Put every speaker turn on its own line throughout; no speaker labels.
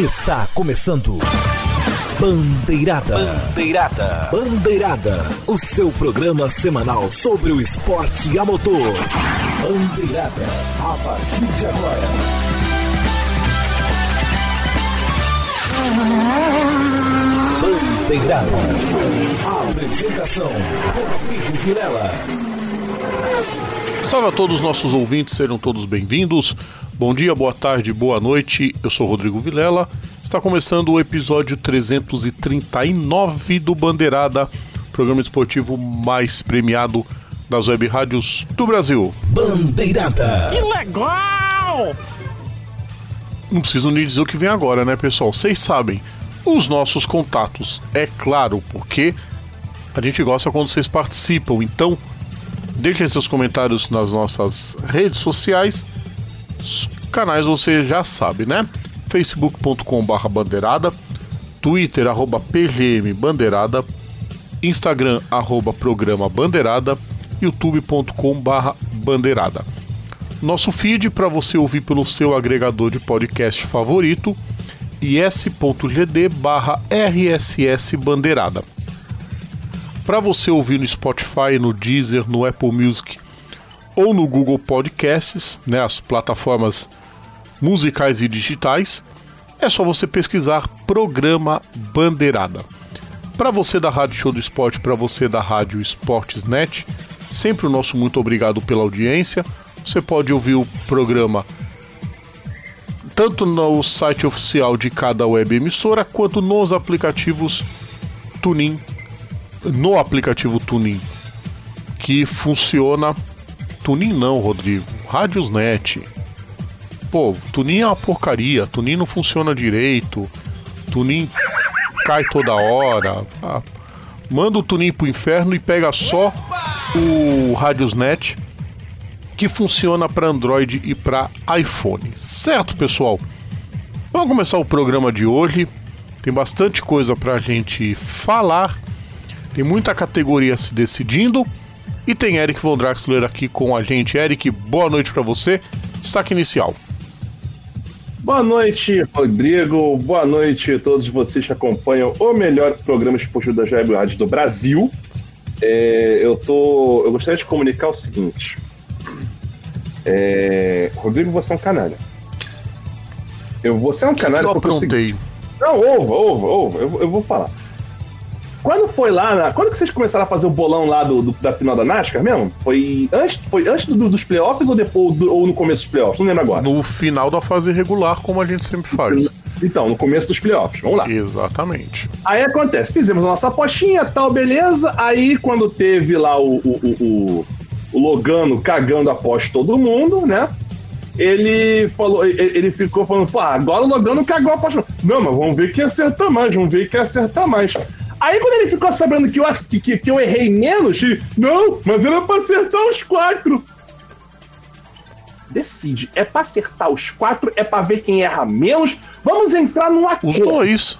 Está começando. Bandeirada. Bandeirada. Bandeirada. O seu programa semanal sobre o esporte a motor. Bandeirada. A partir de agora. Bandeirada. A apresentação. Rodrigo Vilela.
Salve a todos os nossos ouvintes, sejam todos bem-vindos. Bom dia, boa tarde, boa noite. Eu sou Rodrigo Vilela. Está começando o episódio 339 do Bandeirada, programa esportivo mais premiado das web rádios do Brasil.
Bandeirada.
Que legal!
Não preciso nem dizer o que vem agora, né, pessoal? Vocês sabem. Os nossos contatos, é claro, porque a gente gosta quando vocês participam. Então, deixem seus comentários nas nossas redes sociais. Canais você já sabe, né? facebook.com.br bandeirada, twitter arroba pgm bandeirada, instagram arroba programa bandeirada, youtube.com.br bandeirada. Nosso feed para você ouvir pelo seu agregador de podcast favorito, is.gd barra rss bandeirada. Para você ouvir no Spotify, no Deezer, no Apple Music ou no Google Podcasts, né, as plataformas musicais e digitais, é só você pesquisar Programa Bandeirada. Para você da Rádio Show do Esporte, para você da Rádio Esportes Net, sempre o nosso muito obrigado pela audiência. Você pode ouvir o programa tanto no site oficial de cada web emissora quanto nos aplicativos Tunin, no aplicativo Tunin, que funciona Tunin não, Rodrigo, Rádiosnet. Pô, Tunin é uma porcaria, Tunin não funciona direito, Tunin cai toda hora. Ah, manda o Tunin pro inferno e pega só o Radiosnet que funciona para Android e para iPhone. Certo, pessoal? Vamos começar o programa de hoje. Tem bastante coisa para a gente falar. Tem muita categoria se decidindo. E tem Eric Von Draxler aqui com a gente. Eric, boa noite para você. Destaque inicial.
Boa noite, Rodrigo. Boa noite a todos vocês que acompanham o melhor programa esportivo da Web Rádio do Brasil. É, eu tô, eu gostaria de comunicar o seguinte. É, Rodrigo, você é um canalha. Eu, você é um canalha
eu aprontei.
Não, ouva, ouva, ouva. Eu, eu vou falar. Quando foi lá, na- quando que vocês começaram a fazer o bolão lá do, do- da final da NASCAR mesmo? Foi antes, foi antes do- dos playoffs ou depois do- ou no começo dos playoffs? Não lembro agora.
No final da fase regular, como a gente sempre faz.
Então, no começo dos playoffs. Vamos lá.
Exatamente.
Aí acontece, fizemos a nossa apostinha, tal, beleza. Aí quando teve lá o, o, o, o- Logano cagando a aposta de todo mundo, né? Ele falou, ele ficou falando, pô, agora o Logano cagou a aposta. Não, mas vamos ver quem acerta mais, vamos ver quem acerta mais. Aí quando ele ficou sabendo que eu, que, que eu errei menos, ele, não, mas era pra acertar os quatro. Decide, é pra acertar os quatro, é pra ver quem erra menos. Vamos entrar num acordo.
Os dois.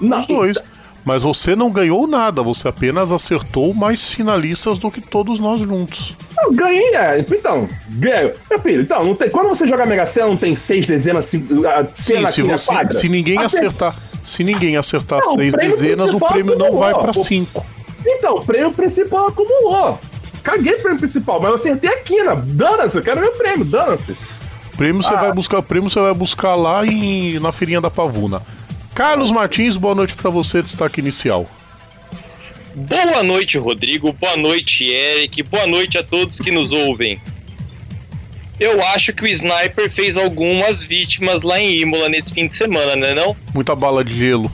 Não,
Os dois. Mas você não ganhou nada, você apenas acertou mais finalistas do que todos nós juntos.
Eu ganhei, é. Então, ganho. Meu filho, então, tem, quando você joga Mega Sena, não tem seis dezenas, cinco, a
Sim, se, você, se ninguém
Acer-
acertar, se ninguém acertar
Não,
seis dezenas, o prêmio não
acumulou,
vai para cinco.
Então, o prêmio principal acumulou. Caguei o prêmio principal, mas eu acertei a quina. Dana-se, eu quero meu prêmio, dana-se.
Prêmio você
Ah.
vai buscar, prêmio você vai buscar lá em, na feirinha da Pavuna. Carlos Martins, boa noite para você, destaque inicial.
Boa noite, Rodrigo. Boa noite, Eric. Boa noite a todos que nos ouvem. Eu acho que o Sniper fez algumas vítimas lá em Imola nesse fim de semana, né não?
Muita bala de gelo.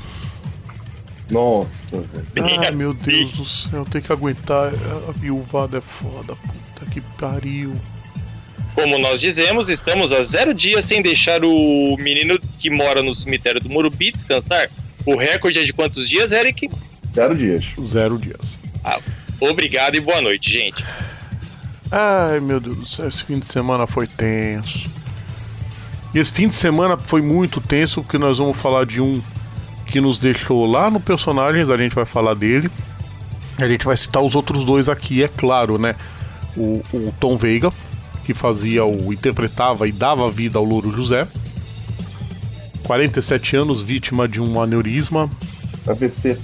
Nossa, velho.
Ai, meu Deus do céu, tem que aguentar. A viuvada é foda, puta que pariu.
Como nós dizemos, estamos a zero dias sem deixar o menino que mora no cemitério do Morumbi descansar. O recorde é de quantos dias, Eric?
Zero dias.
Zero dias.
Ah, obrigado e boa noite, gente.
Ai, meu Deus do céu, esse fim de semana foi tenso. E esse fim de semana foi muito tenso, porque nós vamos falar de um que nos deixou lá no Personagens, a gente vai falar dele. A gente vai citar os outros dois aqui, é claro, né? O, o Tom Veiga, que fazia o. interpretava e dava vida ao Louro José. 47 anos, vítima de um aneurisma.
AVC.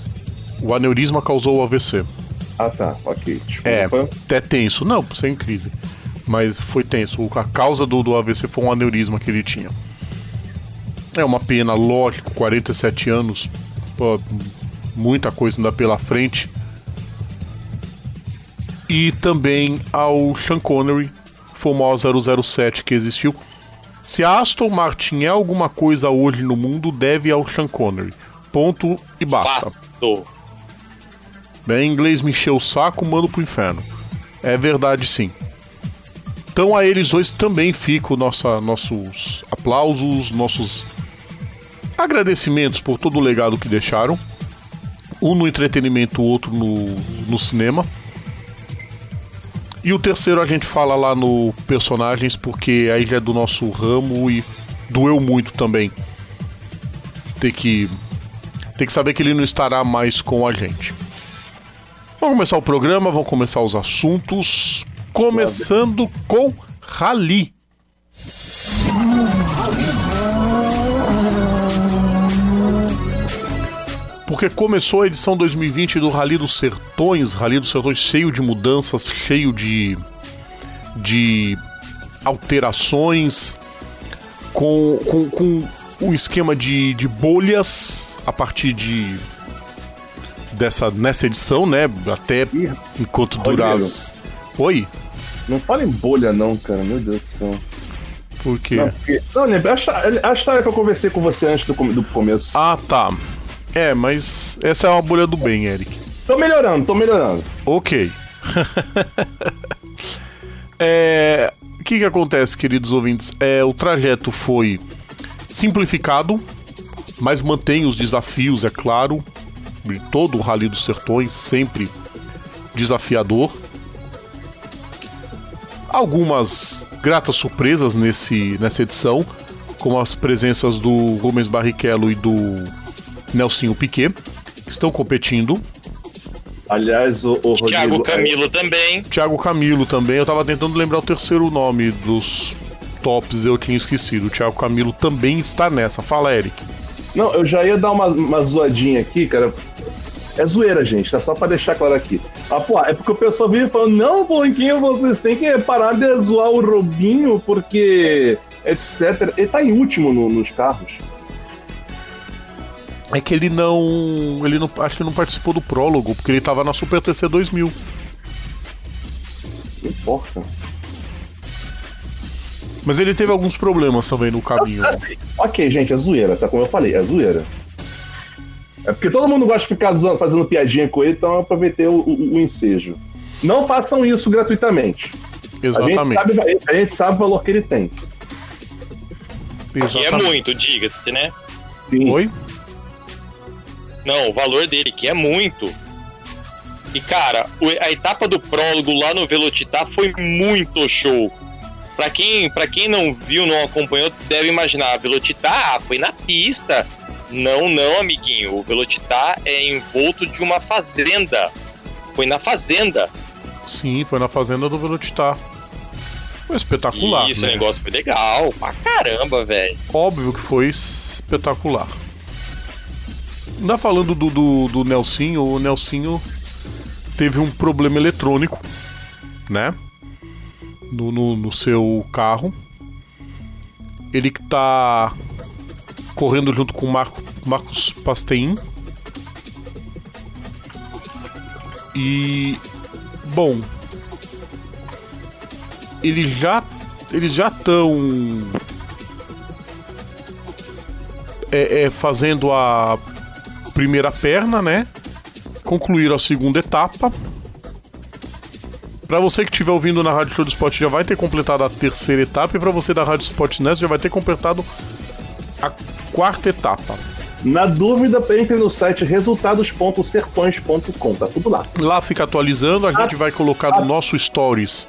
O aneurisma causou o AVC.
Ah, tá. Ok. Tipo,
É, até tenso. Não, sem crise. Mas foi tenso. A causa do, do AVC foi um aneurisma que ele tinha. É uma pena, lógico, 47 anos. pô, muita coisa ainda pela frente. E também ao Sean Connery, foi o maior 007 que existiu. Se a Aston Martin é alguma coisa hoje no mundo, deve ao Sean Connery. Ponto e basta.
Tô.
Bem, em inglês me encheu o saco, mando pro inferno. É verdade sim. Então a eles dois também ficam nossos aplausos, nossos agradecimentos por todo o legado que deixaram. Um no entretenimento, o outro no, no cinema. E o terceiro a gente fala lá no personagens, porque aí já é do nosso ramo e doeu muito também. Ter que, ter que saber que ele não estará mais com a gente. Vamos começar o programa, vamos começar os assuntos. Começando com Rally. Porque começou a edição 2020 do Rally dos Sertões, Rally dos Sertões cheio de mudanças, cheio de, de alterações, com, com, com um esquema de, de bolhas a partir de dessa nessa edição, né? Até
Ih,
enquanto durar as. Oi?
Não fala em bolha, não, cara. Meu Deus do céu.
Por quê?
Não, porque... não lembra. A, histó- a história que eu conversei com você antes do, do começo.
Ah, tá. É, mas essa é uma bolha do bem, Eric.
Tô melhorando, tô melhorando.
Ok. é, o que, que acontece, queridos ouvintes? É, o trajeto foi simplificado, mas mantém os desafios, é claro. De Todo o Rally dos Sertões, sempre desafiador. Algumas gratas surpresas nesse, nessa edição, como as presenças do Rubens Barrichello e do Nelsinho Piquet, que estão competindo.
Aliás, o, o Rodrigo.
Thiago Camilo também.
Thiago Camilo também. Eu tava tentando lembrar o terceiro nome dos tops, eu tinha esquecido. O Thiago Camilo também está nessa. Fala, Eric.
Não, eu já ia dar uma, uma zoadinha aqui, cara. É zoeira, gente, tá? Só pra deixar claro aqui. Ah, pô, é porque o pessoal vive falando, não, Blanquinho, vocês têm que parar de zoar o Robinho, porque. etc. Ele tá em último no- nos carros.
É que ele não. Ele não. Acho que não participou do prólogo, porque ele tava na Super TC 2000.
Não importa.
Mas ele teve alguns problemas também no caminho. né?
Ok, gente, é zoeira, tá? Como eu falei, é zoeira. É porque todo mundo gosta de ficar zoando, fazendo piadinha com ele, então eu aproveitei o, o- o ensejo. Não façam isso gratuitamente. A gente,
Exatamente.
sabe, a gente sabe o valor que ele tem.
Que é
Exatamente.
muito, diga-se, né?
Sim.
Oi?
Não, o valor dele, que é muito. E, cara, a etapa do prólogo lá no Velocitar foi muito show. Pra quem, pra quem não viu, não acompanhou, deve imaginar, Velocitar ah, foi na pista. Não, não, amiguinho. O Velocitar é envolto de uma fazenda. Foi na fazenda.
Sim, foi na fazenda do Velocitar. Foi espetacular,
Isso, o
né?
negócio foi legal. Pra caramba, velho.
Óbvio que foi espetacular. Ainda falando do, do, do Nelsinho, o Nelsinho teve um problema eletrônico, né? No, no, no seu carro. Ele que tá correndo junto com o Marco, Marcos Pastein. E. Bom. Eles já. Eles já estão é, é, fazendo a primeira perna, né? Concluíram a segunda etapa. Pra você que estiver ouvindo na Rádio Show do Spot já vai ter completado a terceira etapa e pra você da Rádio Spot Nest já vai ter completado a quarta etapa.
Na dúvida, entre no site resultados.sertões.com, tá tudo lá.
Lá fica atualizando, a gente vai colocar no nosso Stories.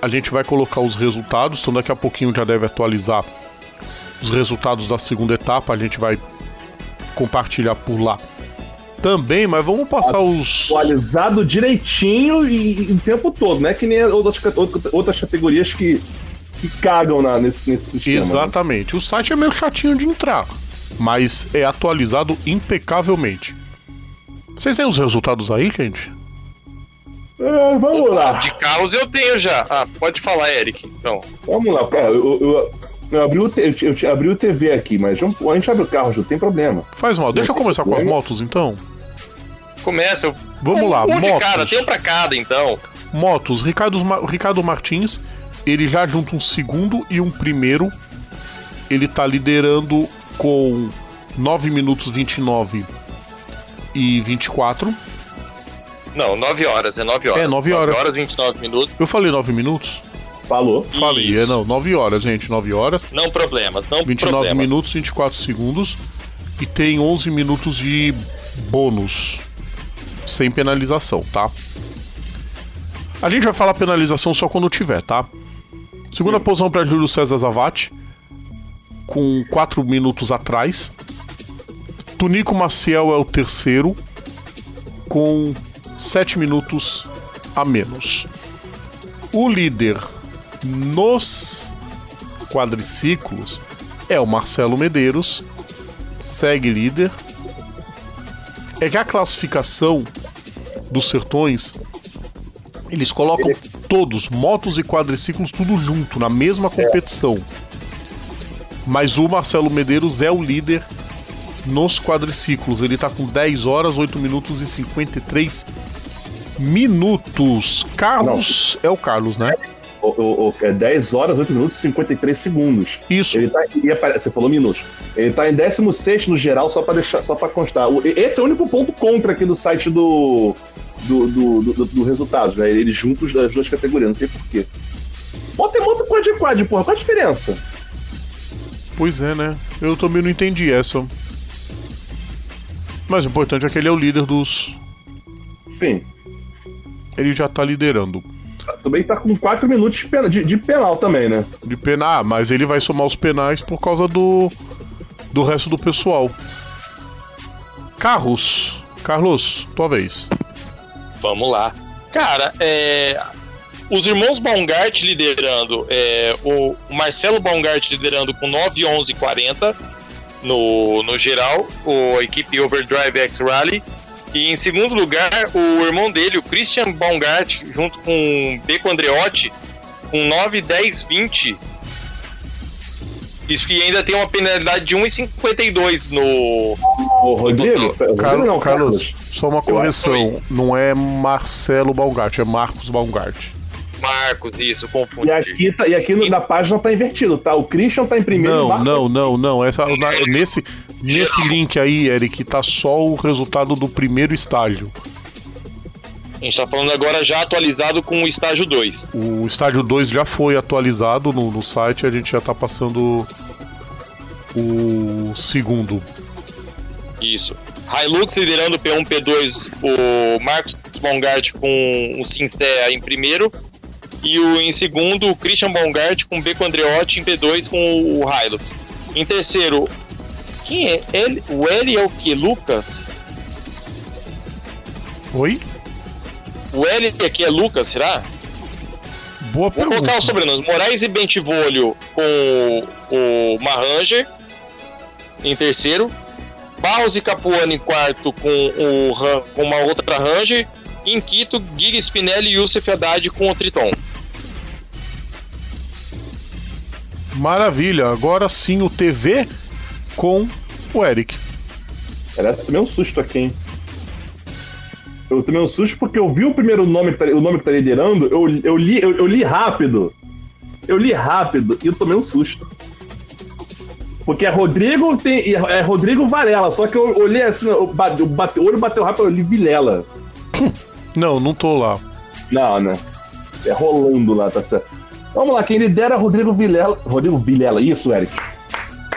A gente vai colocar os resultados, então daqui a pouquinho já deve atualizar os resultados da segunda etapa, a gente vai compartilhar por lá também, mas vamos passar os.
Atualizado direitinho e, e o tempo todo, né? Que nem outras, outras- categorias que, que cagam na, nesse, nesse sistema. né?
Exatamente. O site é meio chatinho de entrar. mas é atualizado impecavelmente. Vocês têm os resultados aí, gente?
É, vamos lá.
De carros eu tenho já. Ah, pode falar, Eric. Então.
Vamos lá, cara. Eu, eu, eu abri, o, te- eu, eu abri o TV aqui, mas vamos- a gente abre o carro, não tem problema.
Faz mal. Deixa eu começar com as motos então.
Começa. Eu...
Vamos lá,
um de
motos.
cara, tem um pra cada, então.
Motos, Ricardo, Ricardo Martins, ele já junta um segundo e um primeiro. Ele tá liderando com 9 minutos 29 e 24.
Não, 9 horas, é 9 horas.
É, nove horas.
9 horas, 29 minutos.
Eu falei 9 minutos?
Falou.
Falei, é não, 9 horas, gente, 9 horas.
Não problemas, não
29
problemas.
minutos, 24 segundos. E tem 11 minutos de bônus. Sem penalização, tá? A gente vai falar penalização só quando tiver, tá? Segunda posição para Júlio César Zavati. Com 4 minutos atrás. Tunico Maciel é o terceiro. Com 7 minutos a menos. O líder nos quadriciclos é o Marcelo Medeiros, segue líder. É que a classificação dos sertões eles colocam todos, motos e quadriciclos, tudo junto, na mesma competição. Mas o Marcelo Medeiros é o líder nos quadriciclos. Ele tá com 10 horas, 8 minutos e 53 minutos. Carlos é o Carlos, né?
O, o, é 10 horas, 8 minutos e 53 segundos.
Isso.
Ele tá, e apare- você falou minutos. Ele tá em 16 no geral, só pra, deixar, só pra constar. Esse é o único ponto contra aqui do site do. do, do, do, do resultado, né? Eles juntos das duas categorias, não sei porquê. Bota moto quad quad, porra. Qual a diferença?
Pois é, né? Eu também não entendi essa. Mas o importante é que ele é o líder dos.
Sim.
Ele já tá liderando.
Também tá com 4 minutos de, pena- de- de penal também, né?
De pena. Ah, mas ele vai somar os penais por causa do. do resto do pessoal. Carros. Carlos, tua vez.
Vamos lá. Cara, é, os irmãos Baumgart liderando, é, o Marcelo Baumgart liderando com 9, 11 40 no, no geral, o, a equipe Overdrive X Rally. E em segundo lugar, o irmão dele, o Christian Baumgart, junto com Beco Andreotti, com 9, 10, 20. Isso que ainda tem uma penalidade de 1,52 no.
Ô, Rodrigo? Rodrigo
Carlos,
não,
Carlos, só uma correção. Não é Marcelo Balgart, é Marcos Balgart.
Marcos, isso, confundi.
E aqui, tá, e aqui no- na página tá invertido, tá? O Christian tá em primeiro.
Não,
o Marcos-
não, não, não. Essa, na- nesse, nesse link aí, Eric, tá só o resultado do primeiro estágio.
A gente tá falando agora já atualizado com o estágio 2.
O estágio 2 já foi atualizado no, no site, a gente já tá passando o segundo.
Isso. Hilux liderando P1, P2, o Marcos Baumgart com o Sincé em primeiro. E o, em segundo, o Christian Baumgart com Beco Andreotti em P2 com o Hilux. Em terceiro, quem é? Ele, o L é o que? Lucas?
Oi?
O L aqui é Lucas, será?
Boa
Vou colocar os
pergunta.
sobrenomes. Moraes e Bentivolio com o Marranger em terceiro. Barros e Capuano em quarto com, o, com uma outra Ranger. Em quinto, Giga Spinelli e Yusuf Haddad com o Triton.
Maravilha, agora sim o TV com o Eric.
Parece que tomei um susto aqui, hein? Eu tomei um susto porque eu vi o primeiro nome, que tá- o nome que tá liderando, eu, eu, li, eu, eu li rápido. Eu li rápido e eu tomei um susto. Porque é Rodrigo tem, é Rodrigo Varela, só que eu olhei assim, eu bate, eu bate- o olho bateu rápido, eu li Vilela.
Não, não tô lá.
Não, né? É rolando lá, tá certo. Vamos lá, quem lidera é Rodrigo Vilela. Rodrigo Vilela, isso, Eric.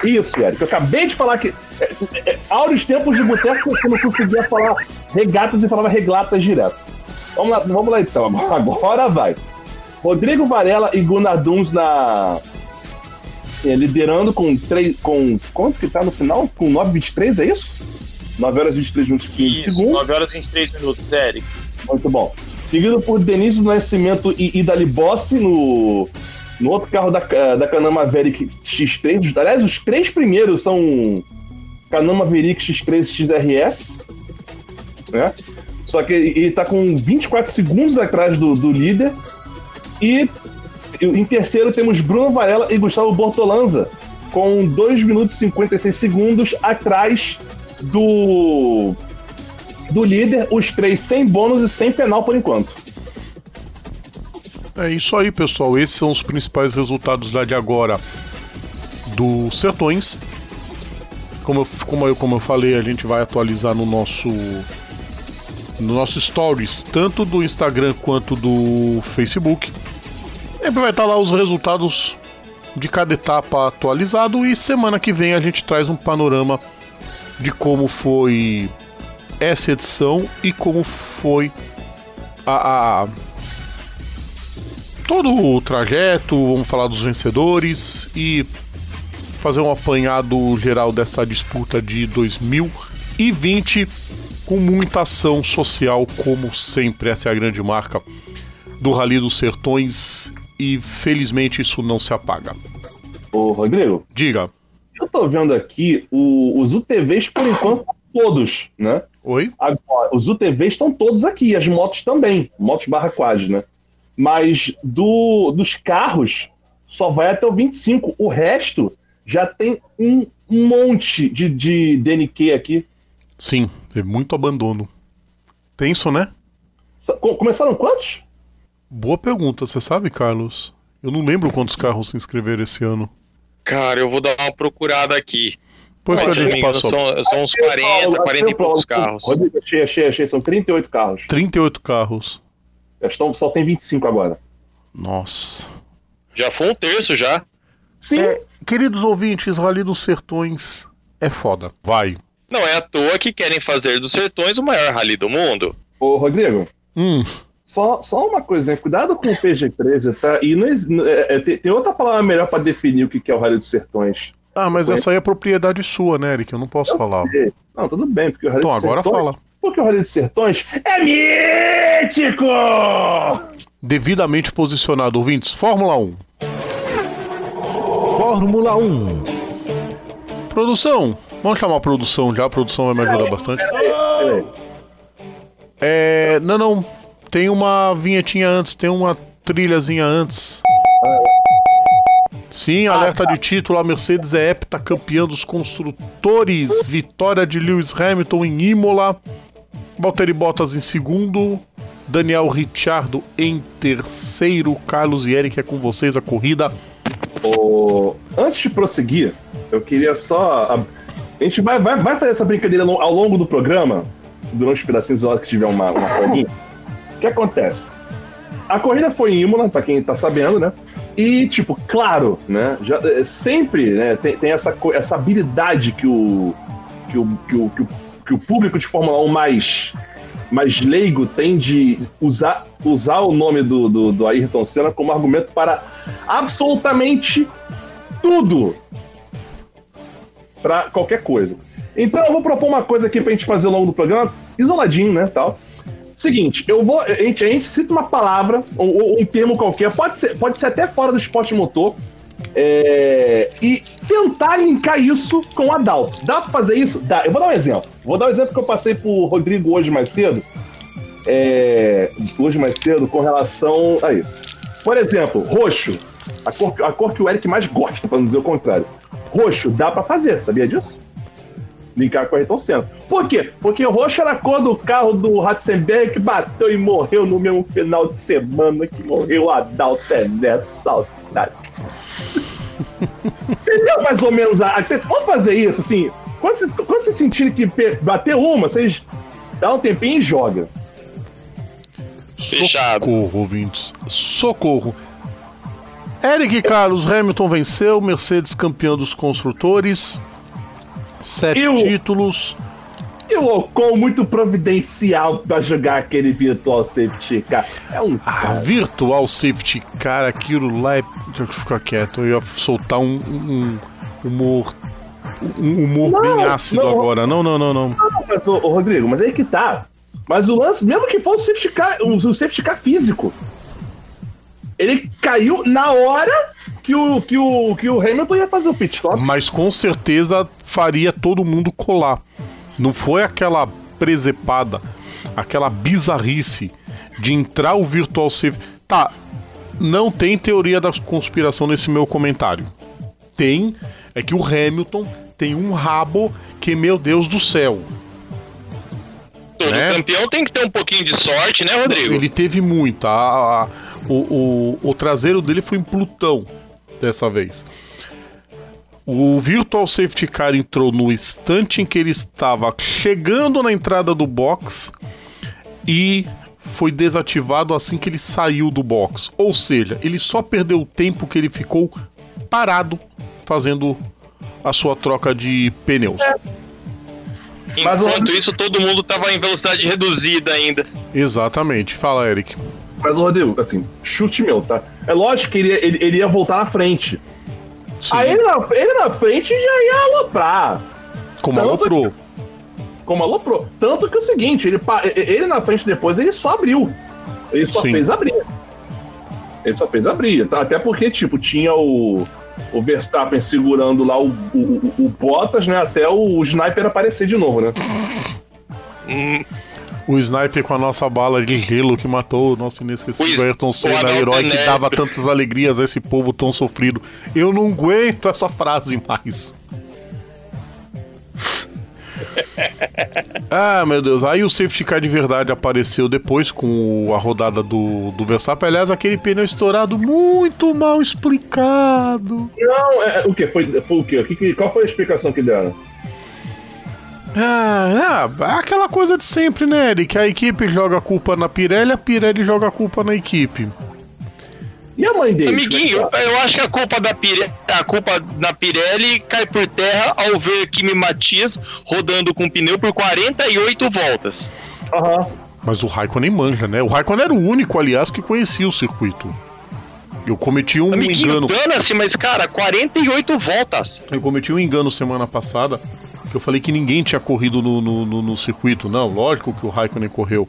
Isso, Eric. Eu acabei de falar que. É, é, áureos tempos de boteco que eu não conseguia falar regatas e falava reglatas direto. Vamos lá, vamos lá então. Agora vai. Rodrigo Varela e Gunnar Duns na. é, liderando com 3. Com. Quanto que tá no final? Com 9,23, é isso? 9 horas e 23 minutos e 15 segundos.
9 horas e 23 minutos, Eric.
Muito bom. Seguido por Denise do Nascimento e Idali Bossi no, no outro carro da, da Canama Maverick X3. Aliás, os três primeiros são Canama Maverick X3 XRS, né? Só que ele tá com 24 segundos atrás do, do líder. E em terceiro temos Bruno Varela e Gustavo Bortolanza, com 2 minutos e 56 segundos atrás do, do líder, os três sem bônus e sem penal por enquanto.
É isso aí, pessoal. Esses são os principais resultados lá de agora do Sertões. Como eu, como, eu, como eu falei, a gente vai atualizar no nosso no nosso stories, tanto do Instagram quanto do Facebook. Sempre vai estar lá os resultados de cada etapa atualizado e semana que vem a gente traz um panorama de como foi essa edição e como foi a, a todo o trajeto, vamos falar dos vencedores e fazer um apanhado geral dessa disputa de 2020 com muita ação social, como sempre. Essa é a grande marca do Rally dos Sertões e felizmente isso não se apaga.
Ô, Rodrigo.
Diga.
Eu tô vendo aqui o, os UTVs por enquanto todos, né?
Oi?
Agora, os UTVs estão todos aqui, as motos também, motos barra quad, né? Mas do, dos carros só vai até o 25. O resto já tem um monte de, de DNQ aqui.
Sim, é muito abandono. Tenso, né?
Começaram quantos?
Boa pergunta, você sabe, Carlos? Eu não lembro quantos carros se inscreveram esse ano.
Cara, eu vou dar uma procurada aqui.
Pois que a gente passou.
São, são uns 40, 40 e poucos carros.
Achei, achei, achei. São 38 carros.
38 carros.
Estão, só tem 25 agora.
Nossa.
Já foi um terço já.
Sim. É, queridos ouvintes, Rally dos Sertões é foda. Vai.
Não é à toa que querem fazer dos Sertões o maior rally do mundo.
Ô, Rodrigo.
Hum.
Só, só uma coisinha, cuidado com o PG-13, tá? E não, é, é, tem outra palavra melhor para definir o que é o Rally dos Sertões.
Ah, mas essa aí é propriedade sua, né, Eric? Eu não posso eu falar.
Sei. Não, tudo bem, porque o
Rally Então, agora
Sertões,
fala.
Porque o Rally dos Sertões é mítico!
Devidamente posicionado, ouvintes. Fórmula 1.
Fórmula 1.
Produção. Vamos chamar a produção já, a produção vai me ajudar bastante. É. Não, não. Tem uma vinhetinha antes, tem uma trilhazinha antes. Sim, alerta de título: a Mercedes é hepta campeã dos construtores. Vitória de Lewis Hamilton em Imola. Valtteri Bottas em segundo. Daniel Ricciardo em terceiro. Carlos e Eric é com vocês a corrida.
O... Antes de prosseguir, eu queria só. A gente vai, vai, vai fazer essa brincadeira ao longo do programa, durante os pedacinhos de hora que tiver uma, uma folguinha. O que acontece? A corrida foi em Imola, pra quem tá sabendo, né? E, tipo, claro, né? Já, é, sempre né, tem, tem essa, essa habilidade que o, que o, que o, que o, que o público de Fórmula 1 mais, mais leigo tem de usar, usar o nome do, do, do Ayrton Senna como argumento para absolutamente tudo. Para qualquer coisa. Então eu vou propor uma coisa aqui pra gente fazer ao longo do programa, isoladinho, né, tal. Seguinte, eu vou. A gente, a gente cita uma palavra, ou, ou, um termo qualquer, pode ser, pode ser até fora do esporte motor, é, e tentar linkar isso com a DAO. Dá pra fazer isso? Dá. Eu vou dar um exemplo. Vou dar um exemplo que eu passei pro Rodrigo hoje mais cedo. É, hoje mais cedo, com relação a isso. Por exemplo, roxo. A cor, a cor que o Eric mais gosta, pra não dizer o contrário. Roxo, dá pra fazer, sabia disso? linkar com a Ayrton Senna. Por quê? Porque o roxo era a cor do carro do Ratzenberg que bateu e morreu no mesmo final de semana que morreu a Dalton Neto. Saudade. Entendeu mais ou menos? A... Vamos fazer isso, assim. Quando vocês, quando vocês sentirem que bater uma, vocês dá um tempinho e joga.
Fechado.
Socorro, ouvintes. Socorro. Eric Carlos Hamilton venceu, Mercedes campeão dos construtores. Sete
E o-
títulos.
E o Ocon muito providencial pra jogar aquele Virtual Safety Car. É um
Ah, virtual safety car, aquilo lá é. Deixa eu ficar quieto, eu ia soltar um, um- um humor. Um humor
Não,
bem ácido
não.
agora. Não, não, não, não.
Não, mas, ô, Rodrigo, mas aí que tá. Mas o lance, mesmo que fosse o safety car, o, o safety car físico, ele caiu na hora que o, que o, que o Hamilton ia fazer o pit stop.
Mas com certeza faria todo mundo colar. Não foi aquela presepada, aquela bizarrice de entrar o Virtual Safety. Tá, não tem teoria da conspiração nesse meu comentário. Tem, é que o Hamilton tem um rabo que, meu Deus do céu.
Todo
né?
campeão tem que ter um pouquinho de sorte, né, Rodrigo?
Ele teve muita. A- a- o, o, o traseiro dele foi em Plutão dessa vez. O Virtual Safety Car entrou no instante em que ele estava chegando na entrada do box e foi desativado assim que ele saiu do box. Ou seja, ele só perdeu o tempo que ele ficou parado fazendo a sua troca de pneus.
Enquanto isso, todo mundo tava em velocidade reduzida ainda.
Exatamente. Fala, Eric.
Mas, Rodrigo, assim, chute meu, tá? É lógico que ele, ele, ele ia voltar na frente.
Sim,
Aí ele na, ele na frente já ia aloprar.
como
Tanto
aloprou.
Como aloprou. Tanto que é o seguinte, ele, ele na frente depois, ele só abriu. Ele só
Sim.
fez abrir. Ele só fez abrir. tá? Até porque, tipo, tinha o, o Verstappen segurando lá o, o, o- o Bottas, né? Até o, sniper aparecer de novo, né?
O sniper com a nossa bala de gelo que matou o nosso inesquecível
O-
Ayrton
o
Senna,
Adalto
herói que dava tantas alegrias a esse povo tão sofrido. Eu não aguento essa frase mais. ah, meu Deus. Aí o safety car de verdade apareceu depois com o- a rodada do, do Verstappen. Aliás, aquele pneu estourado muito mal explicado.
Não, é, o quê? Foi, foi o quê? O que, que- qual foi a explicação que deram?
Ah, é aquela coisa de sempre, né, Eric? A equipe joga a culpa na Pirelli, a Pirelli joga a culpa na equipe.
E a mãe dele?
amiguinho, eu acho que a culpa da Pirelli, a culpa da Pirelli cai por terra ao ver Kimi Matias rodando com pneu por 48 voltas.
Aham.
Mas o Raikkonen manja, né? O Raikkonen era o único, aliás, que conhecia o circuito. Eu cometi um
Amiguinho,
engano.
dana-se, mas cara, 48 voltas.
Eu cometi um engano semana passada. Eu falei que ninguém tinha corrido no, no, no- no circuito. Não, lógico que o Raikkonen correu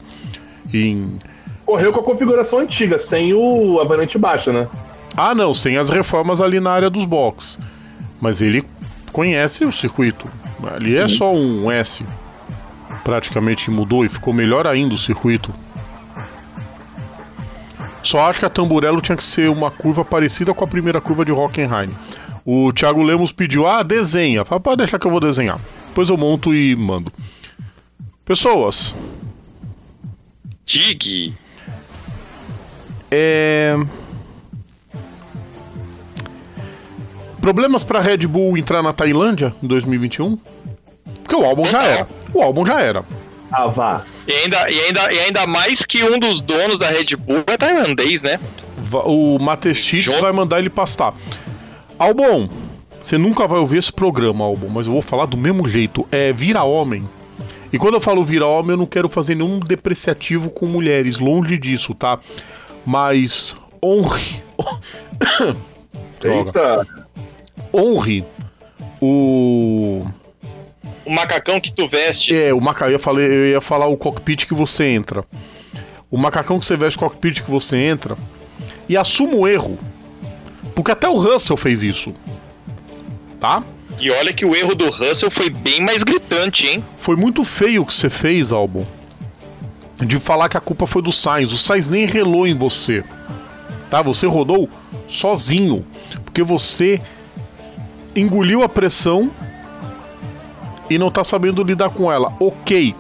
em.
Correu com a configuração antiga, sem o a variante baixa, né?
Ah, não, sem as reformas ali na área dos box. Mas ele conhece o circuito. Ali é só um S. Praticamente que mudou e ficou melhor ainda o circuito. Só acho que a Tamburello tinha que ser uma curva parecida com a primeira curva de Hockenheim. O Thiago Lemos pediu, ah, desenha. Fala, pode deixar que eu vou desenhar. Depois eu monto e mando. Pessoas,
Dig.
É... Problemas pra Red Bull entrar na Tailândia em 2021? Porque o álbum já era. O álbum já era.
Ah, vá.
E ainda, e, ainda, e ainda mais que um dos donos da Red Bull é tailandês, né?
O Matestitz
Junto.
vai mandar ele pastar. Albon, você nunca vai ouvir esse programa, Albon, mas eu vou falar do mesmo jeito. É vira homem. E quando eu falo vira homem, eu não quero fazer nenhum depreciativo com mulheres, longe disso, tá? Mas honre. Droga.
Eita.
honre o.
O macacão que tu veste.
É, o macacão. Eu ia, falar, eu ia falar o cockpit que você entra. O macacão que você veste, o cockpit que você entra. E assuma o erro. Porque até o Russell fez isso. Tá?
E olha que o erro do Russell foi bem mais gritante, hein?
Foi muito feio o que você fez, Albon. De falar que a culpa foi do Sainz. O Sainz nem relou em você. Tá? Você rodou sozinho. Porque você engoliu a pressão e não tá sabendo lidar com ela. Ok.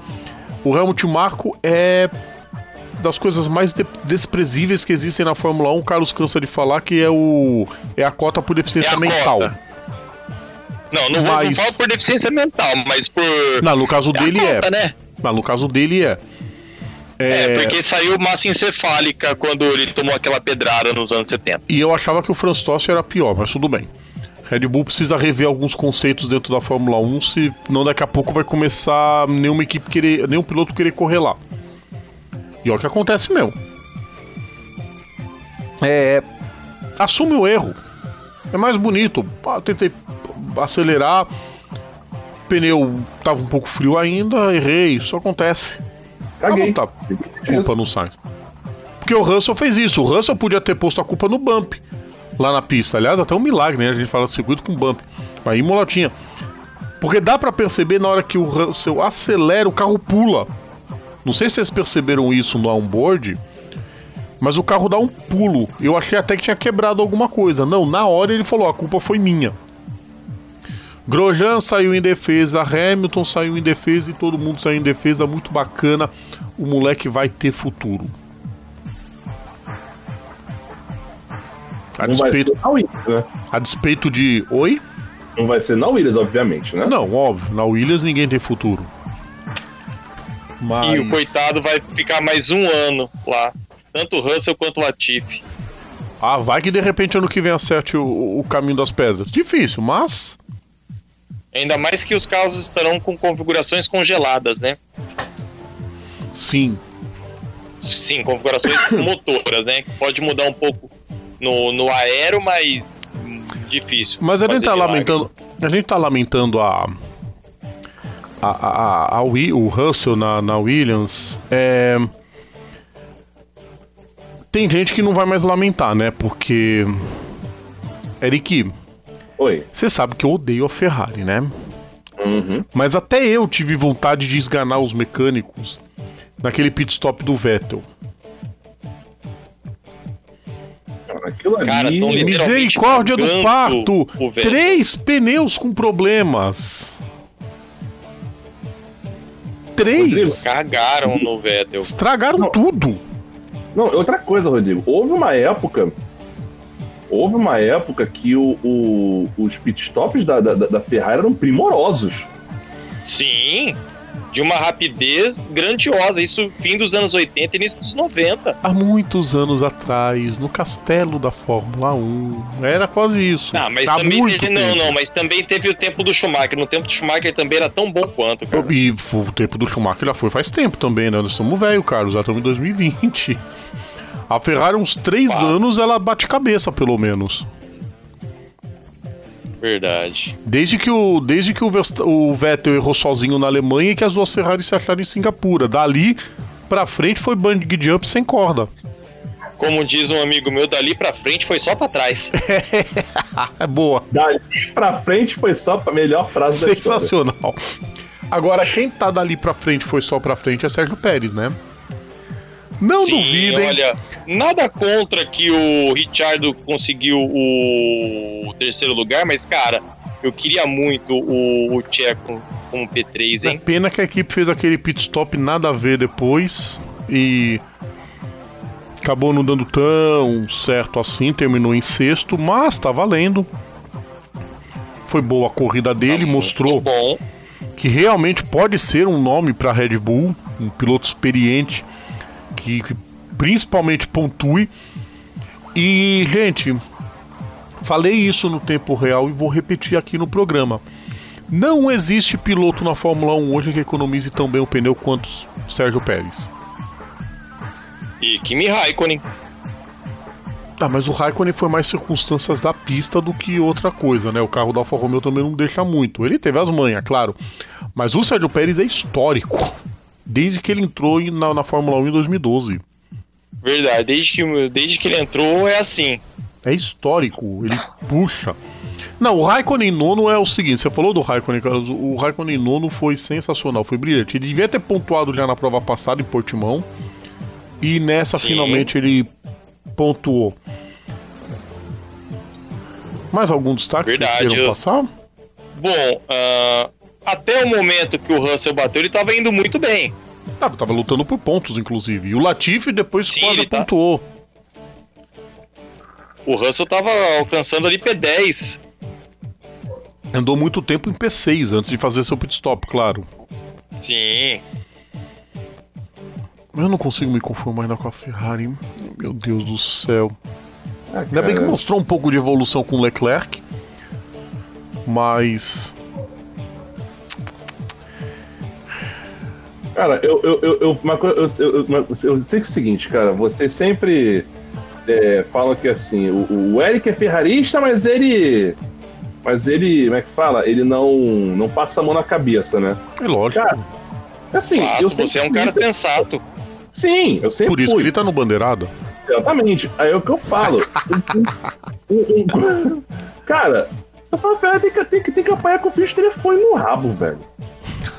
O Helmut Marko é das coisas mais de- desprezíveis que existem na Fórmula 1. O Carlos cansa de falar que é o é a cota por deficiência
É
mental.
cota. Não, não,
Mas-
falo por deficiência mental, mas por.
Não, no caso
É
dele
cota,
é.
né?
Não, no caso dele é.
É, porque saiu massa encefálica quando ele tomou aquela pedrada nos anos 70.
E eu achava que o Franz Tost era pior, mas tudo bem. Red Bull precisa rever alguns conceitos dentro da Fórmula 1, se não daqui a pouco vai começar nenhuma equipe querer, nenhum piloto querer correr lá. E é o que acontece mesmo. É. Assume o erro. É mais bonito. Ah, tentei acelerar. O pneu tava um pouco frio ainda, errei. Isso acontece.
Caguei.
Ah, não tá culpa no Sainz. Porque o Russell fez isso. O Russell podia ter posto a culpa no bump lá na pista. Aliás, até um milagre, né? A gente fala de circuito com bump. Mas Imola tinha. Porque dá pra perceber na hora que o Russell acelera, o carro pula. Não sei se vocês perceberam isso no onboard, mas o carro dá um pulo. Eu achei até que tinha quebrado alguma coisa. Não, na hora ele falou: a culpa foi minha. Grosjean saiu em defesa, Hamilton saiu em defesa e todo mundo saiu em defesa. Muito bacana. O moleque vai ter futuro. A despeito,
na Williams, né?
a despeito de. Oi?
Não vai ser na Williams, obviamente, né?
Não, óbvio. Na Williams ninguém tem futuro. Mas...
E o coitado vai ficar mais um ano lá. Tanto o Russell quanto o Latifi.
Ah, vai que de repente ano que vem acerte o, o caminho das pedras. Difícil, mas.
Ainda mais que os carros estarão com configurações congeladas, né?
Sim.
Sim, configurações motoras, né? Pode mudar um pouco no, no aero, mas difícil.
Mas a gente tá
milagre.
lamentando. A gente tá lamentando a. A, a, a, a o Russell na, na Williams. É. Tem gente que não vai mais lamentar, né? Porque. Eric,
Oi.
você sabe que eu odeio a Ferrari, né?
Uhum.
Mas até eu tive vontade de esganar os mecânicos naquele pit stop do Vettel.
Aquilo ali.
Cara,
Misericórdia do parto! Três pneus com problemas.
Rodrigo,
Três!
Cagaram no Vettel.
Estragaram
Não.
tudo.
Não, outra coisa, Rodrigo. Houve uma época. Houve uma época que o, o- os pitstops da, da, da Ferrari eram primorosos.
Sim, de uma rapidez grandiosa. Isso fim dos anos 80 e início dos 90.
Há muitos anos atrás, no castelo da Fórmula 1, era quase isso.
Ah, mas
Há
também
muito
teve, não, não, mas também teve o tempo do Schumacher. No tempo do Schumacher também era tão bom quanto, cara.
E o tempo do Schumacher já foi faz tempo também, né? Nós estamos velho, Carlos, já estamos em 2020. A Ferrari, uns três
Uau.
anos, ela bate cabeça, pelo menos.
Verdade.
Desde que o, desde que o, o Vettel errou sozinho na Alemanha e que as duas Ferraris se acharam em Singapura. Dali pra frente foi bungee jump sem corda.
Como diz um amigo meu, dali pra frente foi só pra trás.
É boa.
Dali pra frente foi só a melhor frase.
Sensacional. Agora, quem tá dali pra frente foi só pra frente é Sérgio Pérez, né? Não
Sim,
duvidem.
olha, nada contra que o Richardo conseguiu o terceiro lugar, mas, cara, eu queria muito o, o Tcheco como P3,
É
hein?
pena que a equipe fez aquele pit stop nada a ver depois e acabou não dando tão certo assim, terminou em sexto, mas tá valendo. Foi boa a corrida dele, mostrou
Muito bom.
que realmente pode ser um nome para Red Bull, um piloto experiente que, que principalmente pontue. E, gente, falei isso no tempo real e vou repetir aqui no programa. Não existe piloto na Fórmula 1 hoje que economize tão bem o pneu quanto o Sérgio Pérez.
E Kimi Raikkonen.
Ah, mas o Raikkonen foi mais circunstâncias da pista do que outra coisa, né? O carro da Alfa Romeo também não deixa muito. Ele teve as manhas, claro. Mas o Sérgio Pérez é histórico. Desde que ele entrou na, na Fórmula 1 em 2012.
Verdade, desde que, desde que ele entrou é assim.
É histórico, ele puxa. Não, o Raikkonen nono é o seguinte, você falou do Raikkonen, Carlos, o Raikkonen nono foi sensacional, foi brilhante. Ele devia ter pontuado já na prova passada em Portimão. E nessa
Sim.
finalmente ele pontuou. Mais algum destaque que vocês
Verdade,
queiram
eu-
passar?
Bom, ah, até o momento que o Russell bateu, ele tava indo muito bem.
Tava, tava lutando por pontos, inclusive. E o Latifi depois
Sim,
quase
tá-
pontuou.
O Russell tava alcançando ali P10.
Andou muito tempo em P6 antes de fazer seu pit stop, claro.
Sim.
Eu não consigo me conformar ainda com a Ferrari. Meu Deus do céu.
Ah,
Ainda bem que mostrou um pouco de evolução com o Leclerc. Mas.
Cara, eu, eu, eu, eu, uma coisa- eu, eu, eu- eu sei que é o seguinte, cara, você sempre é, fala que assim, o, o Eric é ferrarista, mas ele. Mas ele, como é que fala? Ele não, não passa a mão na cabeça, né?
É lógico.
Cara, Assim,
Claro,
eu
você
sempre
é um cara sensato.
Sim, eu sempre
Por isso
fui.
que ele tá no bandeirada.
Exatamente. Aí é o que eu falo. Um- um- um- cara, Essa fera tem que, tem, que, tem que apanhar com o fio de telefone no rabo, velho.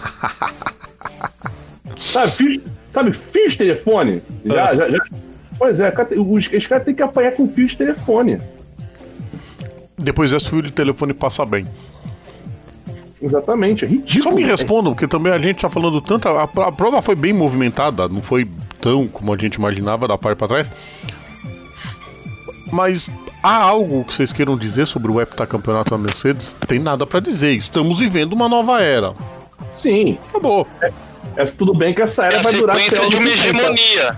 sabe, fio, sabe, de telefone? Já, já, já. Pois é, os, os caras têm que apanhar com fio de telefone.
Depois esse fio de telefone passa bem.
Exatamente, é ridículo.
Só me respondam, porque também a gente tá falando tanto. A, a prova foi bem movimentada, não foi tão como a gente imaginava da parte para trás. Mas há algo que vocês queiram dizer sobre o heptacampeonato da Mercedes? Tem nada para dizer. Estamos vivendo uma nova era.
Sim.
Acabou.
É, é tudo bem que essa era é vai durar
até de uma hegemonia.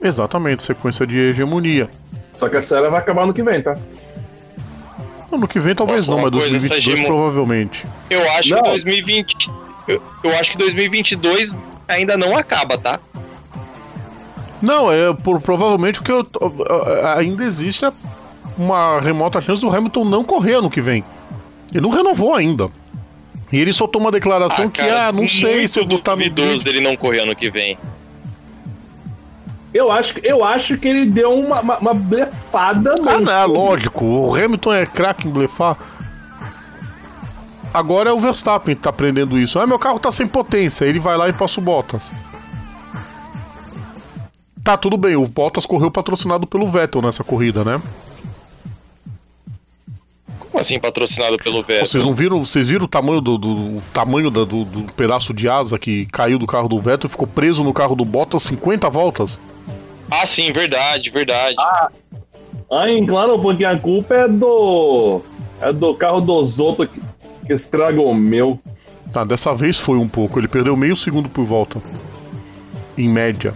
Exatamente, sequência de hegemonia.
Só que essa era vai acabar no que vem, tá?
Ano que vem talvez não, mas 2022 provavelmente.
Eu acho não. que 2020. Eu, eu acho que 2022 ainda não acaba, tá?
Não, é por, provavelmente porque eu, ainda existe uma remota chance do Hamilton não correr ano que vem. Ele não renovou ainda. E ele soltou uma declaração ah, que, cara, ah, não sei se eu vou estar no
dele não correr ano que vem.
Eu acho, eu acho que ele deu uma, uma, uma blefada.
Ah, não, é lógico. O Hamilton é craque em blefar. Agora é o Verstappen que tá aprendendo isso. Ah, meu carro tá sem potência. Ele vai lá e passa o Bottas. Tá, tudo bem. O Bottas correu patrocinado pelo Vettel nessa corrida, né?
Como assim patrocinado pelo Vettel?
Vocês não viram? Vocês viram o tamanho do, do o tamanho do, do, do, pedaço de asa que caiu do carro do Vettel e ficou preso no carro do Bottas 50 voltas?
Ah, sim, verdade, verdade.
Ah, ah claro, porque a culpa é do. É do carro dos outros que, que estragou o meu.
Tá, dessa vez foi um pouco. Ele perdeu meio segundo por volta. Em média.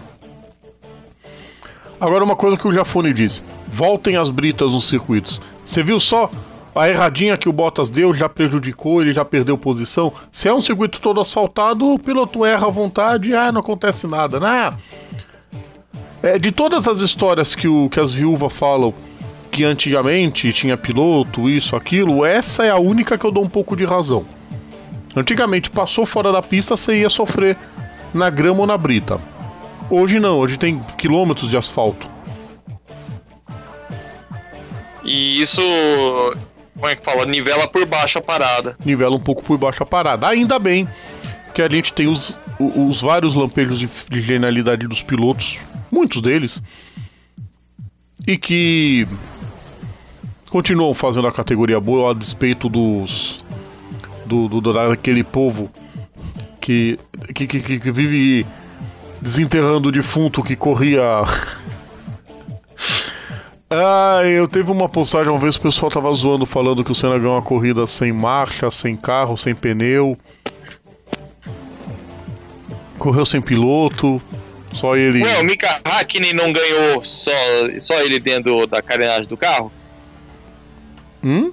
Agora uma coisa que o Jafone disse. Voltem as britas nos circuitos. Você viu só a erradinha que o Bottas deu já prejudicou, ele já perdeu posição. Se é um circuito todo asfaltado, o piloto erra à vontade, ah, não acontece nada, né? É, de todas as histórias que, o, que as viúvas falam que antigamente tinha piloto, isso, aquilo, essa é a única que eu dou um pouco de razão. Antigamente passou fora da pista, você ia sofrer na grama ou na brita. Hoje não, hoje tem quilômetros de asfalto.
E isso, como é que fala? Nivela por baixo a parada.
Nivela um pouco por baixo a parada. Ainda bem que a gente tem os, os vários lampejos de, de genialidade dos pilotos muitos deles, e que continuam fazendo a categoria boa a despeito dos. do, do daquele povo que, que, que, que vive desenterrando o defunto que corria. Ah, eu teve uma postagem uma vez o pessoal tava zoando falando que o Senna ganhou uma corrida sem marcha, sem carro, sem pneu. Correu sem piloto. Só ele.
Ué, o Mika Hakkinen não ganhou só, só ele dentro da carenagem do carro?
Hum?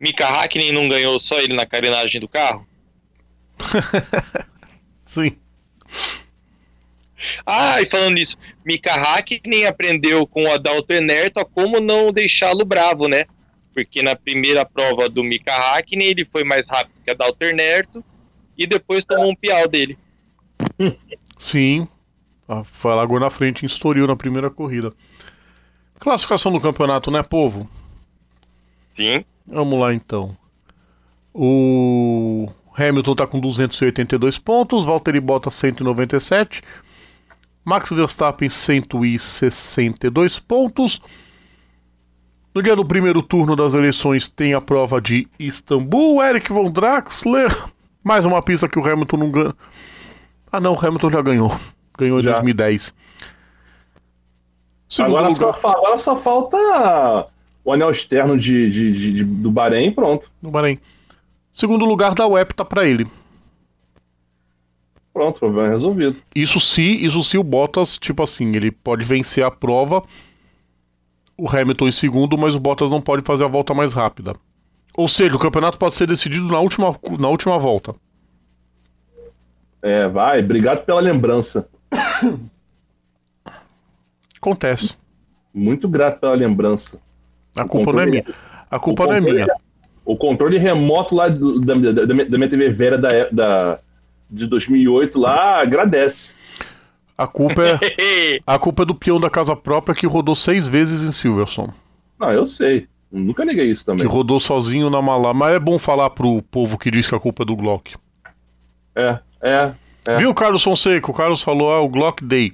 Mika Hakkinen não ganhou só ele na carenagem do carro?
Sim.
Ah, e falando nisso, Mika Hakkinen aprendeu com o Adalto Enerto a como não deixá-lo bravo, né? Porque na primeira prova do Mika Hakkinen ele foi mais rápido que Adalto Enerto e depois tomou um piau dele.
Sim. A largou na frente em Estoril na primeira corrida. Classificação do campeonato, né, povo?
Sim.
Vamos lá então. O Hamilton tá com 282 pontos, Valtteri Bottas 197, Max Verstappen 162 pontos. No dia do primeiro turno das eleições tem a prova de Istambul, Eric von Draxler, mais uma pista que o Hamilton não ganha ah, não, o Hamilton já ganhou. Ganhou já. em 2010.
agora, lugar... só, agora só falta o anel externo de, de, de, de do Bahrein pronto.
Do Bahrein. Segundo lugar da UEP tá pra ele.
Pronto, problema resolvido.
Isso se, isso se o Bottas, tipo assim, ele pode vencer a prova, o Hamilton em segundo, mas o Bottas não pode fazer a volta mais rápida. Ou seja, o campeonato pode ser decidido na última, na última volta.
É, vai, obrigado pela lembrança.
Acontece.
Muito grato pela lembrança.
A culpa não é minha. A culpa não é minha.
O controle remoto lá da, da, da minha TV Vera da, da, de 2008 lá agradece.
A culpa é a culpa é do peão da casa própria que rodou seis vezes em Silverson.
Ah, eu sei. Nunca neguei isso também.
Que rodou sozinho na mala. Mas é bom falar pro povo que diz que a culpa é do Glock.
É, é. é.
Viu, Carlos Fonseca? O Carlos falou, ah, o Glock Day.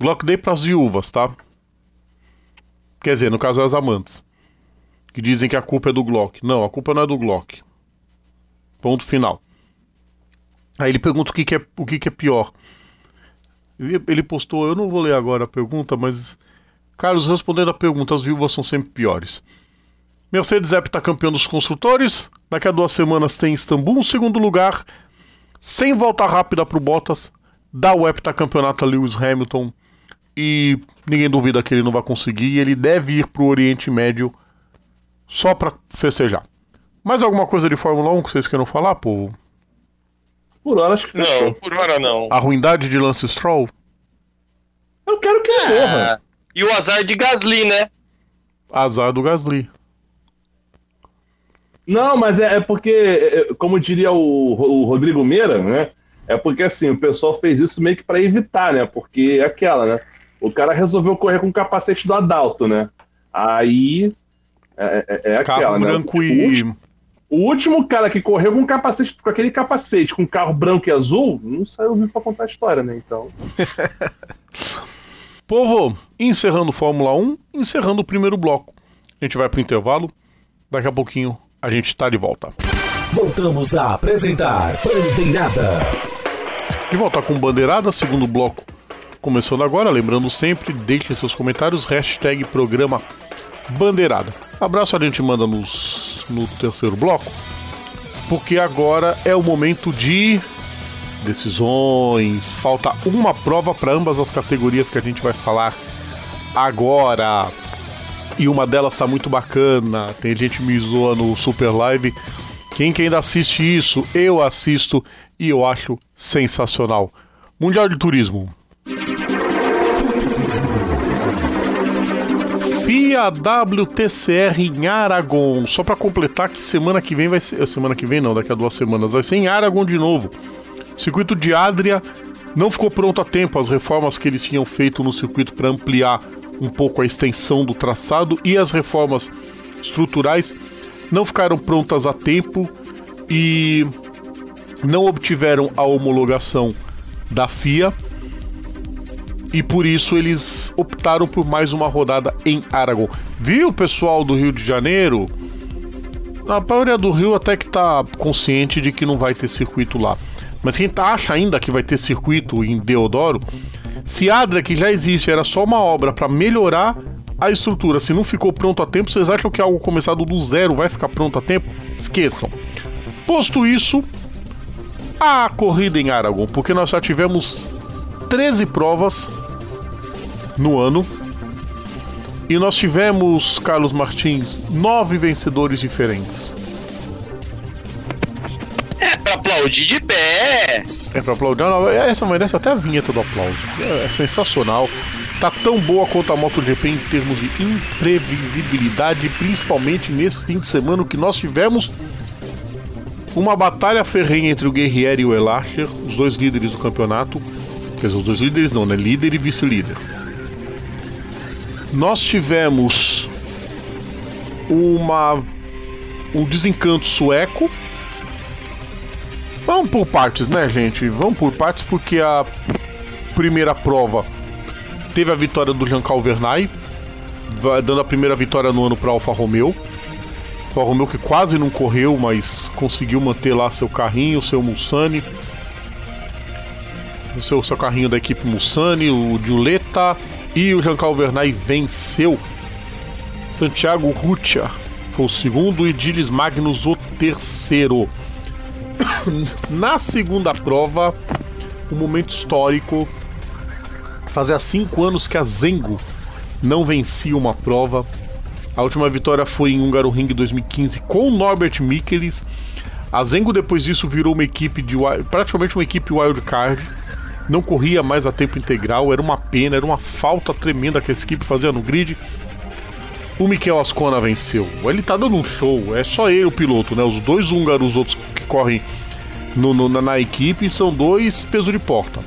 Glock Day pras viúvas, tá? Quer dizer, no caso as amantes. Que dizem que a culpa é do Glock. Não, a culpa não é do Glock. Ponto final. Aí ele pergunta o que, que é, o que, que é pior. Ele, postou, eu não vou ler agora a pergunta, mas. Carlos, respondendo a pergunta, as viúvas são sempre piores. Mercedes é campeão dos construtores. Daqui a duas semanas tem Istambul, segundo lugar. Sem volta rápida para o Bottas. Dá o heptacampeonato a Lewis Hamilton. E ninguém duvida que ele não vai conseguir. Ele deve ir para o Oriente Médio só para festejar. Mais alguma coisa de Fórmula 1 que vocês queiram falar, povo?
Por hora acho que
Não, por hora não.
A ruindade de Lance Stroll?
Eu quero que ele morra.
Ah, e o azar de Gasly, né?
Azar do Gasly.
Não, mas é, é porque, é, é, como diria o, o Rodrigo Meira, né? É porque assim, o pessoal fez isso meio que pra evitar, né? Porque é aquela, né? O cara resolveu correr com o capacete do Adalto, né? Aí. É, é, é aquela,
Carro
né?
branco
O
e.
O último cara que correu com capacete, com aquele capacete, com carro branco e azul, não saiu vivo pra contar a história, né? Então.
Povo, encerrando Fórmula 1, encerrando o primeiro bloco. A gente vai pro intervalo. Daqui a pouquinho a gente tá de volta.
Voltamos a apresentar Bandeirada.
De volta com Bandeirada, segundo bloco. Começando agora, lembrando sempre, deixem seus comentários, hashtag programa Bandeirada. Abraço a gente manda nos, no terceiro bloco, porque agora é o momento de decisões. Falta uma prova para ambas as categorias que a gente vai falar agora. E uma delas tá muito bacana. Tem gente me zoa no Super Live. Quem que ainda assiste isso? Eu assisto e eu acho sensacional. Mundial de Turismo. FIA WTCR em Aragon. Só para completar que semana que vem vai ser. Semana que vem não, daqui a duas semanas. Vai ser em Aragon de novo. Circuito de Adria não ficou pronto a tempo. As reformas que eles tinham feito no circuito para ampliar um pouco a extensão do traçado e as reformas estruturais não ficaram prontas a tempo e não obtiveram a homologação da FIA e por isso eles optaram por mais uma rodada em Aragon. Viu, pessoal do Rio de Janeiro? A maioria do Rio até que tá consciente de que não vai ter circuito lá. Mas quem tá, acha ainda que vai ter circuito em Deodoro, se Adria, que já existe, era só uma obra para melhorar a estrutura, se não ficou pronto a tempo, vocês acham que algo começado do zero vai ficar pronto a tempo? Esqueçam. Posto isso, a corrida em Aragon, porque nós já tivemos 13 provas no ano. E nós tivemos, Carlos Martins, nove vencedores diferentes.
É pra aplaudir de pé.
É pra aplaudir. Não, essa merece até a vinheta do aplauso. É, é sensacional. Tá tão boa quanto a MotoGP em termos de imprevisibilidade, principalmente nesse fim de semana que nós tivemos uma batalha ferrenha entre o Guerrieri e o Elacher, os dois líderes do campeonato. Quer dizer, os dois líderes não, né? Líder e vice-líder. Nós tivemos uma um desencanto sueco. Vamos por partes, né, gente? Vamos por partes porque a primeira prova teve a vitória do Jean Calvernay, dando a primeira vitória no ano para Alfa Romeo. Alfa Romeo que quase não correu, mas conseguiu manter lá seu carrinho, seu Mulsanne, seu, seu carrinho da equipe Mulsanne, o Giulietta e o Jean Calvernay venceu. Santiago Rutia foi o segundo e Dilis Magnus o terceiro. Na segunda prova, um momento histórico. Fazia cinco anos que a Zengo não vencia uma prova. A última vitória foi em Húngaro Ring 2015 com Norbert Michelis. A Zengo depois disso virou uma equipe de praticamente uma equipe wildcard. Não corria mais a tempo integral, era uma pena, era uma falta tremenda que essa equipe fazia no grid. O Mikel Ascona venceu. Ele tá dando um show, é só ele o piloto, né? Os dois húngaros outros que correm no- no- na, na equipe são dois peso de porta.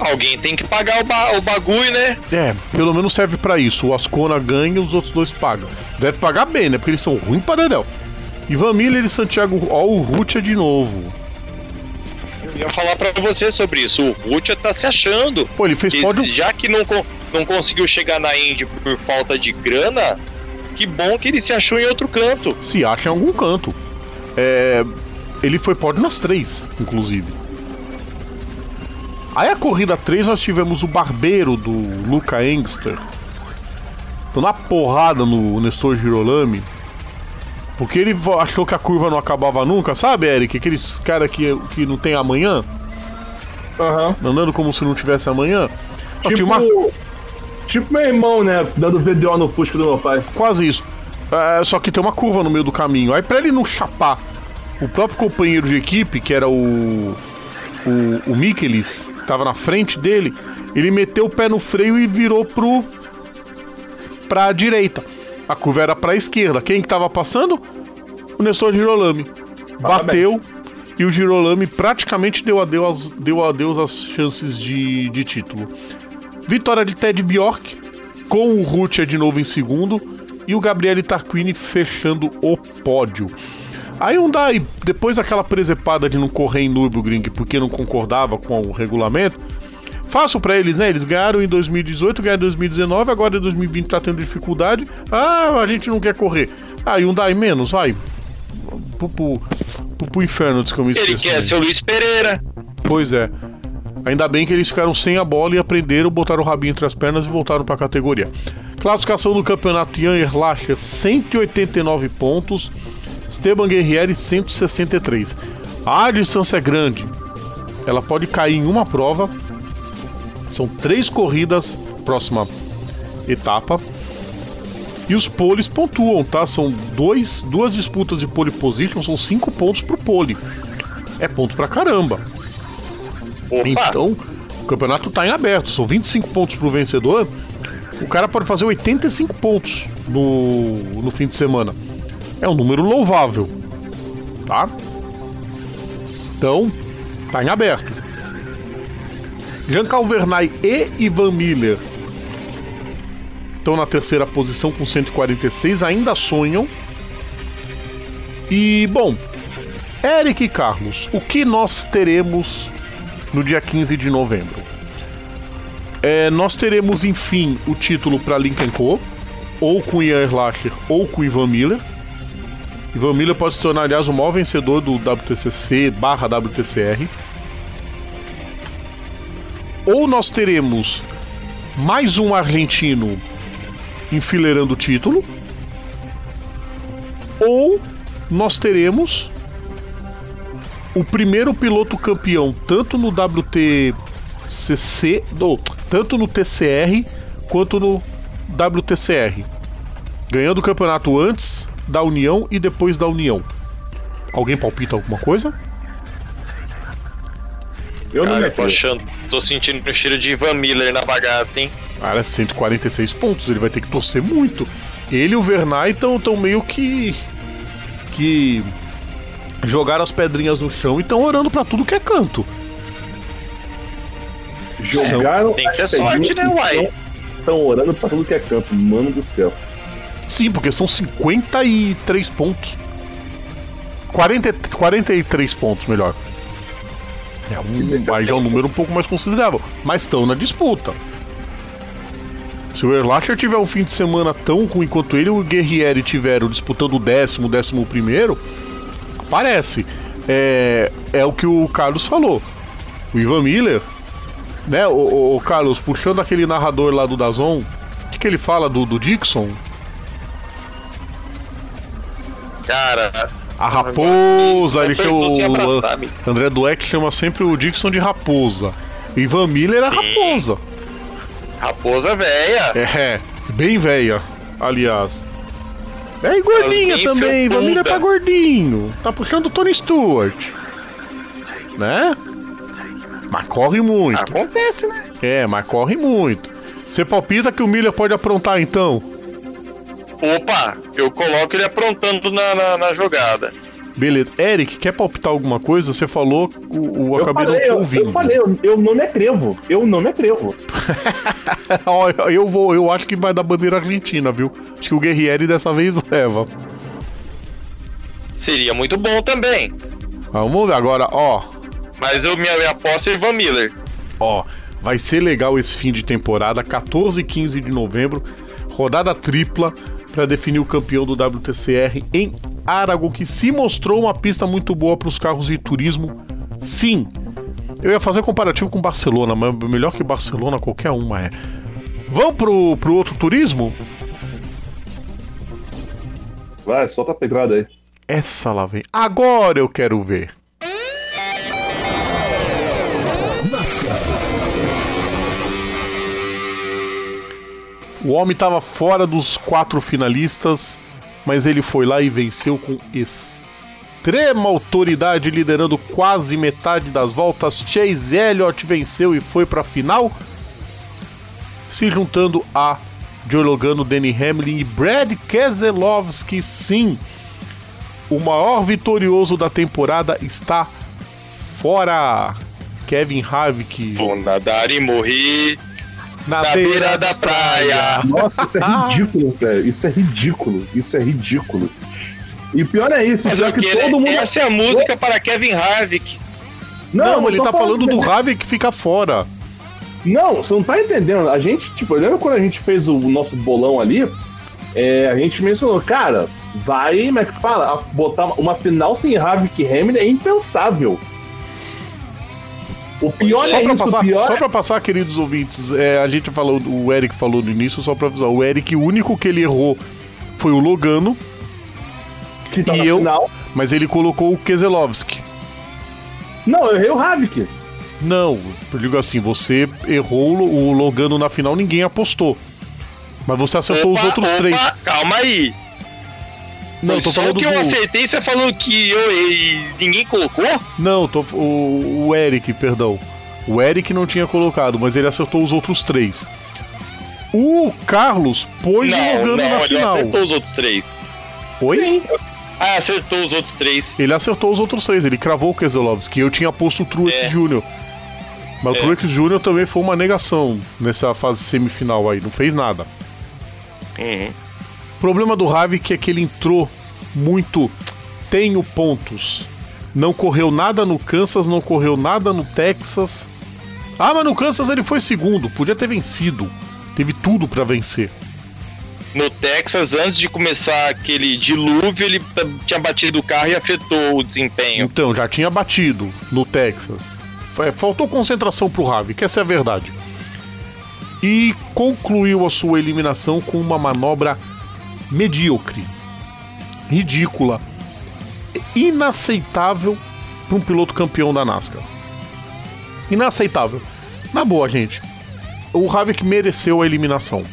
Alguém tem que pagar o, ba o bagulho, né?
É, pelo menos serve pra isso. O Ascona ganha e os outros dois pagam. Deve pagar bem, né? Porque eles são ruins para. Ivan Miller e Santiago. Ó, o Rutia de novo.
Eu ia falar pra você sobre isso. O Rutia tá se achando.
Pô, ele fez pódio.
Já que não, não conseguiu chegar na Indy por falta de grana, que bom que ele se achou em outro canto.
Se acha em algum canto. É, ele foi pódio nas três, inclusive. Aí a corrida 3 nós tivemos o barbeiro do Luca Engster. Dando uma porrada no Nestor Girolami. Porque ele achou que a curva não acabava nunca, sabe, Eric? Aqueles cara que, que não tem amanhã,
Aham.
andando como se não tivesse amanhã. Ó, tinha
Tipo,
uma-
tipo meu irmão, né? Dando VDO no Fusca do meu pai.
Quase isso. É, só que tem uma curva no meio do caminho. Aí pra ele não chapar o próprio companheiro de equipe, que era o. O, o Michelis, que tava na frente dele, ele meteu o pé no freio e virou pro. pra direita. A curva era pra esquerda. Quem que tava passando? O Nestor Girolami. Bateu e o Girolami praticamente deu adeus, deu adeus às chances de, de título. Vitória de Ted Bjork, com o Rutia de novo em segundo e o Gabriele Tarquini fechando o pódio. Aí um daí, depois daquela presepada de não correr em Nürburgring porque não concordava com o regulamento, fácil pra eles, né? Eles ganharam em 2018, ganharam em 2019, agora em 2020 tá tendo dificuldade. Ah, a gente não quer correr. Aí um daí menos, vai. Pro, pro, pro, pro inferno, diz que eu me
Ele
esqueço.
quer ser o Luiz Pereira.
Pois é. Ainda bem que eles ficaram sem a bola e aprenderam, botaram o rabinho entre as pernas e voltaram para a categoria. Classificação do campeonato: Ian Erlacher, 189 pontos. Esteban Guerrieri, 163. A distância é grande. Ela pode cair em uma prova. São três corridas, próxima etapa. E os poles pontuam, tá? São dois, duas disputas de pole position, são cinco pontos pro pole. É ponto pra caramba.
Opa,
Então, o campeonato tá em aberto. São 25 pontos pro vencedor. O cara pode fazer 85 pontos no, no fim de semana. É um número louvável. Tá? Então, tá em aberto. Jean Calvernay e Ivan Miller estão na terceira posição com 146, ainda sonham. E, bom, Eric e Carlos, o que nós teremos no dia 15 de novembro? É, nós teremos, enfim, o título para Lincoln Co. Ou com Ian Erlacher ou com Ivan Miller. Ivan Miller pode se tornar, aliás, o maior vencedor do WTCC barra WTCR. Ou nós teremos mais um argentino enfileirando o título. Ou nós teremos o primeiro piloto campeão, tanto no WTCC, do, tanto no TCR quanto no WTCR. Ganhando o campeonato antes da União e depois da União. Alguém palpita alguma coisa?
Eu não
cara,
me
eu tô achando, tô sentindo o cheiro de Ivan Miller na bagaça, hein?
Cara, 146 pontos, ele vai ter que torcer muito. Ele e o Vernay estão tão meio que. que. jogaram as pedrinhas no chão e estão orando pra tudo que é canto.
Jogaram.
Tem que sorte,
pedrinhas
né, uai?
Estão orando pra tudo que é campo. Mano do céu.
Sim, porque são 53 pontos. 40, 43 pontos, melhor. É um, já é um número um pouco mais considerável. Mas estão na disputa. Se o Erlacher tiver um fim de semana tão ruim quanto ele e o Guerrieri tiveram disputando o décimo, décimo primeiro, aparece. É, é o que o Carlos falou. O Ivan Miller, né, o, o- o Carlos, puxando aquele narrador lá do Dazon, o que, que ele fala do, do Dixon?
Cara,
A raposa, ele chama
Apertou sem
o. André Dueck chama sempre o Dixon de raposa. Ivan Miller é raposa.
raposa velha.
É, bem velha, aliás. É e gordinha também, Ivan Miller tá gordinho. Tá puxando o Tony Stewart. Né? Mas corre muito.
Acontece, né?
É, mas corre muito. Você palpita que o Miller pode aprontar então?
Opa, eu coloco ele aprontando na, na, na jogada.
Beleza. Eric, quer palpitar alguma coisa? Você falou, o, o
Eu
acabei
falei,
não te
eu,
ouvindo.
eu falei, eu, eu não me atrevo. Eu não me atrevo.
Eu vou, eu acho que vai dar bandeira argentina, viu? Acho que o Guerrieri dessa vez leva.
Seria muito bom também.
Vamos ver agora, ó.
Mas eu, minha, minha aposta é Ivan Miller.
Ó, vai ser legal esse fim de temporada, 14 e 15 de novembro, rodada tripla para definir o campeão do WTCR em Arago, que se mostrou uma pista muito boa para os carros de turismo. Sim. Eu ia fazer comparativo com Barcelona, mas melhor que Barcelona qualquer uma é. Vamos pro, pro outro turismo?
Vai, solta a pedrada aí.
Essa lá vem. Agora eu quero ver. O homem estava fora dos quatro finalistas, mas ele foi lá e venceu com extrema autoridade, liderando quase metade das voltas. Chase Elliott venceu e foi para a final, se juntando a Joe Logano, Danny Hamlin e Brad Keselowski. Sim, o maior vitorioso da temporada está fora. Kevin Harvick
e morrer
na
na beira da praia.
Nossa, isso é ridículo, velho. Isso é ridículo. Isso é ridículo. E pior é isso,
Mas
pior
eu
que todo mundo.
Essa é a música para Kevin Harvick.
Não,
eu
ele tá falando do
dele.
Harvick que fica fora.
Não, você não tá entendendo. A gente, tipo, lembra quando a gente fez o nosso bolão ali? É, a gente mencionou, cara, vai, como é que fala? A- Botar uma final sem Havik e Hamilton é impensável. O pior
Só
é
pra,
isso,
passar,
pior
só
é...
pra passar, queridos ouvintes, é, a gente falou, o Eric falou no início, só pra avisar, o Eric, o único que ele errou foi o Logano,
que tá
e
na
eu-
final.
mas ele colocou o Keselowski.
Não, eu errei o Havik.
Não, eu digo assim, você errou o Lo- o Logano na final, ninguém apostou. Mas você acertou os
Opa,
outros
opa,
três.
Calma aí.
Não, tô falando
que
do.
eu acertei, você falou que eu ninguém colocou?
Não, tô, o, o Eric, perdão. O Eric não tinha colocado, mas ele acertou os outros três. O Carlos pôs o
não,
Logano
não,
na
ele
final.
acertou os outros três.
Oi?
Ah, acertou os outros três.
Ele acertou os outros três, ele cravou o Keselowski. Eu tinha posto o Truex
É.
Jr. Mas
É.
o Truex Jr. também foi uma negação nessa fase semifinal aí, não fez nada.
Uhum.
O problema do Havik é que ele entrou muito. Tenho pontos. Não correu nada no Kansas, não correu nada no Texas. Ah, mas no Kansas ele foi segundo, podia ter vencido. Teve tudo pra vencer.
No Texas, antes de começar aquele dilúvio, ele tinha batido o carro e afetou o desempenho.
Então, já tinha batido no Texas. Fa- Faltou concentração pro Havik, essa é a verdade. E concluiu a sua eliminação com uma manobra medíocre, ridícula, inaceitável para um piloto campeão da NASCAR. Inaceitável. Na boa, gente. O Havik mereceu a eliminação.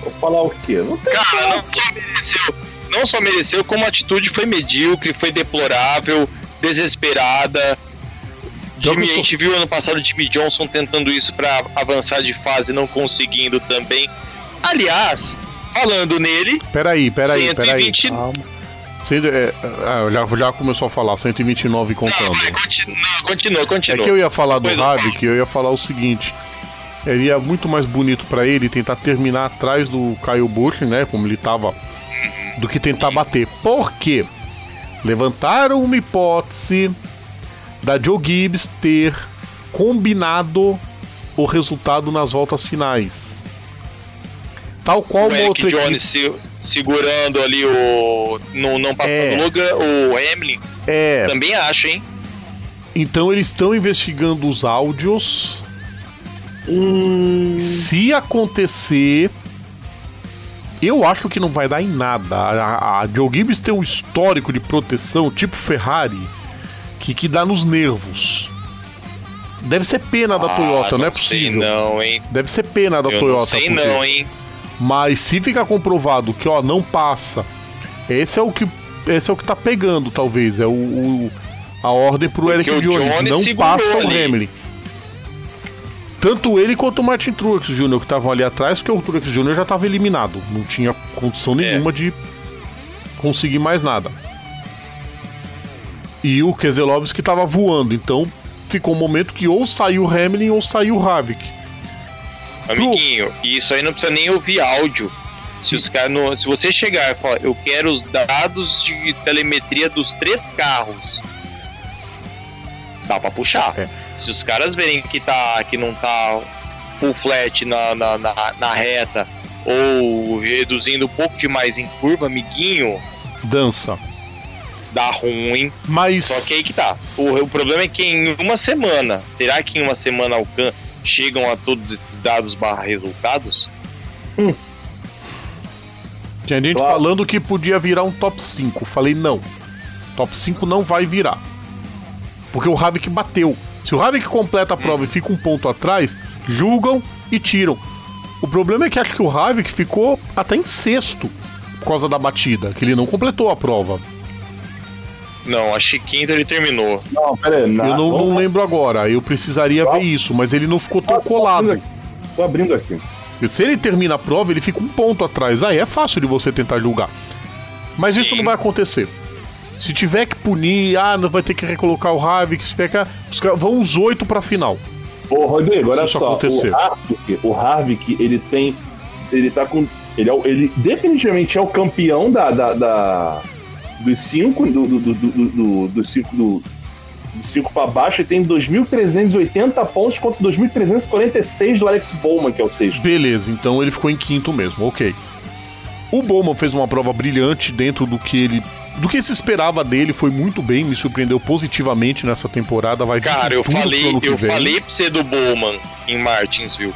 Vou falar o quê? Não tem
Cara, não só mereceu, não só mereceu, como a atitude foi medíocre, foi deplorável, desesperada. Jimmy, a gente viu ano passado o Jimmy Johnson tentando isso pra avançar de fase, não conseguindo também. Aliás, falando nele,
Peraí, peraí, peraí.
120
Calma. É, ah, já, já começou a falar, 129
não,
contando.
vai, continua, continua,
É
continua.
que eu ia falar do
é.
Havik, eu ia falar o seguinte. Seria muito mais bonito pra ele tentar terminar atrás do Kyle Busch, né? Como ele tava. Do que tentar bater. Por quê? Levantaram uma hipótese da Joe Gibbs ter combinado o resultado nas voltas finais. Tal qual
o Eric
outra
Jones se- segurando ali o. Não, não passando
É.
o Logan, o Emily.
É,
Também acho, hein?
então eles estão investigando os áudios.
Hum,
Se acontecer, eu acho que não vai dar em nada. A, a Joe Gibbs tem um histórico de proteção, tipo Ferrari, que, que dá nos nervos. Deve ser pena da
Ah,
Toyota, não, é
sei
possível.
não, hein?
Deve ser pena da
Eu
Toyota.
não sei
porque-
não, hein?
Mas se ficar comprovado que, ó, não passa, esse é o que esse é o que tá pegando, talvez. É o, o- a ordem pro
Porque
Eric
o
Jones.
Jones
não passa o
ali.
Hamlin. Tanto ele quanto o Martin Truex Jr. que estavam ali atrás, porque o Truex Jr. já estava eliminado. Não tinha condição
É.
nenhuma de conseguir mais nada. E o Keselowski estava voando, então ficou um momento que ou saiu o Hamilton ou saiu o Havik.
Amiguinho, isso aí não precisa nem ouvir áudio. Se, os cara não, se você chegar e falar, eu quero os dados de telemetria dos três carros, dá pra puxar.
É.
Se os caras verem que, tá, que não tá full flat na, na, na, na reta ou reduzindo um pouco demais em curva, amiguinho,
Dança.
dá ruim.
Mas.
Só que aí que tá. O, o problema é que em uma semana, será que em uma semana alcan chegam a todos esses dados barra resultados?
Tinha gente
Claro.
falando que podia virar um top 5. Falei, não. Top 5 não vai virar. Porque o Havik bateu. Se o Havik completa a prova e fica um ponto atrás, julgam e tiram. O problema é que acho que o Havik ficou até em sexto por causa da batida, que ele não completou a prova.
Não, acho que quinto ele terminou.
Não, pera aí.
Eu não, não lembro agora, eu precisaria ver isso, mas ele não ficou tão colado.
Tô abrindo aqui.
E Se ele termina a prova, ele fica um ponto atrás. Aí é fácil de você tentar julgar. Mas isso
Sim.
não vai acontecer. Se tiver que punir, ah, não vai ter que recolocar o Havik, se tiver que. Os caras vão os oito pra final.
Ô, Rodrigo, olha
isso
só.
acontecer.
O Harvick, o Harvick, ele tem. Ele tá com. Ele, é, ele definitivamente é o campeão da. da, da- dos cinco. Do, do, do, do, do, dos cinco. Do, dos cinco pra baixo, ele tem 2.380 pontos contra 2.346 do Alex Bowman, que é o sexto.
Beleza, então ele ficou em quinto mesmo, ok. O Bowman fez uma prova brilhante dentro do que ele. Do que se esperava dele, foi muito bem, me surpreendeu positivamente nessa temporada. Vai
Cara, eu
tudo pro
falei,
ano que
eu
vem.
falei pra você do Bowman em Martinsville.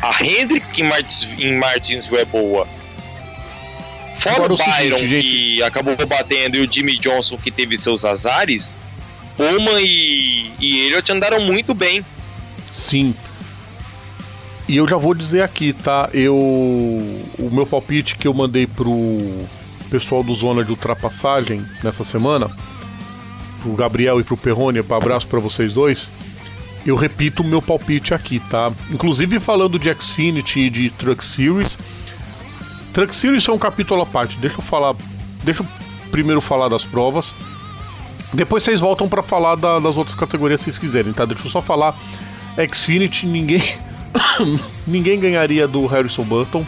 A Hendrick em, Martins, em Martinsville é boa. Fora
Agora
o
o seguinte,
Byron,
gente.
que acabou batendo, e o Jimmy Johnson, que teve seus azares, Bowman e, e Elliott andaram muito bem.
Sim. E eu já vou dizer aqui, tá? Eu. O meu palpite que eu mandei pro pessoal do Zona de Ultrapassagem nessa semana, pro Gabriel e pro Perrone, abraço pra vocês dois. Eu repito o meu palpite aqui, tá? Inclusive falando de Xfinity e de Truck Series. Truck Series é um capítulo à parte. Deixa eu falar. Deixa eu primeiro falar das provas. Depois vocês voltam pra falar da- das outras categorias se vocês quiserem, tá? Deixa eu só falar. Xfinity, ninguém. ninguém ganharia do Harrison Burton.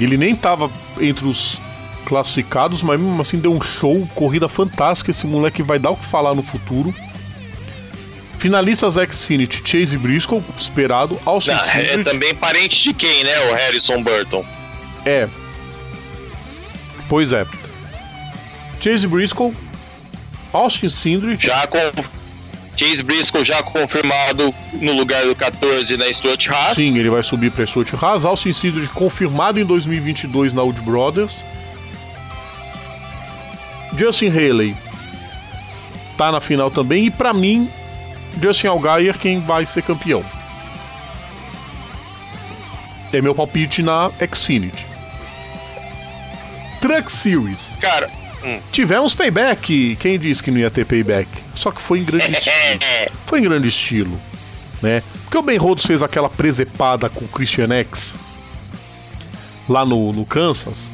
Ele nem tava entre os classificados, mas mesmo assim deu um show, corrida fantástica. Esse moleque vai dar o que falar no futuro. Finalistas Xfinity, Chase Briscoe, esperado. Austin
Ah, é também parente de quem, né? O Harrison Burton.
é. Pois é. Chase Briscoe, Austin Cindric,
Já com Chase Briscoe já confirmado no lugar do 14 na Stuart Haas.
Sim, ele vai subir para Stuart Haas. Austin Cindric confirmado em 2022 na Wood Brothers. Justin Haley tá na final também. E para mim, Justin Allgaier quem vai ser campeão. É meu palpite na Xfinity. Truck Series.
Cara, hum.
Tivemos payback. Quem disse que não ia ter payback? Só que foi em grande estilo foi em grande estilo, né? Porque o Ben Rhodes fez aquela presepada com o Christian X lá no, no Kansas.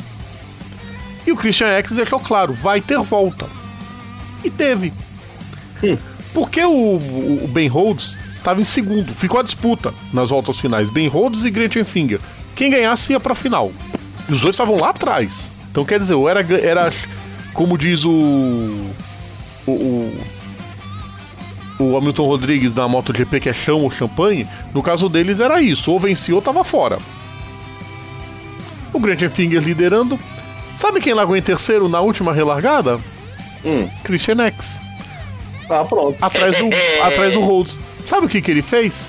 E o Christian X deixou claro, vai ter volta. E teve. Porque o, o, o Ben Rhodes estava em segundo, ficou a disputa nas voltas finais, Ben Rhodes e Gretchen Finger. Quem ganhasse ia pra final. E os dois estavam lá atrás. Então quer dizer, ou era, era como diz o, o, o o Hamilton Rodrigues da MotoGP, que é chão ou champanhe, no caso deles era isso, ou vencia ou tava fora. O Grant Finger liderando. Sabe quem largou em terceiro na última relargada?
Hum.
Christian X.
Ah, pronto.
Atrás do, atrás do Rhodes. Sabe o que, que ele fez?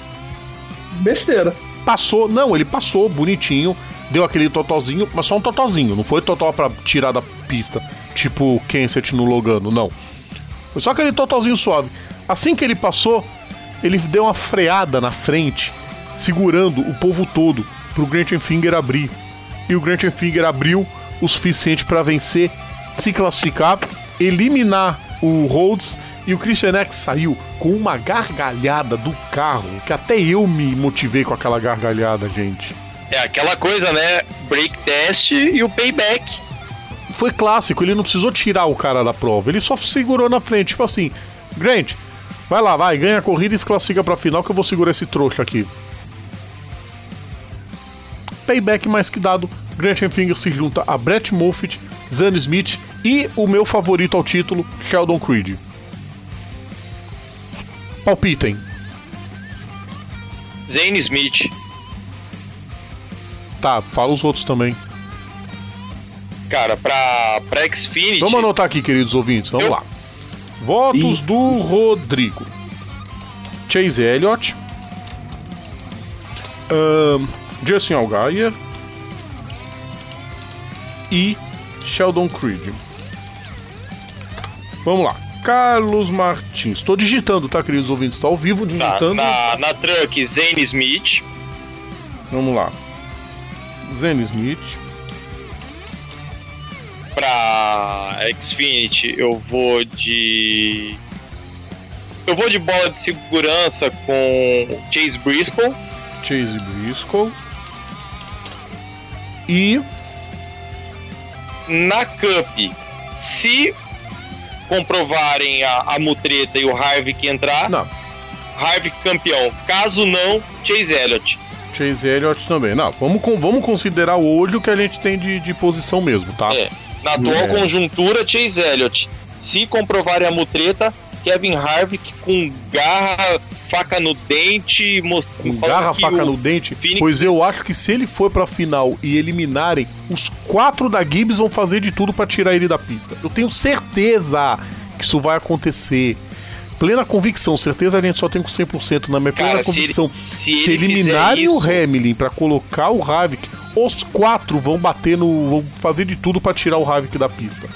Besteira.
Passou, não, ele passou bonitinho, deu aquele totozinho, mas só um totozinho, não foi totó pra tirar da pista, tipo o Kenseth no Logano, não. Foi só aquele totozinho suave. Assim que ele passou, ele deu uma freada na frente, segurando o povo todo pro Grant Finger abrir. E o Grant Finger abriu o suficiente para vencer, se classificar, eliminar o Rhodes e o Christian X saiu com uma gargalhada do carro, que até eu me motivei com aquela gargalhada, gente.
é aquela coisa, né? Break test e o payback.
Foi clássico, ele não precisou tirar o cara da prova, ele só segurou na frente, tipo assim, Grant, vai lá, vai, ganha a corrida e se classifica pra final que eu vou segurar esse trouxa aqui. Payback mais que dado, Grant Finger se junta a Brett Moffitt, Zane Smith e o meu favorito ao título, Sheldon Creed. Palpitem.
Zane Smith.
Tá, fala os outros também.
Cara, pra, pra Xfinity.
Vamos anotar aqui, queridos ouvintes. Vamos
Eu-
lá. Votos do Rodrigo. Chase Elliott. ahn, Justin Allgaier. E Sheldon Creed. Vamos lá. Carlos Martins. Estou digitando, tá, queridos ouvintes? Está ao vivo digitando.
na, na truck, Zane Smith.
Vamos lá. Zen Smith.
Pra Xfinity, eu vou de. Eu vou de bola de segurança com Chase Briscoe.
Chase Briscoe. E
Na Cup, se comprovarem a, a mutreta e o Harvick entrar,
Não,
Harvick campeão. Caso não, Chase Elliott.
Chase Elliott também. Não, vamos, vamos considerar hoje o que a gente tem de, de posição mesmo, tá?
É. Na atual
É.
conjuntura, Chase Elliott. Se comprovarem a mutreta, Kevin Harvick com garra, faca no dente, mostrando
Com garra, faca no dente.
Phoenix-
Pois eu acho que se ele for pra final e eliminarem, os quatro da Gibbs vão fazer de tudo pra tirar ele da pista. Eu tenho certeza que isso vai acontecer. Plena convicção, certeza a gente só tem com 100% na minha
Cara,
plena
se
convicção.
ele- se
se
ele
eliminarem
fizer
o
isso-
Hamilton pra colocar o Havik, os quatro vão bater no. vão fazer de tudo pra tirar o Havik da pista.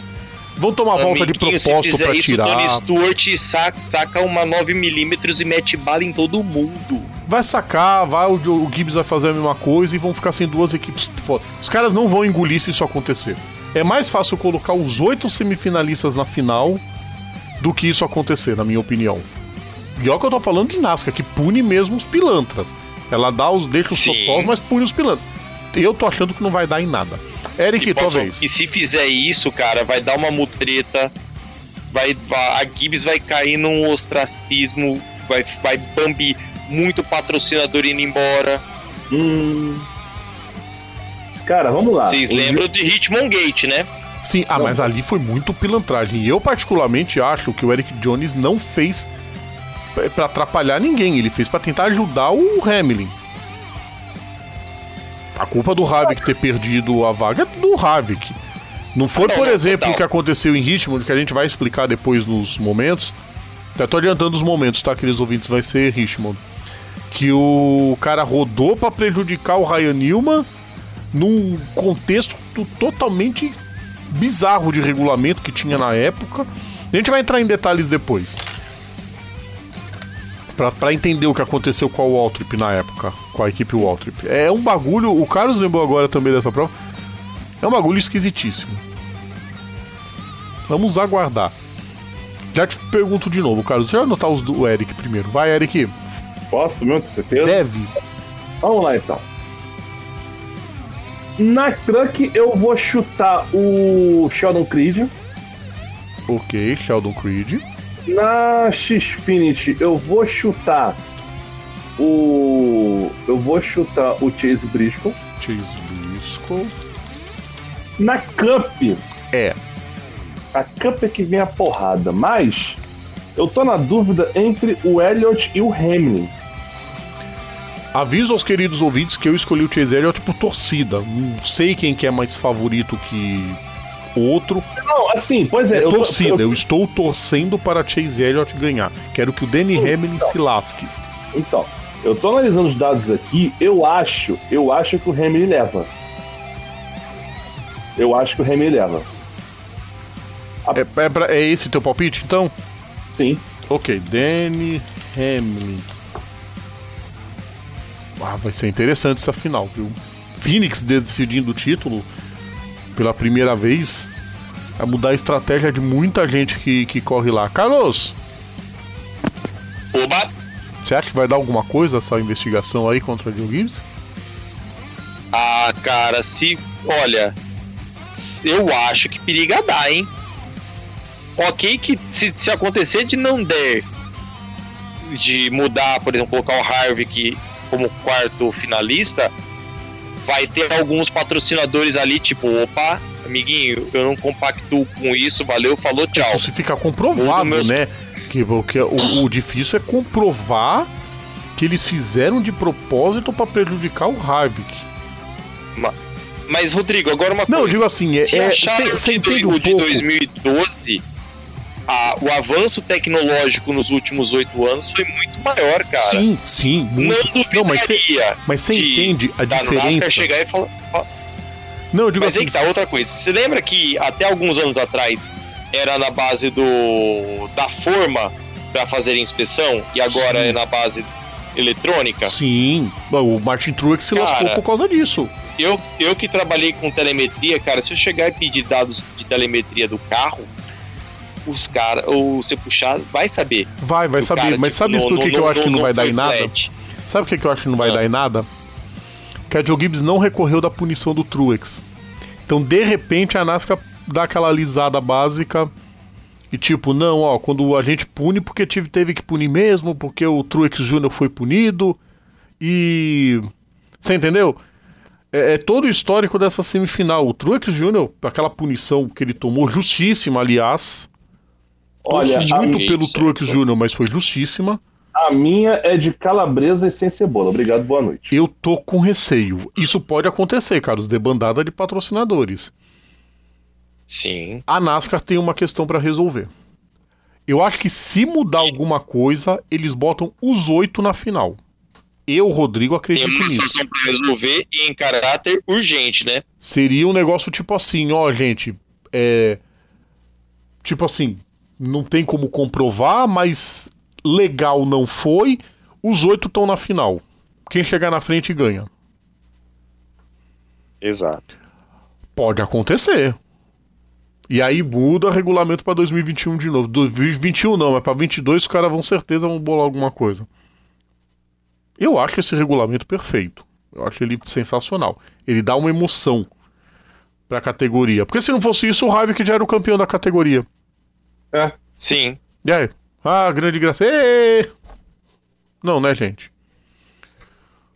Vão tomar volta de
Amiguinho, se
propósito
isso,
tirar.
Tony Stewart saca, saca uma 9mm e mete bala em todo mundo.
Vai sacar, vai, o, o Gibbs vai fazer a mesma coisa e vão ficar sem duas equipes foda. Os caras não vão engolir se isso acontecer. É mais fácil colocar os oito semifinalistas na final do que isso acontecer, na minha opinião. E olha que eu tô falando de NASCAR, que pune mesmo os pilantras. Ela dá os, deixa os
Sim.
totós, mas pune os pilantras. Eu tô achando que não vai dar em nada. Eric,
E
tua
posso-
vez.
E se fizer isso, cara, vai dar uma mutreta. Vai, a Gibbs vai cair num ostracismo. Vai, vai Bambi muito patrocinador indo embora.
Hum. Cara, vamos lá.
Vocês lembram de Richmond Gate, né?
Sim, ah,
Não.
mas ali foi muito pilantragem. E eu, particularmente, acho que o Eric Jones não fez p- pra atrapalhar ninguém. Ele fez pra tentar ajudar o Hamilton. A culpa do Havik ter perdido a vaga é do Havik. Não foi,
Não,
por
não,
exemplo, o que aconteceu em Richmond, que a gente vai explicar depois nos momentos. Já tô adiantando os momentos, tá, queridos ouvintes? Vai ser Richmond. Que o cara rodou pra prejudicar o Ryan Newman num contexto totalmente bizarro de regulamento que tinha na época. A gente vai entrar em detalhes depois. Pra, pra entender o que aconteceu com a Waltrip na época, com a equipe Waltrip. É um bagulho, o Carlos lembrou agora também dessa prova. É um bagulho esquisitíssimo. Vamos aguardar. Já te pergunto de novo, Carlos. Você vai anotar os do Eric primeiro. Vai, Eric.
Posso, meu, com certeza?
Deve.
Vamos lá então. Na truck eu vou chutar o Sheldon Creed.
Ok, Sheldon Creed.
Na Xfinity eu vou chutar o. Eu vou chutar o Chase Briscoe.
Chase Briscoe.
Na Cup,
É.
a Cup é que vem a porrada, mas eu tô na dúvida entre o Elliott e o Hamlin.
Aviso aos queridos ouvintes que eu escolhi o Chase Elliott por torcida. Não sei quem que é mais favorito que outro.
Não, assim, pois é.
É
eu tô-
torcida.
eu-
Eu estou torcendo para Chase Elliott ganhar. Quero que o Danny Hamlin se lasque.
Então, eu tô analisando os dados aqui, eu acho, eu acho que o Hamlin leva. Eu acho que o Hamlin leva.
É, é, pra- é esse teu palpite, então?
Sim.
Ok, Danny Hamlin. Ah, vai ser interessante essa final, viu? Phoenix decidindo o título pela primeira vez. Vai mudar a estratégia de muita gente que, que corre lá. Carlos,
Oba!
você acha que vai dar alguma coisa essa investigação aí contra o Joe Gibbs?
Ah, cara, se. Olha. Eu acho que periga dar, hein? Ok que se, se acontecer de não der de mudar, por exemplo, colocar o Harvick como quarto finalista, vai ter alguns patrocinadores ali, tipo, opa, amiguinho, eu não compactuo com isso, valeu, falou, tchau.
Isso se fica comprovado,
meu-
né? Que, que o, o difícil é comprovar que eles fizeram de propósito pra prejudicar o Harvick.
Mas, Rodrigo, agora uma
Não, eu
coisa.
digo assim, é, é, você entende
o
um
de
pouco.
2012, a- o avanço tecnológico nos últimos oito anos foi muito maior, cara.
Sim, sim,
Não
muito.
duvidaria
Não, mas você mas
de
entende a diferença.
chegar e falar... fa-
Não, eu digo
Mas
assim,
que tá, outra coisa. Você lembra que até alguns anos atrás era na base do da forma pra fazer inspeção e agora
Sim.
é na base eletrônica?
sim, o Martin Truex se
Cara,
lascou por causa disso.
Eu, eu que trabalhei com telemetria, cara, se eu chegar e pedir dados de telemetria do carro, os caras, ou você puxar, vai saber.
Vai, vai saber.
cara,
mas sabe isso que eu acho que não vai dar
foi
em nada? Sabe o que, eu acho que não vai
Ah.
dar em nada? Que a Joe Gibbs não recorreu da punição do Truex. Então, de repente, a NASCAR dá aquela alisada básica e tipo, não, ó, quando a gente pune, porque tive, teve que punir mesmo, porque o Truex Jr. foi punido e... Você entendeu? É, é todo o histórico dessa semifinal. O Truex Jr., aquela punição que ele tomou, justíssima, aliás.
Olha,
muito pelo Truex Jr., mas foi justíssima.
a minha é de calabresa e sem cebola. Obrigado, boa noite.
Eu tô com receio. Isso pode acontecer, Carlos, debandada de patrocinadores.
Sim.
A NASCAR tem uma questão pra resolver. Eu acho que se mudar alguma coisa, eles botam os oito na final. Eu, Rodrigo,
Tem
acredito
uma
nisso.
pra resolver e em caráter urgente, né?
Seria um negócio tipo assim, ó, gente, é. Tipo assim, não tem como comprovar, mas legal não foi. Os oito estão na final. Quem chegar na frente ganha.
Exato.
Pode acontecer. E aí muda o regulamento pra 2021 de novo. 2021 não, mas pra 22 os caras vão certeza vão bolar alguma coisa. Eu acho esse regulamento perfeito. Eu acho ele sensacional. Ele dá uma emoção pra categoria. Porque se não fosse isso, o Harvick já era o campeão da categoria.
É.
Sim.
E aí? Ah, grande graça. Ê! Não, né, gente?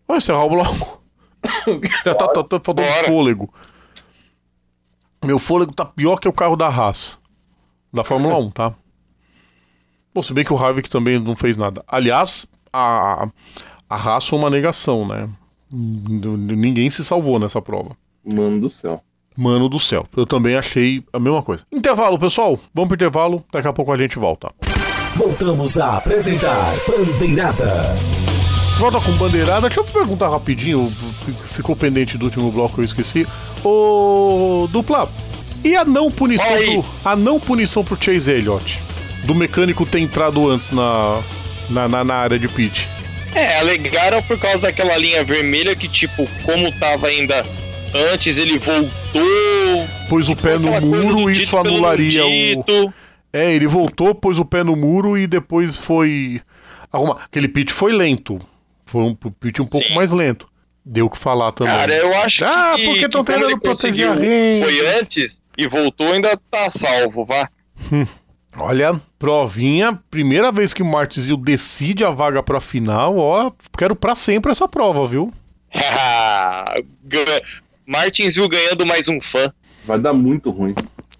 Vamos encerrar o bloco. Já tá, tá, tá faltando
Bora.
fôlego. Meu fôlego tá pior que o carro da Haas. Da Fórmula 1, tá? Bom, se bem que o Harvick também não fez nada. Aliás, a, a Haas foi uma negação, né? Ninguém se salvou nessa prova.
Mano do céu.
Mano do céu, eu também achei a mesma coisa. Intervalo, pessoal. Vamos pro intervalo, daqui a pouco a gente volta.
Voltamos a apresentar Bandeirada.
Volta com bandeirada. Deixa eu perguntar rapidinho, ficou pendente do último bloco, eu esqueci. Ô, dupla, e a não punição pro, a não punição pro Chase Elliott? Do mecânico ter entrado antes na, na, na, na área de pit.
É, alegaram por causa daquela linha vermelha que, tipo, como tava ainda antes, ele voltou.
Pôs o pé no muro e isso anularia o. É, ele voltou, pôs o pé no muro e depois foi arrumar. Aquele pit foi lento. Foi um pit um pouco
Sim.
mais lento. Deu o que falar também.
Cara, eu acho
Ah,
que.
porque
que
tão
como ele
tentando proteger a rede.
Foi antes e voltou, ainda tá salvo, vá.
Olha, provinha, primeira vez que o Martins decide a vaga pra final, ó, quero pra sempre essa prova, viu?
Martinsville ganhando mais um fã.
Vai dar muito ruim.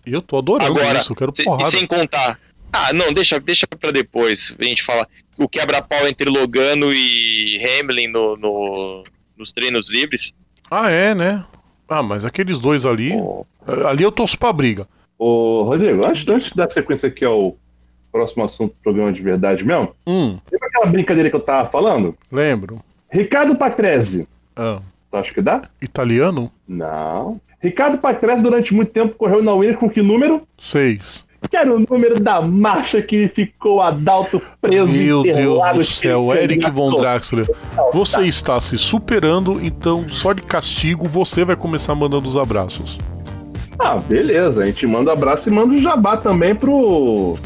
Eu tô adorando
Agora,
isso, eu quero porrada.
e sem contar. Ah, não, deixa, deixa pra depois a gente falar. O quebra-pau entre Logano e Hamlin no, no- nos treinos livres.
Ah, é, né? Ah, mas aqueles dois ali,
Oh.
ali eu torço pra briga.
Ô, Rodrigo, antes, antes da sequência aqui ao próximo assunto do programa de verdade mesmo,
Hum,
lembra aquela brincadeira que eu tava falando?
lembro.
Ricardo Patrese.
Ah,
Tu acha que dá?
italiano?
Não. Ricardo Patrese durante muito tempo correu na Williams com que número?
Seis.
Que era o número da marcha que ficou Adalto preso
Meu Deus do céu, Eric Von. Draxler. Você está se superando, então só de castigo você vai começar mandando os abraços.
Ah, beleza. A gente manda um abraço e manda um jabá também pro,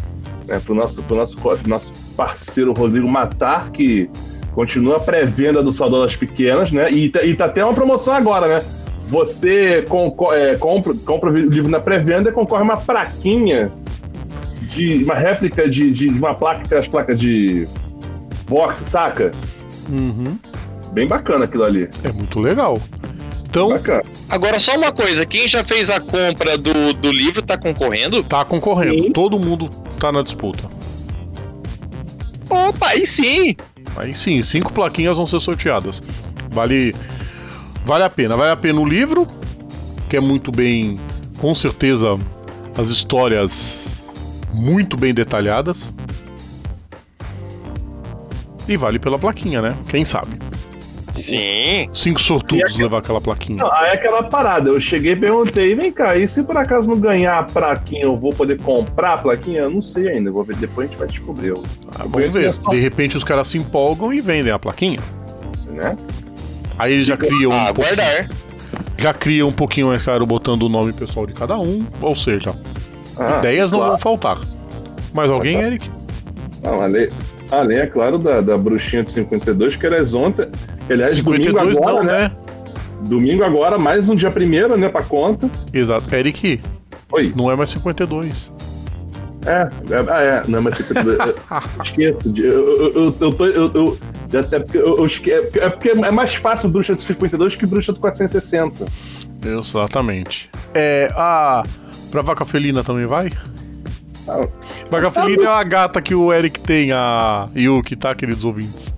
né, pro, nosso, pro nosso, nosso parceiro Rodrigo Matar, que continua a pré-venda do Saudolas Pequenas, né? E, tá- e tá tendo uma promoção agora, né? você é, compra, compra o livro na pré-venda e concorre a uma plaquinha de uma réplica de, de uma placa, aquelas placas de boxe, saca?
Uhum.
Bem bacana aquilo ali.
É muito legal. Então,
Bacana.
Agora, só uma coisa: quem já fez a compra do, do livro tá concorrendo?
tá concorrendo.
Sim.
Todo mundo tá na disputa.
Opa, aí sim!
Aí sim, cinco plaquinhas vão ser sorteadas. Vale, vale a pena. Vale a pena o livro, que é muito bem, com certeza, as histórias muito bem detalhadas. E vale pela plaquinha, né? Quem sabe?
Sim.
Cinco sortudos levar aquela plaquinha.
Não, aí é aquela parada. Eu cheguei e perguntei, vem cá, e se por acaso não ganhar a plaquinha, eu vou poder comprar a plaquinha? Eu não sei ainda, vou ver depois a gente vai descobrir.
Ah, vamos ver. De repente os caras se empolgam e vendem a plaquinha.
Né?
Aí eles já criam um
Ah,
pouquinho,
aguardar.
já criam um pouquinho mais claro botando o nome pessoal de cada um. Ou seja,
Ah,
ideias não
claro.
vão faltar. Mais alguém, Eric?
Não, além, além, é claro, da, da bruxinha de 52, que aliás ontem. Aliás,
52
domingo agora,
não,
né?
né?
Domingo agora, mais um dia primeiro, né, pra conta.
Exato. Eric,
Oi.
não é mais 52.
É, é, ah, é, não, mas 52. eu- esqueço. de- Eu, eu, eu, eu tô. Eu, eu, até porque eu, eu esque- é porque- é porque é mais fácil bruxa de 52 que bruxa de 460.
Exatamente. É, a. Pra vaca felina também vai?
Ah,
Vaca felina é a gata que o Eric tem, a Yuki, tá, queridos ouvintes?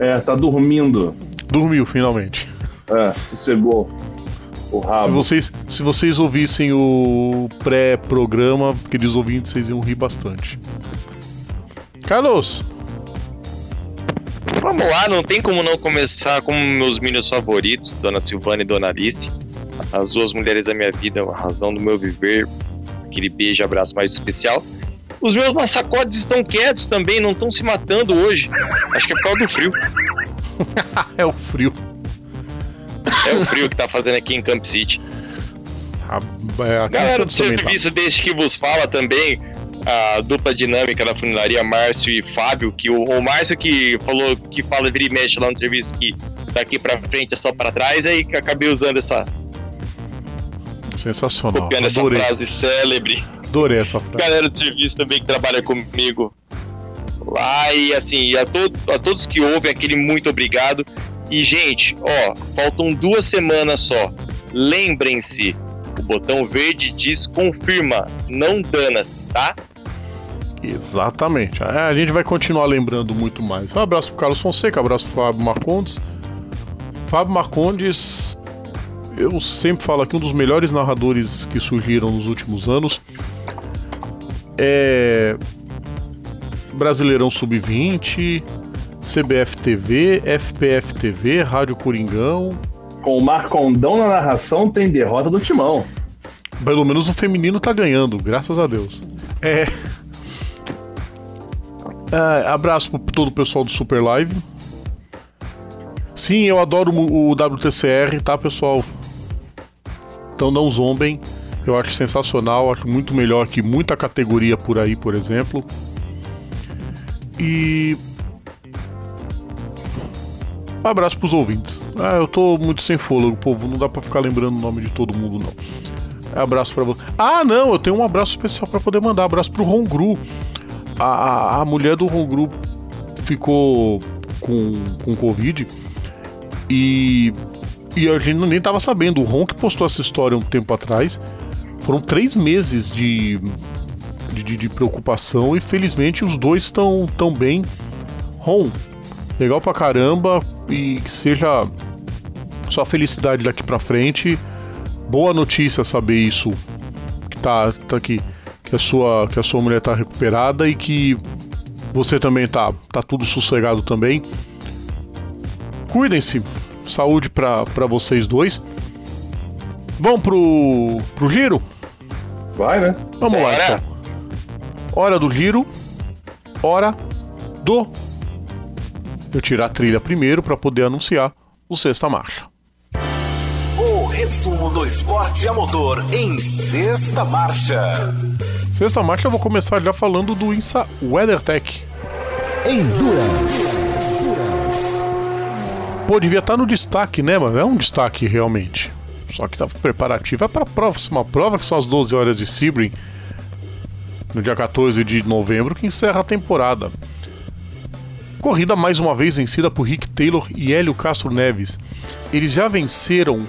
É, tá dormindo.
Dormiu finalmente.
É, sossegou o
Se
rabo.
vocês, se vocês ouvissem o pré-programa, queridos ouvintes, vocês iam rir bastante. Carlos,
Vamos lá, não tem como não começar com meus minions favoritos, Dona Silvana e Dona Alice. As duas mulheres da minha vida, a razão do meu viver. Aquele beijo e abraço mais especial. Os meus massacotes estão quietos também, não estão se matando hoje. Acho que é por causa do frio.
é o frio.
É o frio que tá fazendo aqui em Camp City.
A, é, aqui em
Galera do
tá.
serviço desse que vos fala também, a dupla dinâmica da funilaria Márcio e Fábio, que o, o Márcio que falou que fala vira e mexe lá no serviço que daqui pra frente é só pra trás, aí que acabei usando essa,
Sensacional.
copiando essa
Adorei.
frase célebre.
Adorei essa frase.
Galera do serviço também que trabalha comigo lá e assim, a, todo, a todos que ouvem, aquele muito obrigado. E gente, ó, faltam duas semanas só. Lembrem-se, o botão verde diz confirma, não dana-se, tá?
Exatamente. É, A gente vai continuar lembrando muito mais. Um abraço pro Carlos Fonseca, um abraço pro Fábio Marcondes. Fábio Marcondes, eu sempre falo aqui, um dos melhores narradores que surgiram nos últimos anos. É. Brasileirão Sub-20, CBF TV, FPF TV, Rádio Coringão.
Com o Marcondão na narração, tem derrota do Timão.
Pelo menos o feminino tá ganhando, graças a Deus. É. É, abraço para todo o pessoal do Super Live. Sim, eu adoro o o WTCR, tá, pessoal? Então não zombem. Eu acho sensacional, acho muito melhor que muita categoria por aí, por exemplo. E. Um abraço pros ouvintes. Ah, eu tô muito sem fôlego, povo. Não dá pra ficar lembrando o nome de todo mundo, não. Abraço pra você. Ah, não, eu tenho um abraço especial pra poder mandar. Abraço pro Hongru. A, a, a mulher do Hongru ficou com, com Covid e, e a gente nem tava sabendo. O Ron que postou essa história um tempo atrás. Foram três meses de, de, de- preocupação e felizmente os dois estão tão bem. Ron, legal pra caramba e que seja só felicidade daqui pra frente. Boa notícia saber isso que tá, tá aqui que a sua que a sua mulher tá recuperada e que você também tá tá tudo sossegado também. Cuidem-se. Saúde pra pra vocês dois. Vamos pro pro giro?
Vai, né?
Vamos lá então. Hora do giro. Hora do eu tirar a trilha primeiro pra poder anunciar o sexta marcha.
O resumo do esporte a motor em sexta marcha.
Sexta marcha eu vou começar já falando do INSA WeatherTech.
Endurance.
Pô, devia estar no destaque, né, mano? É um destaque realmente. Só que tava preparativa para a próxima prova, que são as 12 horas de Sebring, no dia 14 de novembro, que encerra a temporada. Corrida mais uma vez vencida por Rick Taylor e Hélio Castro Neves. Eles já venceram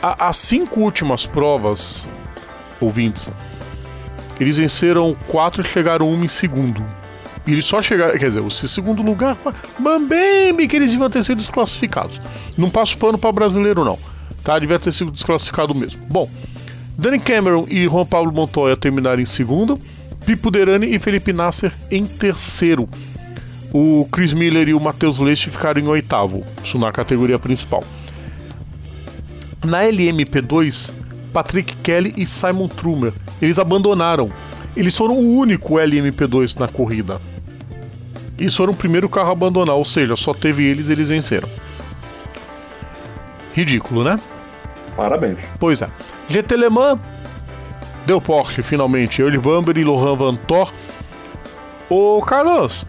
as cinco últimas provas, ouvintes. Eles venceram quatro e chegaram uma em segundo. E eles só chegaram, quer dizer, o segundo lugar, bambeme que eles deviam ter sido desclassificados. Não passo pano para brasileiro não, tá? Devia ter sido desclassificado mesmo. Bom, Danny Cameron e Juan Pablo Montoya terminaram em segundo, Pipo Derani e Felipe Nasser em terceiro. O Chris Miller e o Matheus Leite ficaram em oitavo, isso na categoria principal. Na LMP2, Patrick Kelly e Simon Trumer, eles abandonaram. Eles foram o único LMP2 na corrida. Eles foram o primeiro carro a abandonar, ou seja, só teve eles e eles venceram. Ridículo, né?
Parabéns.
Pois é. GT Le Mans deu Porsche finalmente. Early Bamber e Lohan Van Thor. Ô Carlos,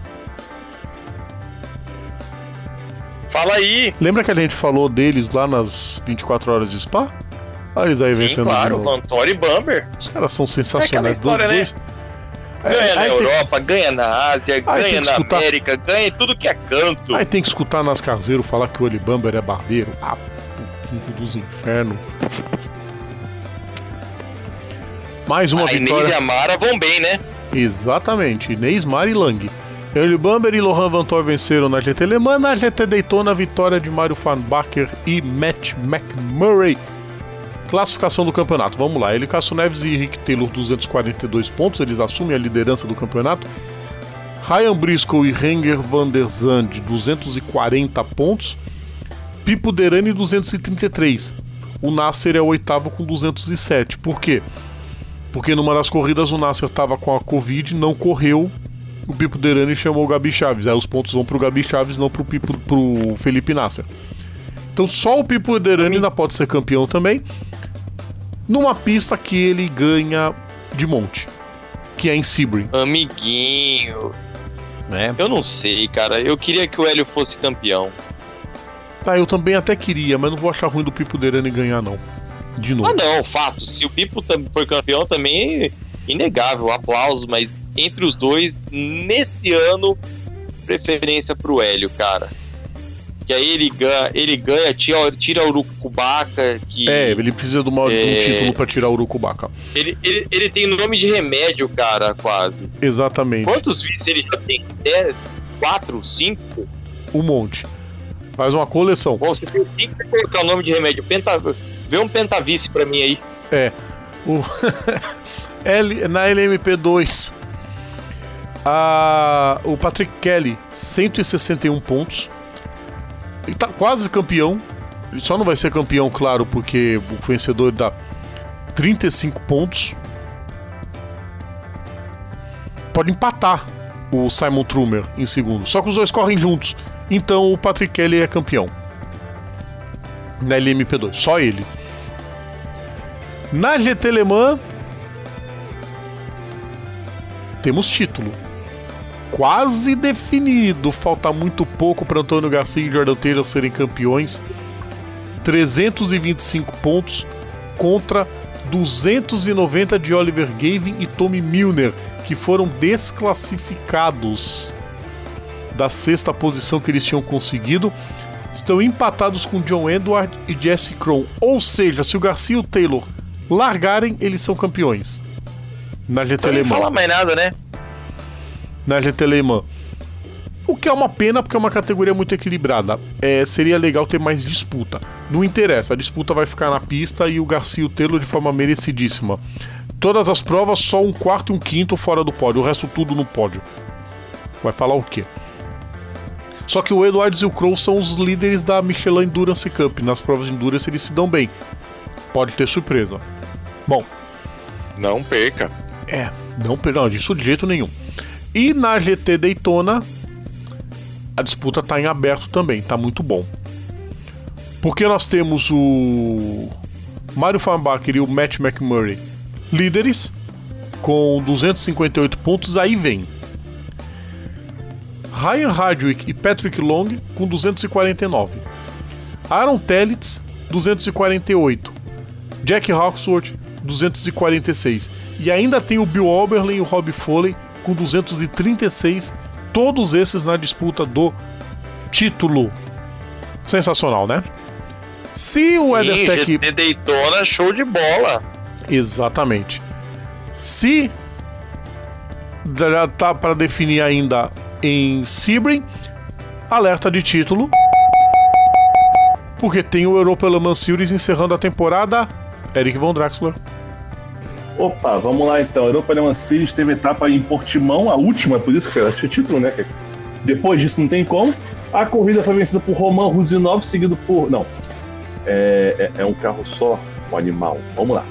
Fala aí.
lembra que a gente falou deles lá nas 24 horas de Spa? Olha eles aí
Sim,
vencendo de
claro,
novo.
Vantori e Bamber.
Os caras são sensacionais.
É história,
dois, É,
Ganha na
aí, tem,
Europa, ganha na Ásia,
tem
ganha na
escutar.
América, ganha em tudo que é canto.
aí tem que escutar nas Carzeiro falar que o Oli Bamber é barbeiro. Ah, putinho dos infernos. Mais uma
a Inês
vitória.
e a Mara vão bem, né?
Exatamente, Neymar e Lang. Early Bamber e Lohan Van Thor venceram na GT Le Mans, na GT Daytona, vitória de Mário Farnbacher e Matt McMurray. Classificação do campeonato, vamos lá. Ele Cássio Neves e Rick Taylor, 242 pontos, eles assumem a liderança do campeonato. Ryan Briscoe e Renger van der Zand, 240 pontos. Pipo Derani, 233. O Nasser é o oitavo com 207. Por quê? Porque numa das corridas o Nasser estava com a Covid, não correu. O Pipo Derani chamou o Gabi Chaves. Aí os pontos vão pro Gabi Chaves, não Pipo, pro Felipe Nasser. Então só o Pipo Derani ainda pode ser campeão também. Numa pista que ele ganha de monte. Que é em Sebring.
Amiguinho.
Né?
Eu não sei, cara. Eu queria que o Hélio fosse campeão.
Tá, eu também até queria, mas não vou achar ruim do Pipo Derani ganhar, não. De novo.
Ah, não, fato. Se o Pipo for campeão também é inegável, aplausos, mas entre os dois, nesse ano, preferência pro Hélio, cara. Que aí ele ganha, ele ganha tira, tira o Urucubaca, que
É, ele precisa de, uma, de um
É.
título pra tirar o Urucubaca.
ele, ele, ele tem nome de remédio, cara, quase.
Exatamente.
Quantos vídeos ele já tem? Dez? Quatro? Cinco?
Um monte. Faz uma coleção.
Bom, você tem pra colocar o nome de remédio. Penta, vê um pentavice pra mim aí.
É. O L, na LMP2, a, o Patrick Kelly, 161 pontos. Ele tá quase campeão. Ele só não vai ser campeão, claro, porque o vencedor dá 35 pontos. Pode empatar o Simon Trumer em segundo. Só que os dois correm juntos. Então o Patrick Kelly é campeão. Na LMP2. Só ele. Na GT Le Mans, temos título. Quase definido. Falta muito pouco para Antônio Garcia e Jordan Taylor serem campeões. 325 pontos contra 290 de Oliver Gavin e Tommy Milner, que foram desclassificados da sexta posição que eles tinham conseguido. Estão empatados com John Edward e Jesse Krohn. Ou seja, se o Garcia e o Taylor largarem, eles são campeões. Na GT
Não
Le
nem
Mans.
falar mais nada, né?
Na GT Le Mans. O que é uma pena porque é uma categoria muito equilibrada. É, seria legal ter mais disputa. Não interessa, a disputa vai ficar na pista e o Garcia e o de forma merecidíssima. Todas as provas, só um quarto e um quinto fora do pódio, o resto tudo no pódio. Vai falar o quê? Só que o Edwards e o Crow são os líderes da Michelin Endurance Cup. Nas provas de Endurance eles se dão bem. Pode ter surpresa. Bom,
Não perca.
é, não, não, disso de jeito nenhum. E na GT Daytona, a disputa tá em aberto também, tá muito bom. Porque nós temos o Mário Farnbacher e o Matt McMurray líderes com 258 pontos, aí vem Ryan Hardwick e Patrick Long com 249. Aaron Telitz, 248. Jack Hawksworth, 246. E ainda tem o Bill Oberlin e o Rob Foley com 236. Todos esses na disputa do título. Sensacional, né? Se o EtherTech.
GT Daytona, show de bola.
Exatamente. Se já tá para definir ainda em Sebring, alerta de título. Porque tem o Europa Le Mans Series encerrando a temporada. Eric Von Draxler.
Opa, vamos lá então. Europa Le Mans teve etapa em Portimão, a última, por isso que era título, né? Depois disso não tem como. A corrida foi vencida por Roman Rusinov, seguido por. Não. É, é, é um carro só, o animal. Vamos lá.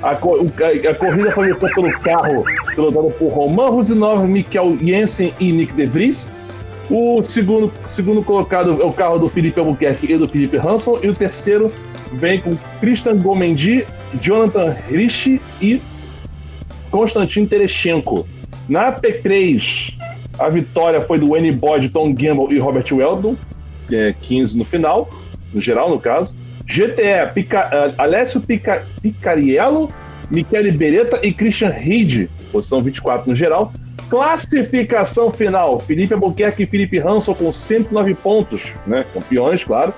A, a, a corrida foi vencida pelo carro pilotado por Roman Rusinov, Mikkel Jensen e Nick De Vries. O segundo, segundo colocado é o carro do Felipe Albuquerque e do Felipe Hanson. E o terceiro vem com Christian Gomendi, Jonathan Rich e Konstantin Tereschenko. Na P3, a vitória foi do Wayne Boyd, Tom Gamble e Robert Weldon, é 15 no final, no geral, no caso. GTE, Pica, uh, Alessio Pica, Picariello, Michele Beretta e Christian Reed, posição 24 no geral. Classificação final: Felipe Albuquerque e Felipe Hanson com 109 pontos, né? Campeões, claro.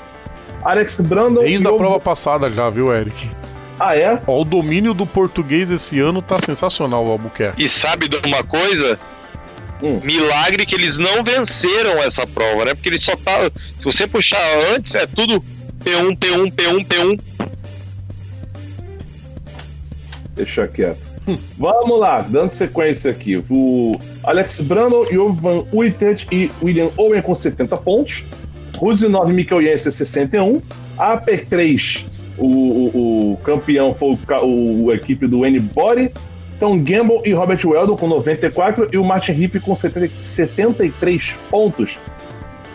Alex Brandon.
Desde a prova passada já, viu, Eric?
Ah, é?
Ó, o domínio do português esse ano tá sensacional, o Albuquerque.
E sabe de uma coisa? Hum. Milagre que eles não venceram essa prova, né? Porque eles só tá. Se você puxar antes, é tudo P1, P1, P1, P1.
Deixa quieto. Hum. Vamos lá, dando sequência aqui. O Alex Brandon, Jovan Uitet e William Owen com 70 pontos. Rusinov Mikkel Jensen 61. A AP3, o, o, o campeão foi o, o, a equipe do N-Body. Tom Gamble e Robert Weldon com 94 e o Martin Hipp com 70, 73 pontos.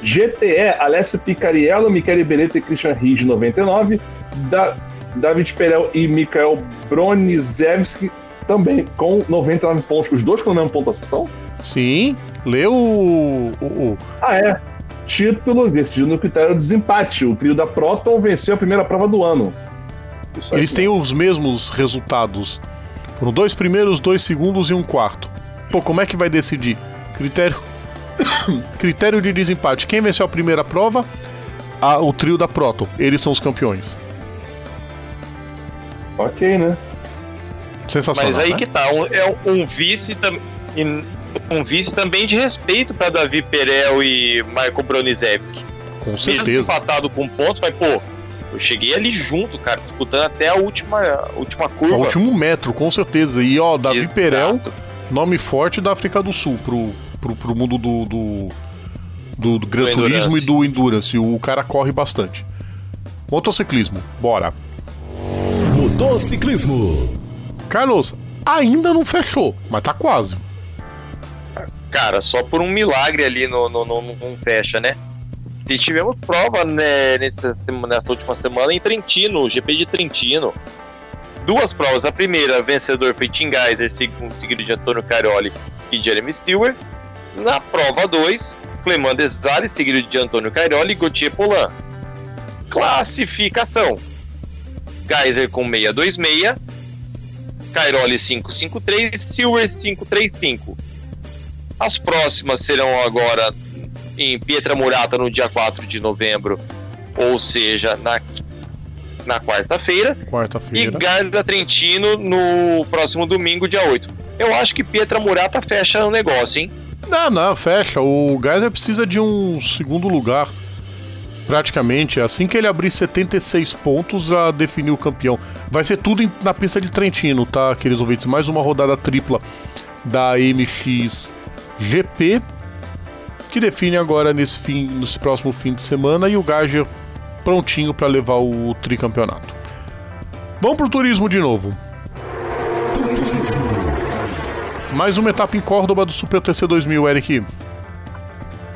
GTE, Alessio Picariello, Michele Beretta e Christian Ries, 99. Da, David Perel e Mikael Bronizewski também com 99 pontos. Os dois com a mesma pontuação?
Sim. Leu o, o,
Ah, é. Título decidido no critério do desempate. O trio da Proton venceu a primeira prova do ano.
Eles têm os mesmos resultados. Foram dois primeiros, dois segundos e um quarto. Pô, como é que vai decidir? Critério. critério de desempate. Quem venceu a primeira prova? Ah, o trio da Proton. Eles são os campeões.
Ok, né?
Sensacional.
Mas aí
né?
que tá, um, é um vice também. Um vice também de respeito para Davi Perel e Marco Bronizewski.
Com certeza.
Mesmo empatado com pontos, mas pô, eu cheguei ali junto, cara, disputando até a última, a última curva.
O último metro, com certeza. E ó, Davi
Exato.
Perel, nome forte da África do Sul pro, pro, pro mundo do, do, do, do Gran
Do
Turismo
Endurance.
e do Endurance. O cara corre bastante. Motociclismo, bora.
Motociclismo.
Carlos, ainda não fechou, mas tá quase.
Cara, só por um milagre ali no, no, no, não fecha, né? E tivemos prova né, nessa, nessa última semana em Trentino, GP de Trentino. Duas provas. A primeira, vencedor foi Tim Geiser, seg- seguido de Antônio Carioli e Jeremy Stewart. Na prova 2, Clement Desale, seguido de Antônio Carioli e Gauthier Polan. Classificação. Geiser com 626, Cairoli 553 e Silver 535. As próximas serão agora em Pietra Murata no dia 4 de novembro, ou seja, na, na quarta-feira, e
Quarta-feira.
Garda Trentino no próximo domingo, dia 8. Eu acho que Pietra Murata fecha o negócio, hein?
Não, não, fecha. O Geyser precisa de um segundo lugar. Praticamente. Assim que ele abrir 76 pontos, a definir o campeão. Vai ser tudo na pista de Trentino, tá, queridos ouvintes? Mais uma rodada tripla da MX GP. Que define agora nesse, fim, nesse próximo fim de semana. E o Geyser prontinho para levar o tricampeonato. Vamos pro turismo de novo. Mais uma etapa em Córdoba do Super TC 2000, Eric.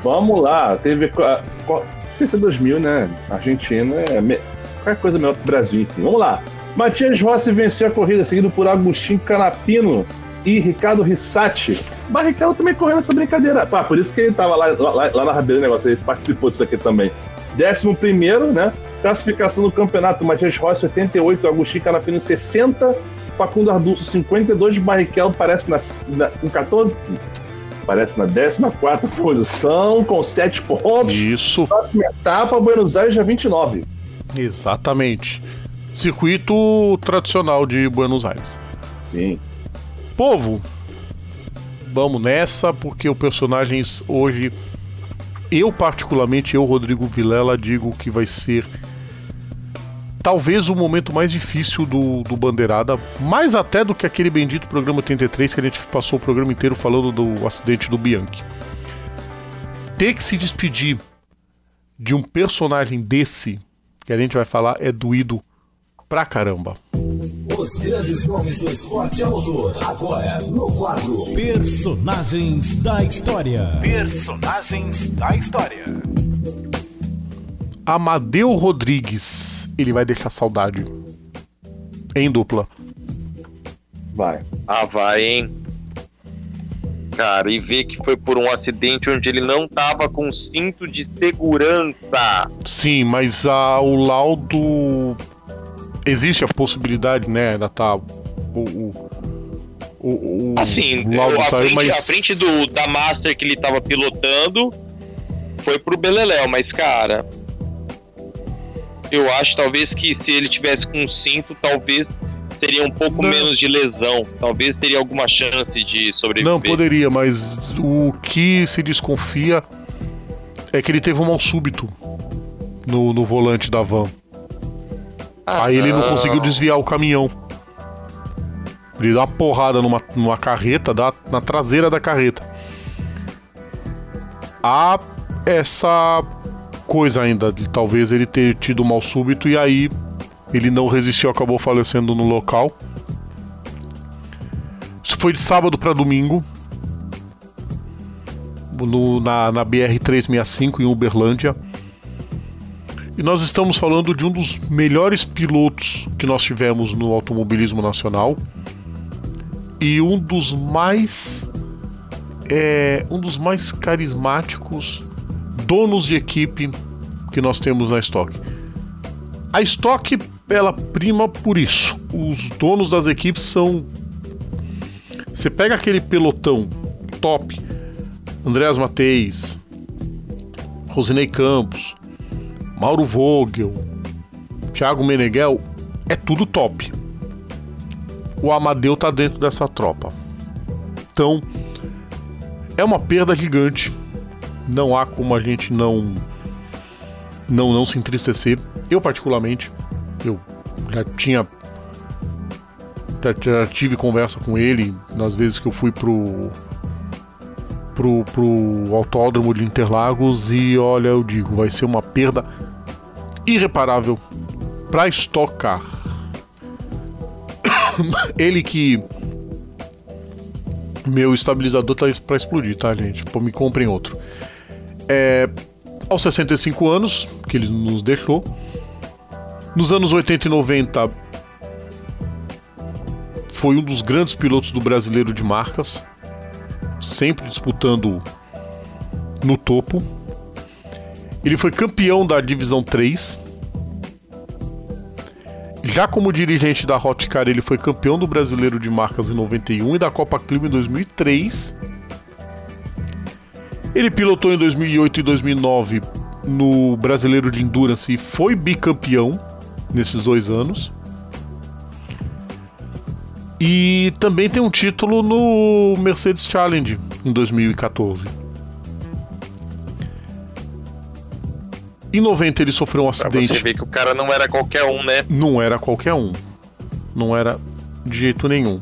Vamos lá, teve. a- qual- TC 2000, né? Argentina é. Me... Qualquer coisa melhor que o Brasil, enfim. Vamos lá. Matias Rossi venceu a corrida, seguido por Agostinho Canapino e Ricardo Rissati. Barrichello também correu nessa brincadeira. Pá, por isso que ele tava lá, lá, lá na Rabeira negócio, ele participou disso aqui também. Décimo primeiro, né? Classificação do campeonato: Matias Rossi 88, Agostinho Canapino 60, Facundo Ardulso 52, Barrichello parece na, na, com 14. Parece na 14 posição, com 7 pontos.
Isso.
Próxima etapa, Buenos Aires já 29.
Exatamente. Circuito tradicional de Buenos Aires.
Sim.
Povo, vamos nessa, porque o personagens hoje. Eu, particularmente, eu, Rodrigo Vilela, digo que vai ser talvez o momento mais difícil do, do Bandeirada, mais até do que aquele bendito programa 83 que a gente passou o programa inteiro falando do acidente do Bianchi. Ter que se despedir de um personagem desse, que a gente vai falar, é doído pra caramba.
Os grandes nomes do esporte a motor, agora no quadro
Personagens da História.
Personagens da História.
Amadeu Rodrigues, ele vai deixar saudade. Em dupla.
Vai.
Ah, vai, hein? Cara, e ver que foi por um acidente onde ele não tava com cinto de segurança.
Sim, mas ah, o laudo. Existe a possibilidade, né? Ainda tá. O, o, o, o,
Assim,
laudo
a,
saiu,
frente,
mas.
a frente do, da Master que ele tava pilotando foi pro Beleléu, mas cara. Eu acho talvez que se ele tivesse com um cinto, talvez seria um pouco
Não.
menos de lesão. Talvez teria alguma chance de sobreviver.
Não, poderia, mas o que se desconfia é que ele teve um mal súbito no, no volante da van.
Ah,
Aí ele não conseguiu desviar o caminhão. Ele dá uma porrada numa, numa carreta, dá na traseira da carreta. Há essa coisa ainda, de talvez ele ter tido um mal súbito e aí ele não resistiu, acabou falecendo no local. Isso foi de sábado para domingo. No- na, na BR-365 em Uberlândia. E nós estamos falando de um dos melhores pilotos que nós tivemos no automobilismo nacional e um dos mais é, um dos mais carismáticos donos de equipe que nós temos na Stock. A Stock ela prima por isso. Os donos das equipes são você pega aquele pelotão top, Andreas Mateis, Rosinei Campos, Mauro Vogel, Thiago Meneghel, é tudo top. O Amadeu tá dentro dessa tropa. Então, é uma perda gigante. Não há como a gente não não não se entristecer. Eu particularmente, eu já tinha já, já tive conversa com ele nas vezes que eu fui pro pro, pro autódromo de Interlagos e olha, eu digo, vai ser uma perda irreparável para estocar. Ele que meu estabilizador tá para explodir, tá, gente? Pô, me comprem outro. É, aos 65 anos que ele nos deixou, nos anos 80 e 90 foi um dos grandes pilotos do brasileiro de marcas, sempre disputando no topo. Ele foi campeão da divisão 3. Já como dirigente da Hotcar, ele foi campeão do brasileiro de marcas em 91 e da Copa Clima em 2003. Ele pilotou em 2008 e 2009 no brasileiro de Endurance e foi bicampeão nesses dois anos. E também tem um título no Mercedes Challenge em 2014. Em 90 ele sofreu um
Pra você
acidente.
ver que o cara não era qualquer um, né?
Não era qualquer um. Não era de jeito nenhum.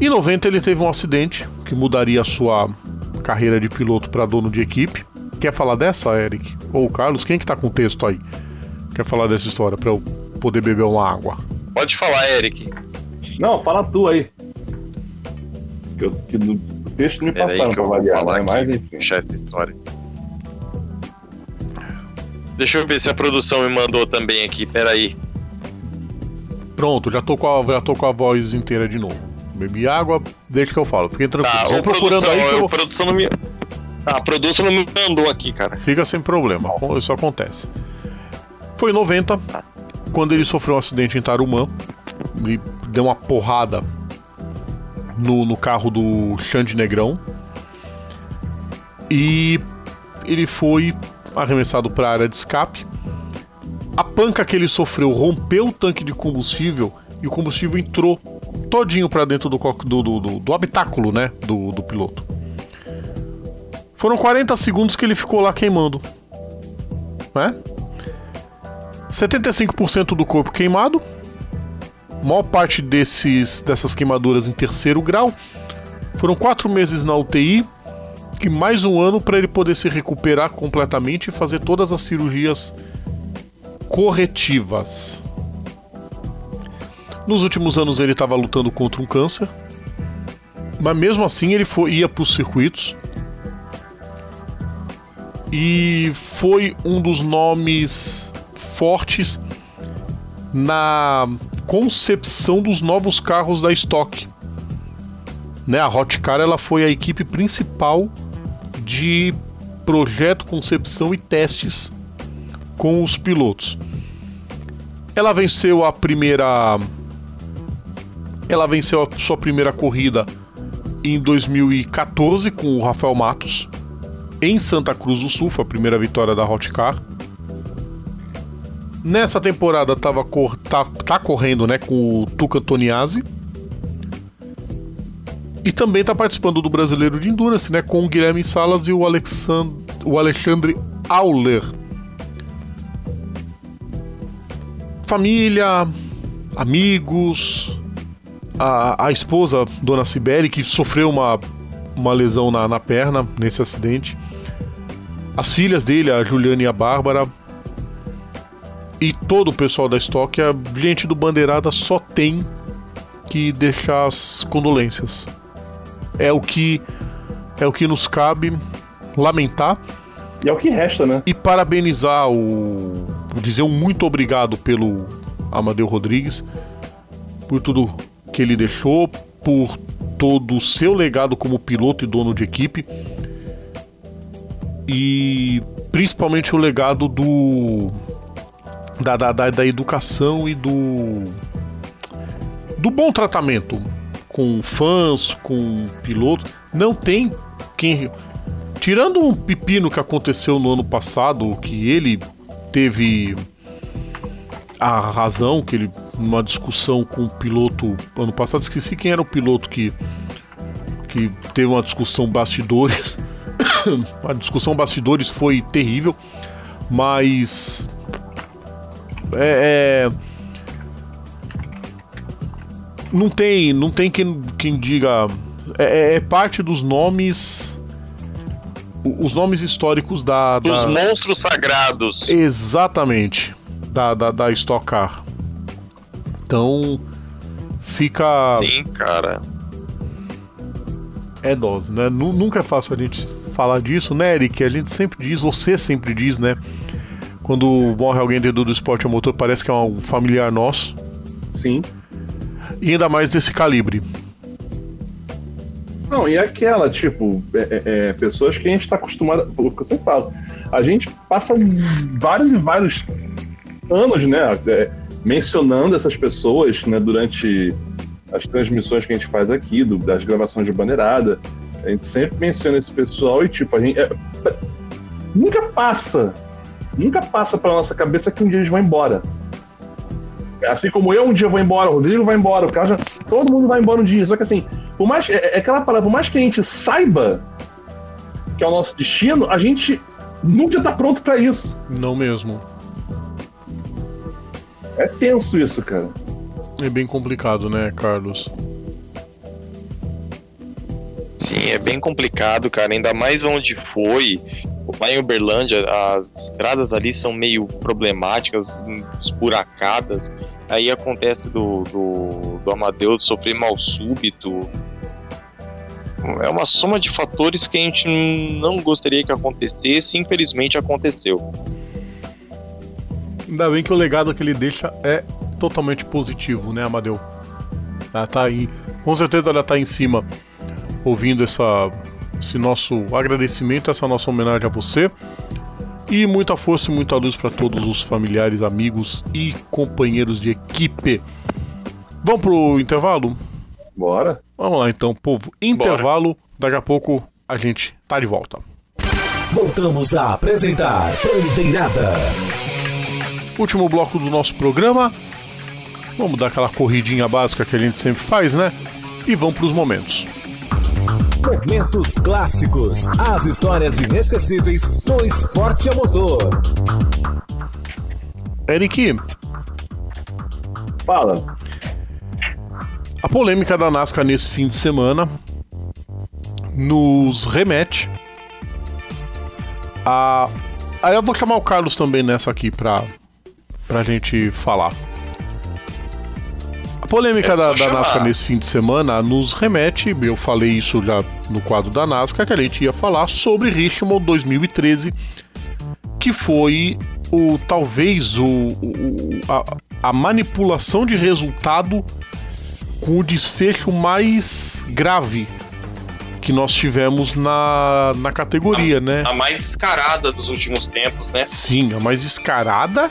Em 90 ele teve um acidente que mudaria a sua carreira de piloto para dono de equipe. Quer falar dessa, Eric? Ou o Carlos? Quem que tá com o texto aí? Quer falar dessa história para eu poder beber uma água?
Pode falar, Eric.
Não, fala tu aí. Que, eu, que no texto me
Pera
passaram
vou
variar,
falar
né? Mas enfim.
fechar essa história. Deixa eu ver se a produção me mandou também aqui, peraí.
Pronto, já tô com a, já tô com a voz inteira de novo. Bebi água, deixa que eu falo. Fiquem tranquilos.
Tá,
Vão procurando
produção,
aí que
a
eu...
produção não me... Ah, a produção não me mandou aqui, cara.
Fica sem problema, isso acontece. Foi em 90, quando ele sofreu um acidente em Tarumã. Ele deu uma porrada no, no carro do Xande Negrão. E ele foi arremessado para a área de escape. A panca que ele sofreu rompeu o tanque de combustível e o combustível entrou todinho para dentro do, do, do, do, habitáculo né, do, do piloto. Foram 40 segundos que ele ficou lá queimando. Né? 75% do corpo queimado. Maior parte desses, dessas queimaduras em terceiro grau. Foram quatro meses na UTI e mais um ano para ele poder se recuperar completamente e fazer todas as cirurgias corretivas. Nos últimos anos ele estava lutando contra um câncer, mas mesmo assim ele foi, ia para os circuitos e foi um dos nomes fortes na concepção dos novos carros da Stock. Né, a Hot Car ela foi a equipe principal de projeto, concepção e testes com os pilotos. Ela venceu a primeira ela venceu a sua primeira corrida em 2014 com o Rafael Matos em Santa Cruz do Sul, foi a primeira vitória da Hot Car. Nessa temporada tava tá, tá correndo né, com o Tuca Toniazzi. E também está participando do Brasileiro de Endurance, né, com o Guilherme Salas e o, o Alexandre Auler. Família, amigos, a, a esposa, Dona Sibeli, que sofreu uma, uma lesão na, na perna nesse acidente. As filhas dele, a Juliana e a Bárbara, e todo o pessoal da estoque, a gente do Bandeirada só tem que deixar as condolências. É o que é o que nos cabe lamentar.
E é o que resta, né?
E parabenizar o dizer um muito obrigado pelo Amadeu Rodrigues por tudo que ele deixou, por todo o seu legado como piloto e dono de equipe. E principalmente o legado do da, da, da, da educação e do do bom tratamento com fãs, com pilotos. Não tem quem. Tirando um pepino que aconteceu no ano passado, que ele teve a razão, que ele, numa discussão com o piloto ano passado, esqueci quem era o piloto que, que teve uma discussão bastidores. a discussão bastidores foi terrível, mas é, é, não tem, não tem quem, quem diga. É, é, é parte dos nomes. Os nomes históricos da.
Dos
da...
monstros sagrados.
Exatamente. Da, da, da Stock Car. Então. Fica.
Sim, cara.
É dose, né? Nunca é fácil a gente falar disso, né, Eric? A gente sempre diz, você sempre diz, né? Quando morre alguém dentro do esporte a motor, parece que é um familiar nosso.
Sim.
E ainda mais desse calibre.
Não, e aquela, tipo, é, é, é pessoas que a gente está acostumado. O que eu sempre falo. A gente passa vários e vários anos, né? É, mencionando essas pessoas, né? Durante as transmissões que a gente faz aqui, do, das gravações de bandeirada. A gente sempre menciona esse pessoal e, tipo, a gente. É, nunca passa nunca passa pela nossa cabeça que um dia eles vão embora. Assim como eu um dia vou embora, o Rodrigo vai embora, o Carlos, todo mundo vai embora um dia. Só que assim, por mais, é, é aquela palavra, por mais que a gente saiba que é o nosso destino, a gente nunca tá pronto para isso.
Não mesmo.
É tenso isso, cara.
É bem complicado, né, Carlos?
Sim, é bem complicado, cara. Ainda mais onde foi. Lá em Uberlândia, as estradas ali são meio problemáticas, esburacadas. Aí acontece do, do, do sofrer mal súbito. É uma soma de fatores que a gente não gostaria que acontecesse, infelizmente aconteceu.
Ainda bem que o legado que ele deixa é totalmente positivo, né, Amadeu? Ela tá aí, com certeza ela tá em cima ouvindo essa, esse nosso agradecimento, essa nossa homenagem a você. E muita força e muita luz para todos os familiares, amigos e companheiros de equipe. Vamos pro intervalo?
Bora.
Vamos lá então, povo. Intervalo, daqui a pouco a gente tá de volta.
Voltamos a apresentar Bandeirada.
Último bloco do nosso programa. Vamos dar aquela corridinha básica que a gente sempre faz, né? E vamos pros momentos.
Momentos clássicos. As histórias inesquecíveis no esporte a motor.
Eric,
Fala.
a polêmica da NASCAR nesse fim de semana nos remete a. Aí eu vou chamar o Carlos também nessa aqui pra, pra gente falar. A polêmica
Eu
da, da. NASCAR nesse fim de semana nos remete, eu falei isso já no quadro da NASCAR, que a gente ia falar sobre Richmond 2013, que foi o talvez o, o- a, a manipulação de resultado com o desfecho mais grave que nós tivemos na, na categoria, né?
A mais descarada dos últimos tempos, né?
Sim, a mais descarada.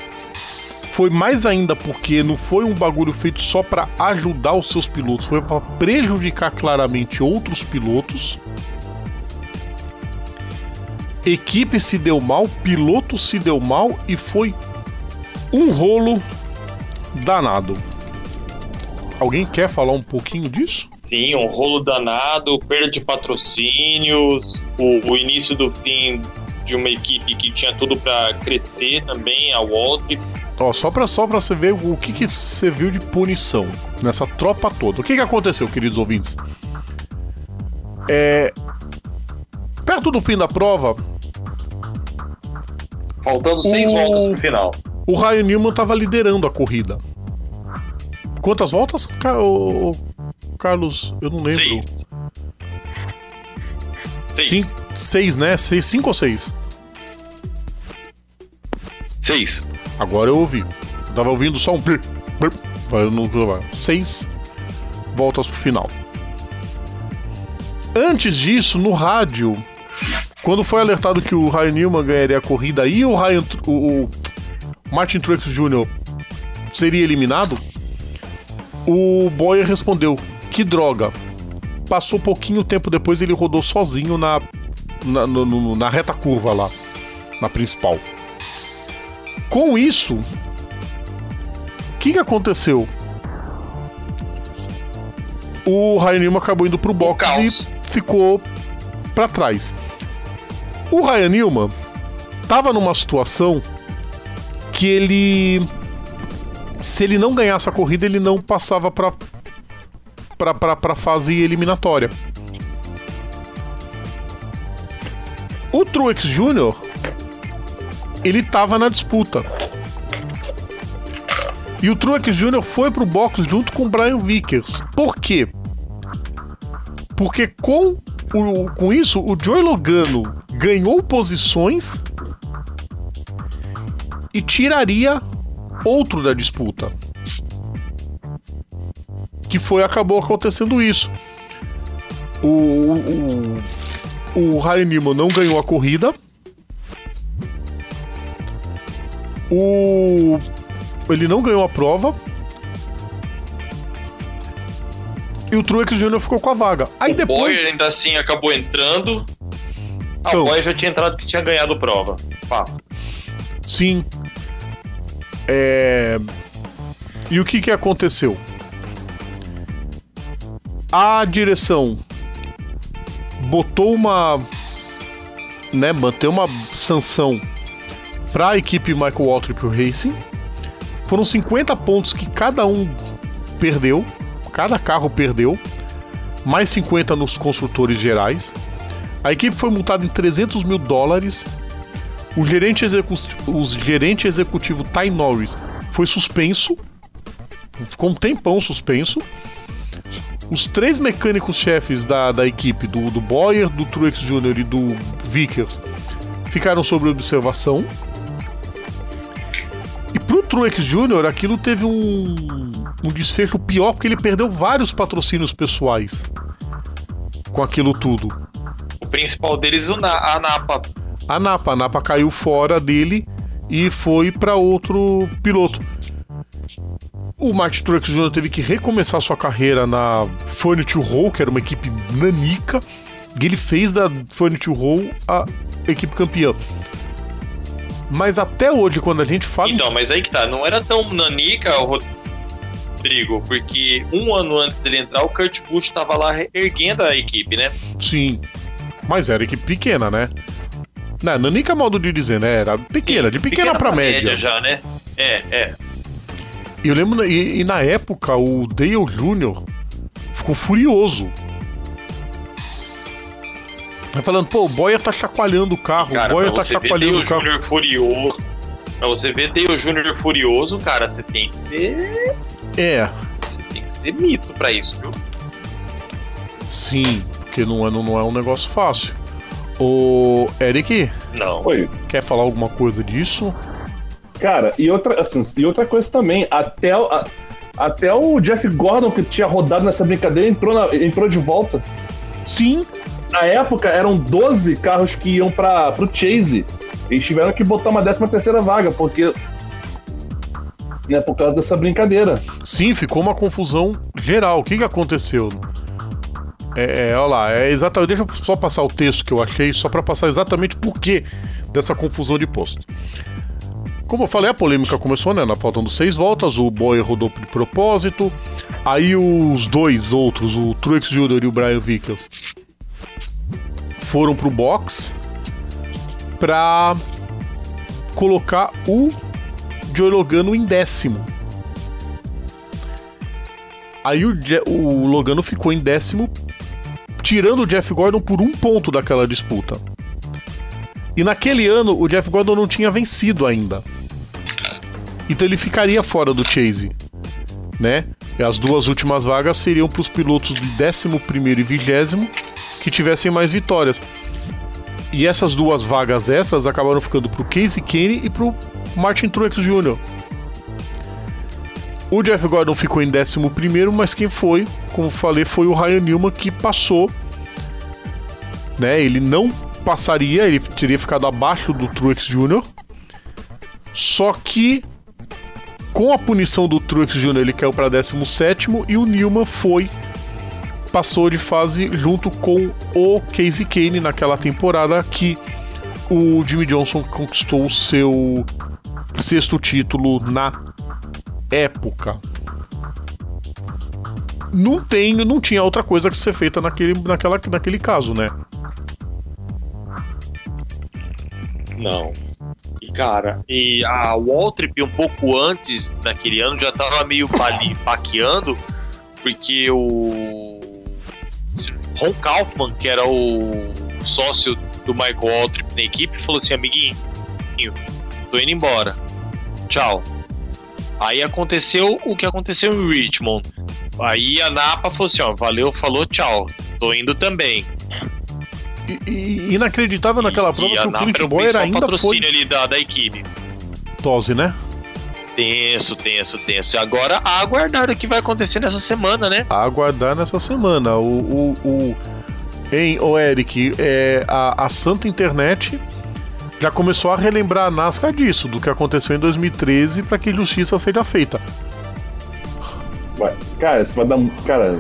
Foi mais ainda porque não foi um bagulho feito só pra ajudar os seus pilotos, foi pra prejudicar claramente outros pilotos. Equipe se deu mal, piloto se deu mal e foi um rolo danado. Alguém quer falar um pouquinho disso?
Sim, um rolo danado, perda de patrocínios, o, o início do fim de uma equipe que tinha tudo pra crescer também, a Walter.
Ó, só pra, só pra você ver o que, que você viu de punição nessa tropa toda. O que, que aconteceu, queridos ouvintes? É. Perto do fim da prova,
Faltando seis
O-
voltas pro final.
o Ryan Newman tava liderando a corrida. Quantas voltas, Ca- ô, Carlos? Eu não lembro.
Seis. Seis.
Cin- seis, né? Seis, cinco ou seis?
Seis.
Agora eu ouvi. Eu tava ouvindo só um. eu não- Seis voltas pro final. Antes disso, no rádio, quando foi alertado que o Ryan Newman ganharia a corrida e o, Ryan, o, o Martin Truex Jr. seria eliminado, o Boyer respondeu: Que droga. Passou pouquinho tempo depois, ele rodou sozinho na, na, no- na reta curva lá, na principal. Com isso, o que, que aconteceu? O Ryan Newman acabou indo pro box e ficou pra trás. O Ryan Newman tava numa situação que ele se ele não ganhasse a corrida, ele não passava pra, pra, pra fase eliminatória. O Truex Jr. ele tava na disputa. E o Truex Jr. foi pro box junto com o Brian Vickers. Por quê? Porque com, o, com isso, o Joey Logano ganhou posições e tiraria outro da disputa. Que foi, acabou acontecendo isso. O, o, o Ryan Newman não ganhou a corrida. O, ele não ganhou a prova. E o Truex Jr. ficou com a vaga. Aí
o
depois.
Boyer ainda assim acabou entrando. Ah,
Então.
o Boyer já tinha entrado que tinha ganhado prova. Pá.
Sim. É... E o que que aconteceu? A direção botou uma, né, manteve uma sanção para a equipe Michael Waltrip Racing. Foram 50 pontos que cada um perdeu, cada carro perdeu, mais 50 nos construtores gerais. A equipe foi multada em 300 mil dólares o gerente, execu o gerente executivo Ty Norris foi suspenso, ficou um tempão suspenso. Os três mecânicos-chefes da, da equipe, do, do Boyer, do Truex Jr. e do Vickers, ficaram sob observação. E pro Truex Jr., aquilo teve um, um desfecho pior, porque ele perdeu vários patrocínios pessoais com aquilo tudo.
O principal deles, o Na- a Napa
a Napa. A Napa caiu fora dele e foi para outro piloto. O Martin Truex Jr. teve que recomeçar sua carreira na Furniture Roll, que era uma equipe nanica, e ele fez da Furniture Roll a equipe campeã. Mas até hoje, quando a gente fala.
Então, mas aí que tá, não era tão nanica o Rodrigo, porque um ano antes dele entrar, o Kurt Busch tava lá erguendo a equipe, né?
Sim. Mas era equipe pequena, né? Não, nanica é modo de dizer, né? Era pequena, de pequena, pra, média.
já, né? É, é.
E eu lembro, e, e na época, o Dale Jr. ficou furioso. Vai falando, pô, o Boia tá chacoalhando o carro,
Cara,
o Boia tá chacoalhando o carro.
Jr. furioso. Pra você ver Dale Jr. furioso, cara, você tem que ser.
É,
Você tem que ser mito pra isso, viu?
sim, porque não é, não, não é um negócio fácil. O Eric,
Não.
Oi.
quer falar alguma coisa disso?
Cara, e outra, assim, e outra coisa também, até, o- a- até o Jeff Gordon, que tinha rodado nessa brincadeira, entrou, na- entrou de volta.
Sim,
Na época, eram 12 carros que iam para pro Chase. Eles tiveram que botar uma 13 terceira vaga, porque... Né, por causa dessa brincadeira.
sim, ficou uma confusão geral. O que que aconteceu? É, é, olha lá, é exatamente. Deixa eu só passar o texto que eu achei, só pra passar exatamente por que dessa confusão de posto. Como eu falei, a polêmica começou, né? Na faltando seis voltas, o Boy rodou de propósito. Aí os dois outros, o Truex Jr. e o Brian Vickers, foram pro box pra colocar o Joey Logano em décimo. Aí o, Je- o Logano ficou em décimo, tirando o Jeff Gordon por um ponto daquela disputa. E naquele ano o Jeff Gordon não tinha vencido ainda. Então ele ficaria fora do Chase, né? E as duas últimas vagas seriam para os pilotos de 11 e 20 que tivessem mais vitórias. E essas duas vagas extras acabaram ficando pro Casey Kane e pro Martin Truex Jr. O Jeff Gordon ficou em 11, mas quem foi, como falei, foi o Ryan Newman que passou. Né? Ele não passaria, ele teria ficado abaixo do Truex Jr. Só que com a punição do Truex Jr., ele caiu para 17 e o Newman foi passou de fase junto com o Casey Kane naquela temporada que o Jimmy Johnson conquistou o seu sexto título na época. Não tem, não tinha outra coisa que ser feita naquele, naquela, naquele caso, né?
Não. Cara, e a Waltrip um pouco antes daquele ano já tava meio ali paqueando, porque o Ron Kaufman, que era o sócio do Michael Waltrip na equipe, falou assim, amiguinho, tô indo embora. Tchau. Aí aconteceu o que aconteceu em Richmond. Aí a Napa falou assim, ó, valeu, falou tchau. Tô indo também.
E, e- inacreditável naquela prova que o
Napa
Clint
era
ainda foi
ali da, da equipe.
Tose, né?
Tenso, tenso, tenso. E agora a aguardar o que vai acontecer nessa semana, né?
A aguardar nessa semana. O, o, o, hein, o Eric, é, a, a Santa Internet já começou a relembrar a NASCAR disso, do que aconteceu em 2013, para que justiça seja feita.
Vai- Cara, isso vai dar. um- Cara,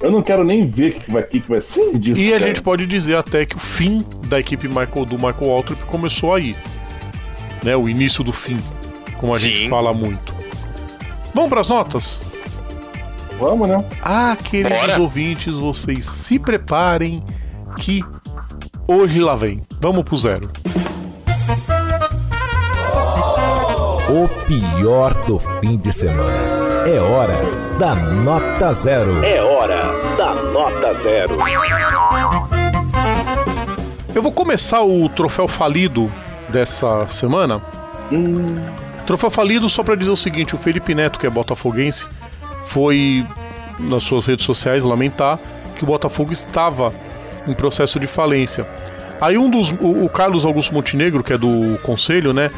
eu não quero nem ver o que vai, que vai ser disso.
E a
cara.
gente pode dizer até que o fim da equipe Michael, do Michael Waltrip começou aí. Né, o início do fim, como a gente
Sim.
fala muito. Vamos para as notas?
Vamos, né?
Ah, queridos
Bora.
ouvintes, vocês se preparem que hoje lá vem. Vamos pro zero.
O pior do fim de semana. É hora da nota zero. É hora da nota zero.
Eu vou começar o troféu falido dessa semana. Troféu falido só pra dizer o seguinte: o Felipe Neto, que é botafoguense, foi nas suas redes sociais lamentar que o Botafogo estava em processo de falência. Aí um dos. O, o Carlos Augusto Montenegro, que é do conselho, né?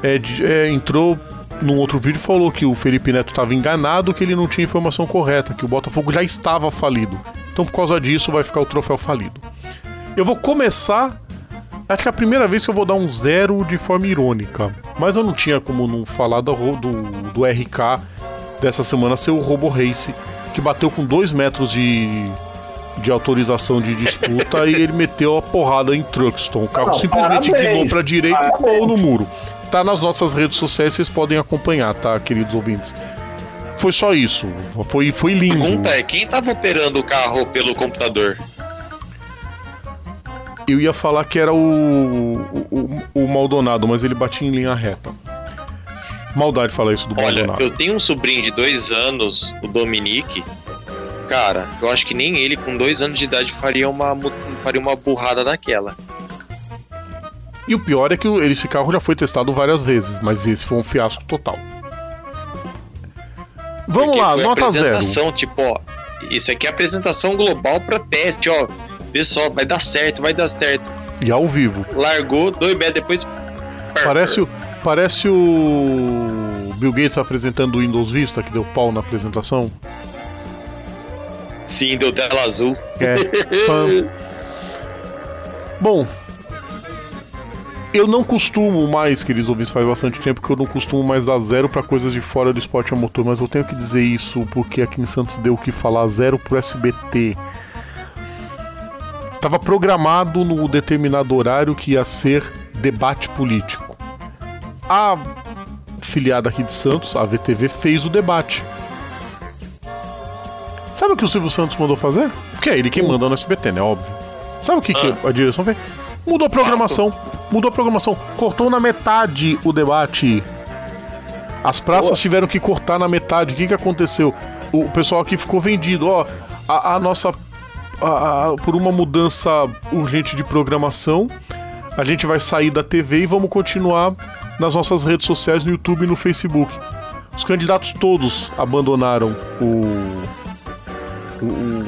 é de- é, entrou num outro vídeo falou que o Felipe Neto estava enganado, que ele não tinha informação correta, que o Botafogo já estava falido. Então, por causa disso, vai ficar o troféu falido. Eu vou começar Acho que é a primeira vez que eu vou dar um zero de forma irônica. Mas eu não tinha como não falar do, do, do RK dessa semana ser o Robo Race, que bateu com 2 metros de, de autorização de disputa e ele meteu a porrada em Truxton. O carro
Não,
simplesmente
parabéns,
guinou pra direita e
parabéns.
pulou no muro. Tá nas nossas redes sociais, vocês podem acompanhar, tá, queridos ouvintes? Foi só isso. Foi, foi lindo.
Pergunta é, quem tava operando o carro pelo computador?
Eu ia falar que era o, o, o Maldonado, mas ele batia em linha reta. Maldade falar isso do
Olha,
Maldonado.
eu tenho um sobrinho de dois anos, o Dominique. Cara, eu acho que nem ele, com dois anos de idade, faria uma, faria uma burrada daquela.
E o pior é que esse carro já foi testado várias vezes, mas esse foi um fiasco total. Vamos
Porque
lá, nota zero.
Tipo, ó, isso aqui é apresentação global pra teste, ó. Pessoal, vai dar certo, vai dar certo.
E ao vivo.
Largou, dois metros depois.
Parece, o- parece o Bill Gates apresentando o Windows Vista, que deu pau na apresentação.
Sim, deu tela azul.
É. Bom, eu não costumo mais, queridos ouvintes, faz bastante tempo que eu não costumo mais dar zero pra coisas de fora do esporte a motor, mas eu tenho que dizer isso porque aqui em Santos deu o que falar zero pro SBT. Tava programado no determinado horário que ia ser debate político. A filiada aqui de Santos, a VTV, fez o debate. Sabe o que o Silvio Santos mandou fazer? Porque é ele quem manda no SBT, né? Óbvio. Sabe o que, que a direção fez? Mudou a programação. Mudou a programação. Cortou na metade o debate. As praças tiveram que cortar na metade. O que, que aconteceu? O pessoal aqui ficou vendido. Ó, a, a nossa. a- a- por uma mudança urgente de programação, a gente vai sair da TV e vamos continuar nas nossas redes sociais, no YouTube e no Facebook. Os candidatos todos abandonaram o. o,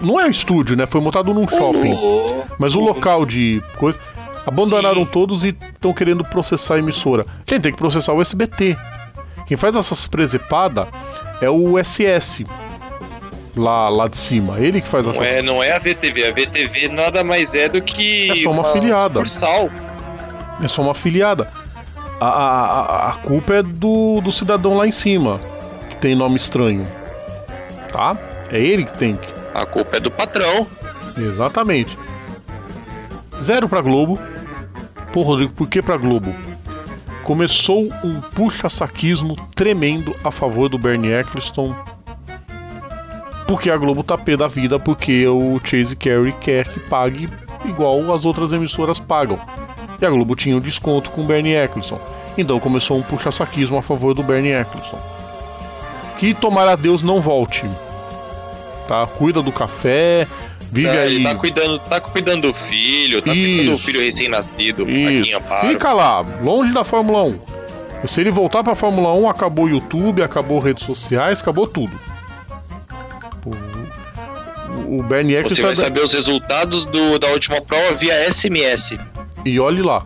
não é um estúdio, né? Foi montado num shopping. Mas o local de coisa. Abandonaram todos e estão querendo processar a emissora. Gente, tem que processar o SBT. Quem faz essas presepadas é o SS. Lá, lá de cima. Ele que faz
Não
essas.
é, não é a VTV. A VTV nada mais é do que.
É só uma afiliada.
Sucursal.
É só uma afiliada. A, a, a- a culpa é do, do cidadão lá em cima, que tem nome estranho. Tá? É ele que tem que.
A culpa é do patrão.
Exatamente. Zero pra Globo. Pô, Rodrigo, por que pra Globo? Começou um puxa-saquismo tremendo a favor do Bernie Eccleston. Porque a Globo tá pé da vida, porque o Chase Carey quer que pague igual as outras emissoras pagam. E a Globo tinha um desconto com o Bernie Eccleston. Então começou um puxa-saquismo a favor do Bernie Eccleston. Que tomara Deus não volte. Tá? Cuida do café, vive
É,
aí.
Ele tá cuidando, tá cuidando do filho, tá cuidando do
Isso.
filho recém-nascido.
Isso.
Paro.
Fica lá, longe da Fórmula 1. E se ele voltar pra Fórmula 1, acabou o YouTube, acabou redes sociais, acabou tudo. O, o Bernie
Você
Eccleston
vai
é da-
saber os resultados do- da última prova via SMS.
E olhe lá.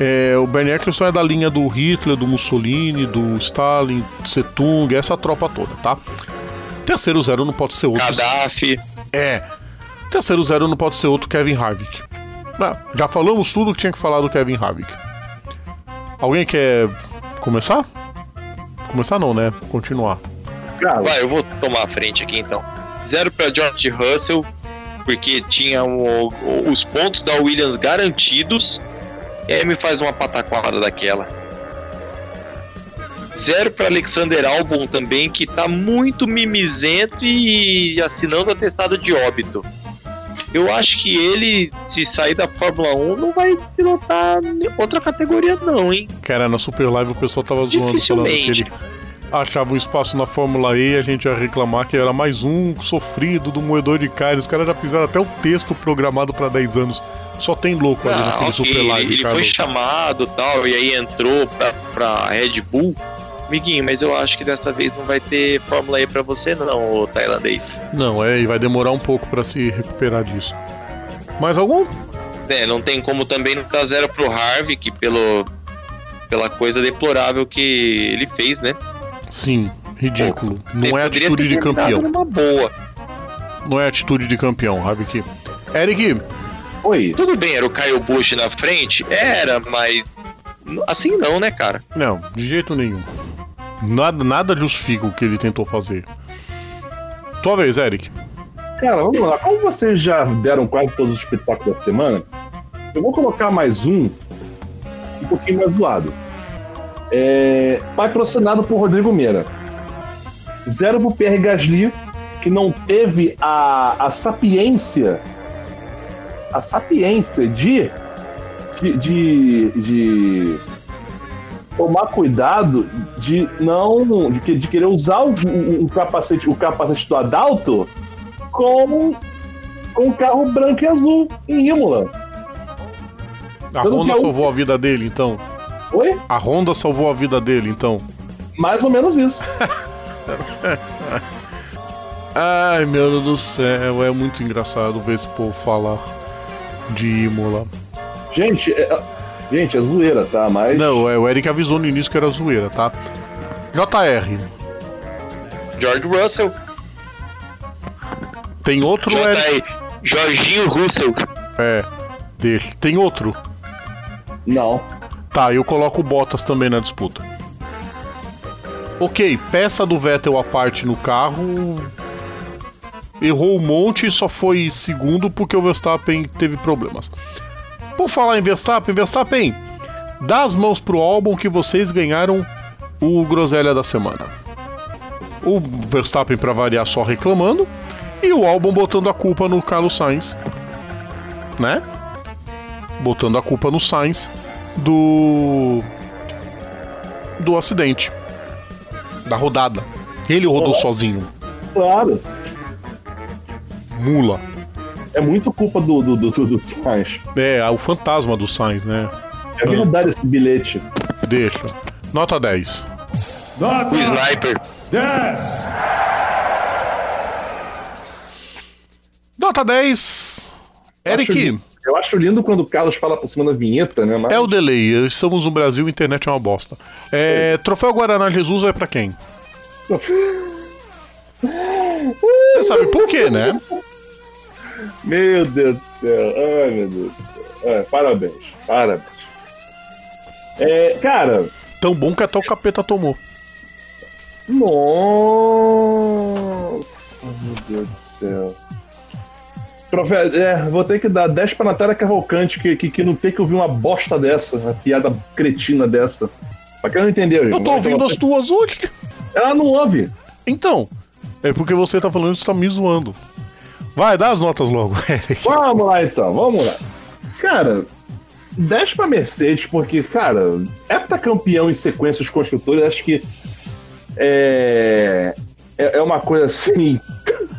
É, o Bernie Eccleston é da linha do Hitler, do Mussolini, do Stalin, Setung, essa tropa toda, tá? Terceiro zero não pode ser outro.
Gaddafi.
É. Terceiro zero não pode ser outro Kevin Harvick. Ah, já falamos tudo que tinha que falar do Kevin Harvick. Alguém quer começar? Começar não, né? Continuar.
Vai, eu vou tomar a frente aqui então. Zero pra George Russell, porque tinha o- o- os pontos da Williams garantidos. E aí me faz uma pataquada daquela. Zero pra Alexander Albon também, que tá muito mimizento e assinando atestado de óbito. Eu acho que ele, se sair da Fórmula 1, não vai pilotar outra categoria, não, hein?
Cara, na Super Live o pessoal tava zoando, falando que ele achava um espaço na Fórmula E e a gente ia reclamar que era mais um sofrido do moedor de carne. Os caras já fizeram até o texto programado pra 10 anos. Só tem louco ali
Ah,
naquele
ok,
Super
ele,
Live,
ele
Carlos.
foi chamado tal, e aí entrou pra, pra Red Bull. Amiguinho, mas eu acho que dessa vez não vai ter Fórmula E pra você não, ô tailandês.
Não, é, e vai demorar um pouco pra se recuperar disso. Mais algum?
É, não tem como também não dar zero pro Harvick pelo, pela coisa deplorável que ele fez, né?
Sim, ridículo.
Ele
Não é atitude de campeão.
Numa boa.
Não é atitude de campeão, Harvick. Eric,
Oi.
Tudo bem, era o Kyle Busch na frente? Era, mas. Assim não, né, cara?
Não, de jeito nenhum. Nada, nada justifica o que ele tentou fazer. Tua vez, Eric.
Cara, vamos lá. Como vocês já deram quase todos os espetáculos da semana, eu vou colocar mais um, um pouquinho mais zoado. É, patrocinado por Rodrigo Meira. Zero pro Pierre Gasly, que não teve a, a sapiência, a sapiência de, de, de, de tomar cuidado de não de, que- de querer usar o, o- o capacete o capacete do Adalto com com um carro branco e azul em Imola.
A
não
Honda
quero-
salvou a vida dele, então.
Oi?
A Honda salvou a vida dele, então.
Mais ou menos isso.
Ai, meu Deus do céu, é muito engraçado ver esse povo falar de Imola.
gente, é, gente, é zoeira, tá? Mas
Não, é, o Eric avisou no início que era zoeira, tá? JR,
George Russell.
tem outro Eric?
Jorginho Russell.
É, deixa. Tem outro?
não.
Tá, eu coloco o Bottas também na disputa. Ok, peça do Vettel à parte no carro. Errou um monte e só foi segundo porque o Verstappen teve problemas. Por falar em Verstappen, Verstappen, dá as mãos pro álbum que vocês ganharam o Groselha da semana. O Verstappen, pra variar, só reclamando. E o álbum botando a culpa no Carlos Sainz. Né? Botando a culpa no Sainz do. do acidente. Da rodada. Ele rodou sozinho.
Claro.
Mula.
É muito culpa do do, do, do, Sainz.
É, o fantasma do Sainz, né?
É verdade esse bilhete.
Deixa. Nota 10.
O
Nota
Sniper.
10.
Nota 10. Eric,
Acho. Eu acho lindo quando o Carlos fala por cima da vinheta, né? Mas
é o delay. Estamos no Brasil, a internet é uma bosta. É, troféu Guaraná Jesus vai pra quem? Você sabe por quê, né?
Meu Deus do céu. Ai, meu Deus do céu. É, parabéns. Parabéns. É, cara,
Tão bom que até o capeta tomou.
Nossa, meu Deus do céu. Profe... É, vou ter que dar 10 pra Natália Cavalcante, que, que, que não tem que ouvir uma bosta dessa, uma piada cretina dessa. Pra quem não entendeu,
Eu tô ouvindo as tuas hoje.
Ela não ouve.
Então, é porque você tá falando que você tá me zoando. Vai, dá as notas logo.
Vamos lá então, vamos lá. Cara, 10 pra Mercedes, porque, cara, heptacampeão em sequência os construtores, acho que é, é, é uma coisa assim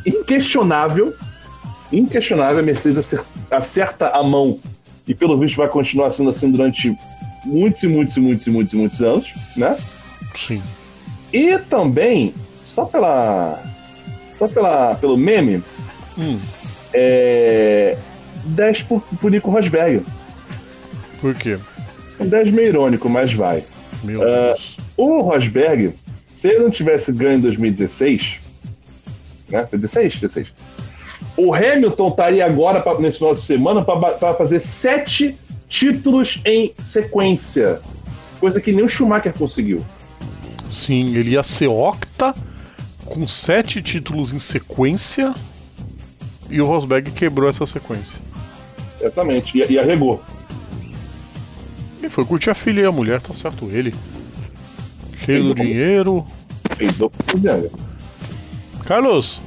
inquestionável. Inquestionável, a Mercedes acer- acerta a mão e pelo visto vai continuar sendo assim durante muitos e muitos e muitos e muitos e muitos anos, né?
Sim.
E também, só pela. Só pela, pelo meme,
Hum,
é. 10 pro, pro Nico Rosberg.
por quê?
Um 10 meio irônico, mas vai.
Meu
Ah.
Deus.
O Rosberg, se ele não tivesse ganho em 2016, né? 16? 16. O Hamilton estaria agora, pra- nesse final de semana, para fazer sete títulos em sequência. Coisa que nem o Schumacher conseguiu.
Sim, ele ia ser octa com sete títulos em sequência e o Rosberg quebrou essa sequência.
Exatamente. E, e arregou.
Ele foi curtir a filha e a mulher, tá certo ele. Cheio do
Ele-
dinheiro.
Fez o que fizeram.
Carlos,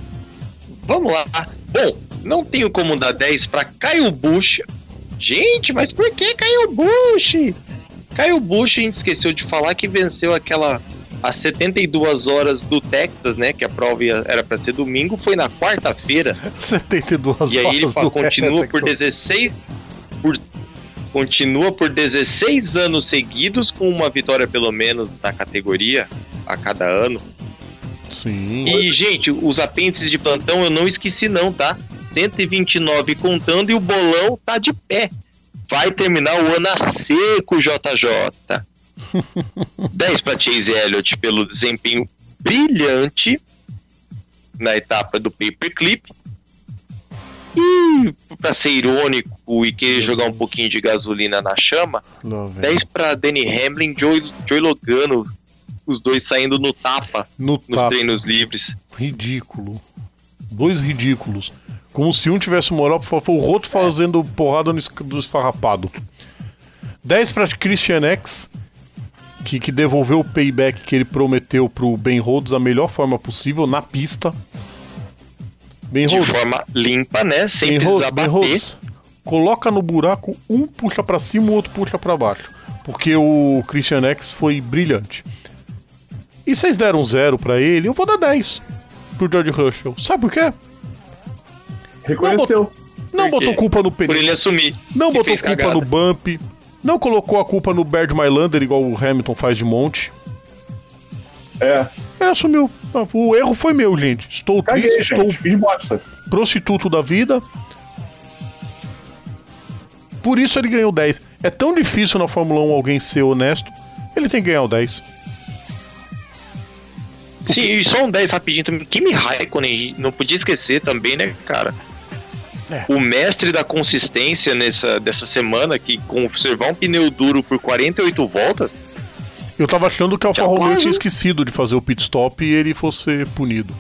Vamos lá. Bom, não tenho como dar 10 pra Caio Bush. Gente, mas por que Caio Bush? Caio Bush, a gente esqueceu de falar que venceu aquela às 72 horas do Texas, né? Que a prova ia- era pra ser domingo, foi na quarta-feira.
72
E aí ele
horas
continua
Hamilton.
por 16 por continua por 16 anos seguidos com uma vitória pelo menos na categoria a cada ano.
Sim.
E gente, os apêndices de plantão eu não esqueci não, tá? 129 contando e o bolão tá de pé. Vai terminar o ano a seco, JJ. 10 para Chase Elliott pelo desempenho brilhante na etapa do paperclip. E pra ser irônico e querer jogar um pouquinho de gasolina na chama,
vem.
10 pra Danny Hamlin, Joey, Joey Logano, os dois saindo no tapa
No
nos
tapa.
treinos livres.
Ridículo. Dois ridículos. Como se um tivesse moral, foi o outro fazendo porrada no es- do esfarrapado. 10 pra Christian X, que, que devolveu o payback que ele prometeu pro Ben Rhodes da melhor forma possível, na pista. Ben
De
Rhodes,
forma limpa, né? Sem
Ben
precisar
Rhodes, Ben
bater.
Rhodes, coloca no buraco, um puxa pra cima, o outro puxa pra baixo. Porque o Christian X foi brilhante. E vocês deram zero pra ele, eu vou dar 10 pro George Russell. Sabe por quê?
Reconheceu.
Não
Por quê?
botou culpa no
Por
pneu,
ele assumir.
não botou culpa
cagada.
no bump, não colocou a culpa no Bird Mylander igual o Hamilton faz de monte.
É.
Ele assumiu. O erro foi meu, gente. Estou
Caguei,
triste,
gente.
estou
Fiz bosta.
prostituto da vida. Por isso ele ganhou 10. É tão difícil na Fórmula 1 alguém ser honesto, ele tem que ganhar o 10.
Sim, e só um 10 rapidinho também. Kimi Raikkonen, não podia esquecer também, né, cara?
É.
O mestre da consistência nessa, dessa semana, que conservar um pneu duro por 48 voltas,
Eu tava achando que a Alfa Romeo tinha esquecido de fazer o pit stop e ele fosse punido.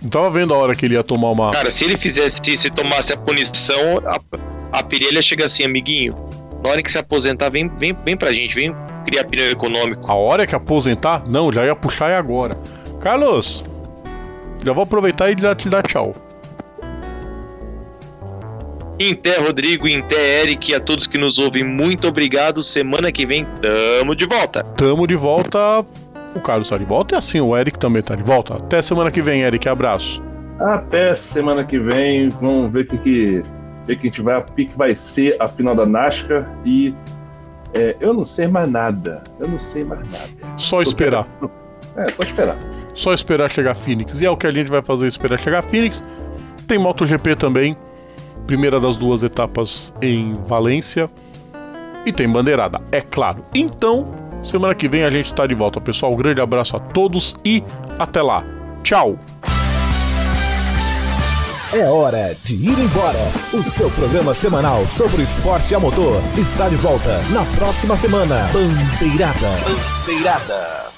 Não tava vendo a hora que ele ia tomar uma.
cara, se ele fizesse, se tomasse a punição, a, a Pirelli chega assim, amiguinho, na hora que se aposentar, vem, vem, vem pra gente, vem criar pneu econômico.
A hora que aposentar? Não, já ia puxar e agora. Carlos, já vou aproveitar e já te dar tchau.
Em té, Rodrigo, em té, Eric, e a todos que nos ouvem, muito obrigado. Semana que vem, tamo de volta.
Tamo de volta. O Carlos tá de volta e assim o Eric também tá de volta. Até semana que vem, Eric. Abraço.
Até semana que vem. Vamos ver o que, que, ver que a gente vai, o que, que vai ser a final da NASCAR. E é, eu não sei mais nada. Eu não sei mais nada.
Só esperar.
É, só esperar.
Só esperar chegar Phoenix. E é o que a gente vai fazer, esperar chegar Phoenix. Tem MotoGP também. Primeira das duas etapas em Valência. E tem bandeirada, é claro. Então, semana que vem a gente tá de volta, pessoal. Um grande abraço a todos e até lá. Tchau!
É hora de ir embora. O seu programa semanal sobre o esporte a motor está de volta na próxima semana. Bandeirada. Bandeirada.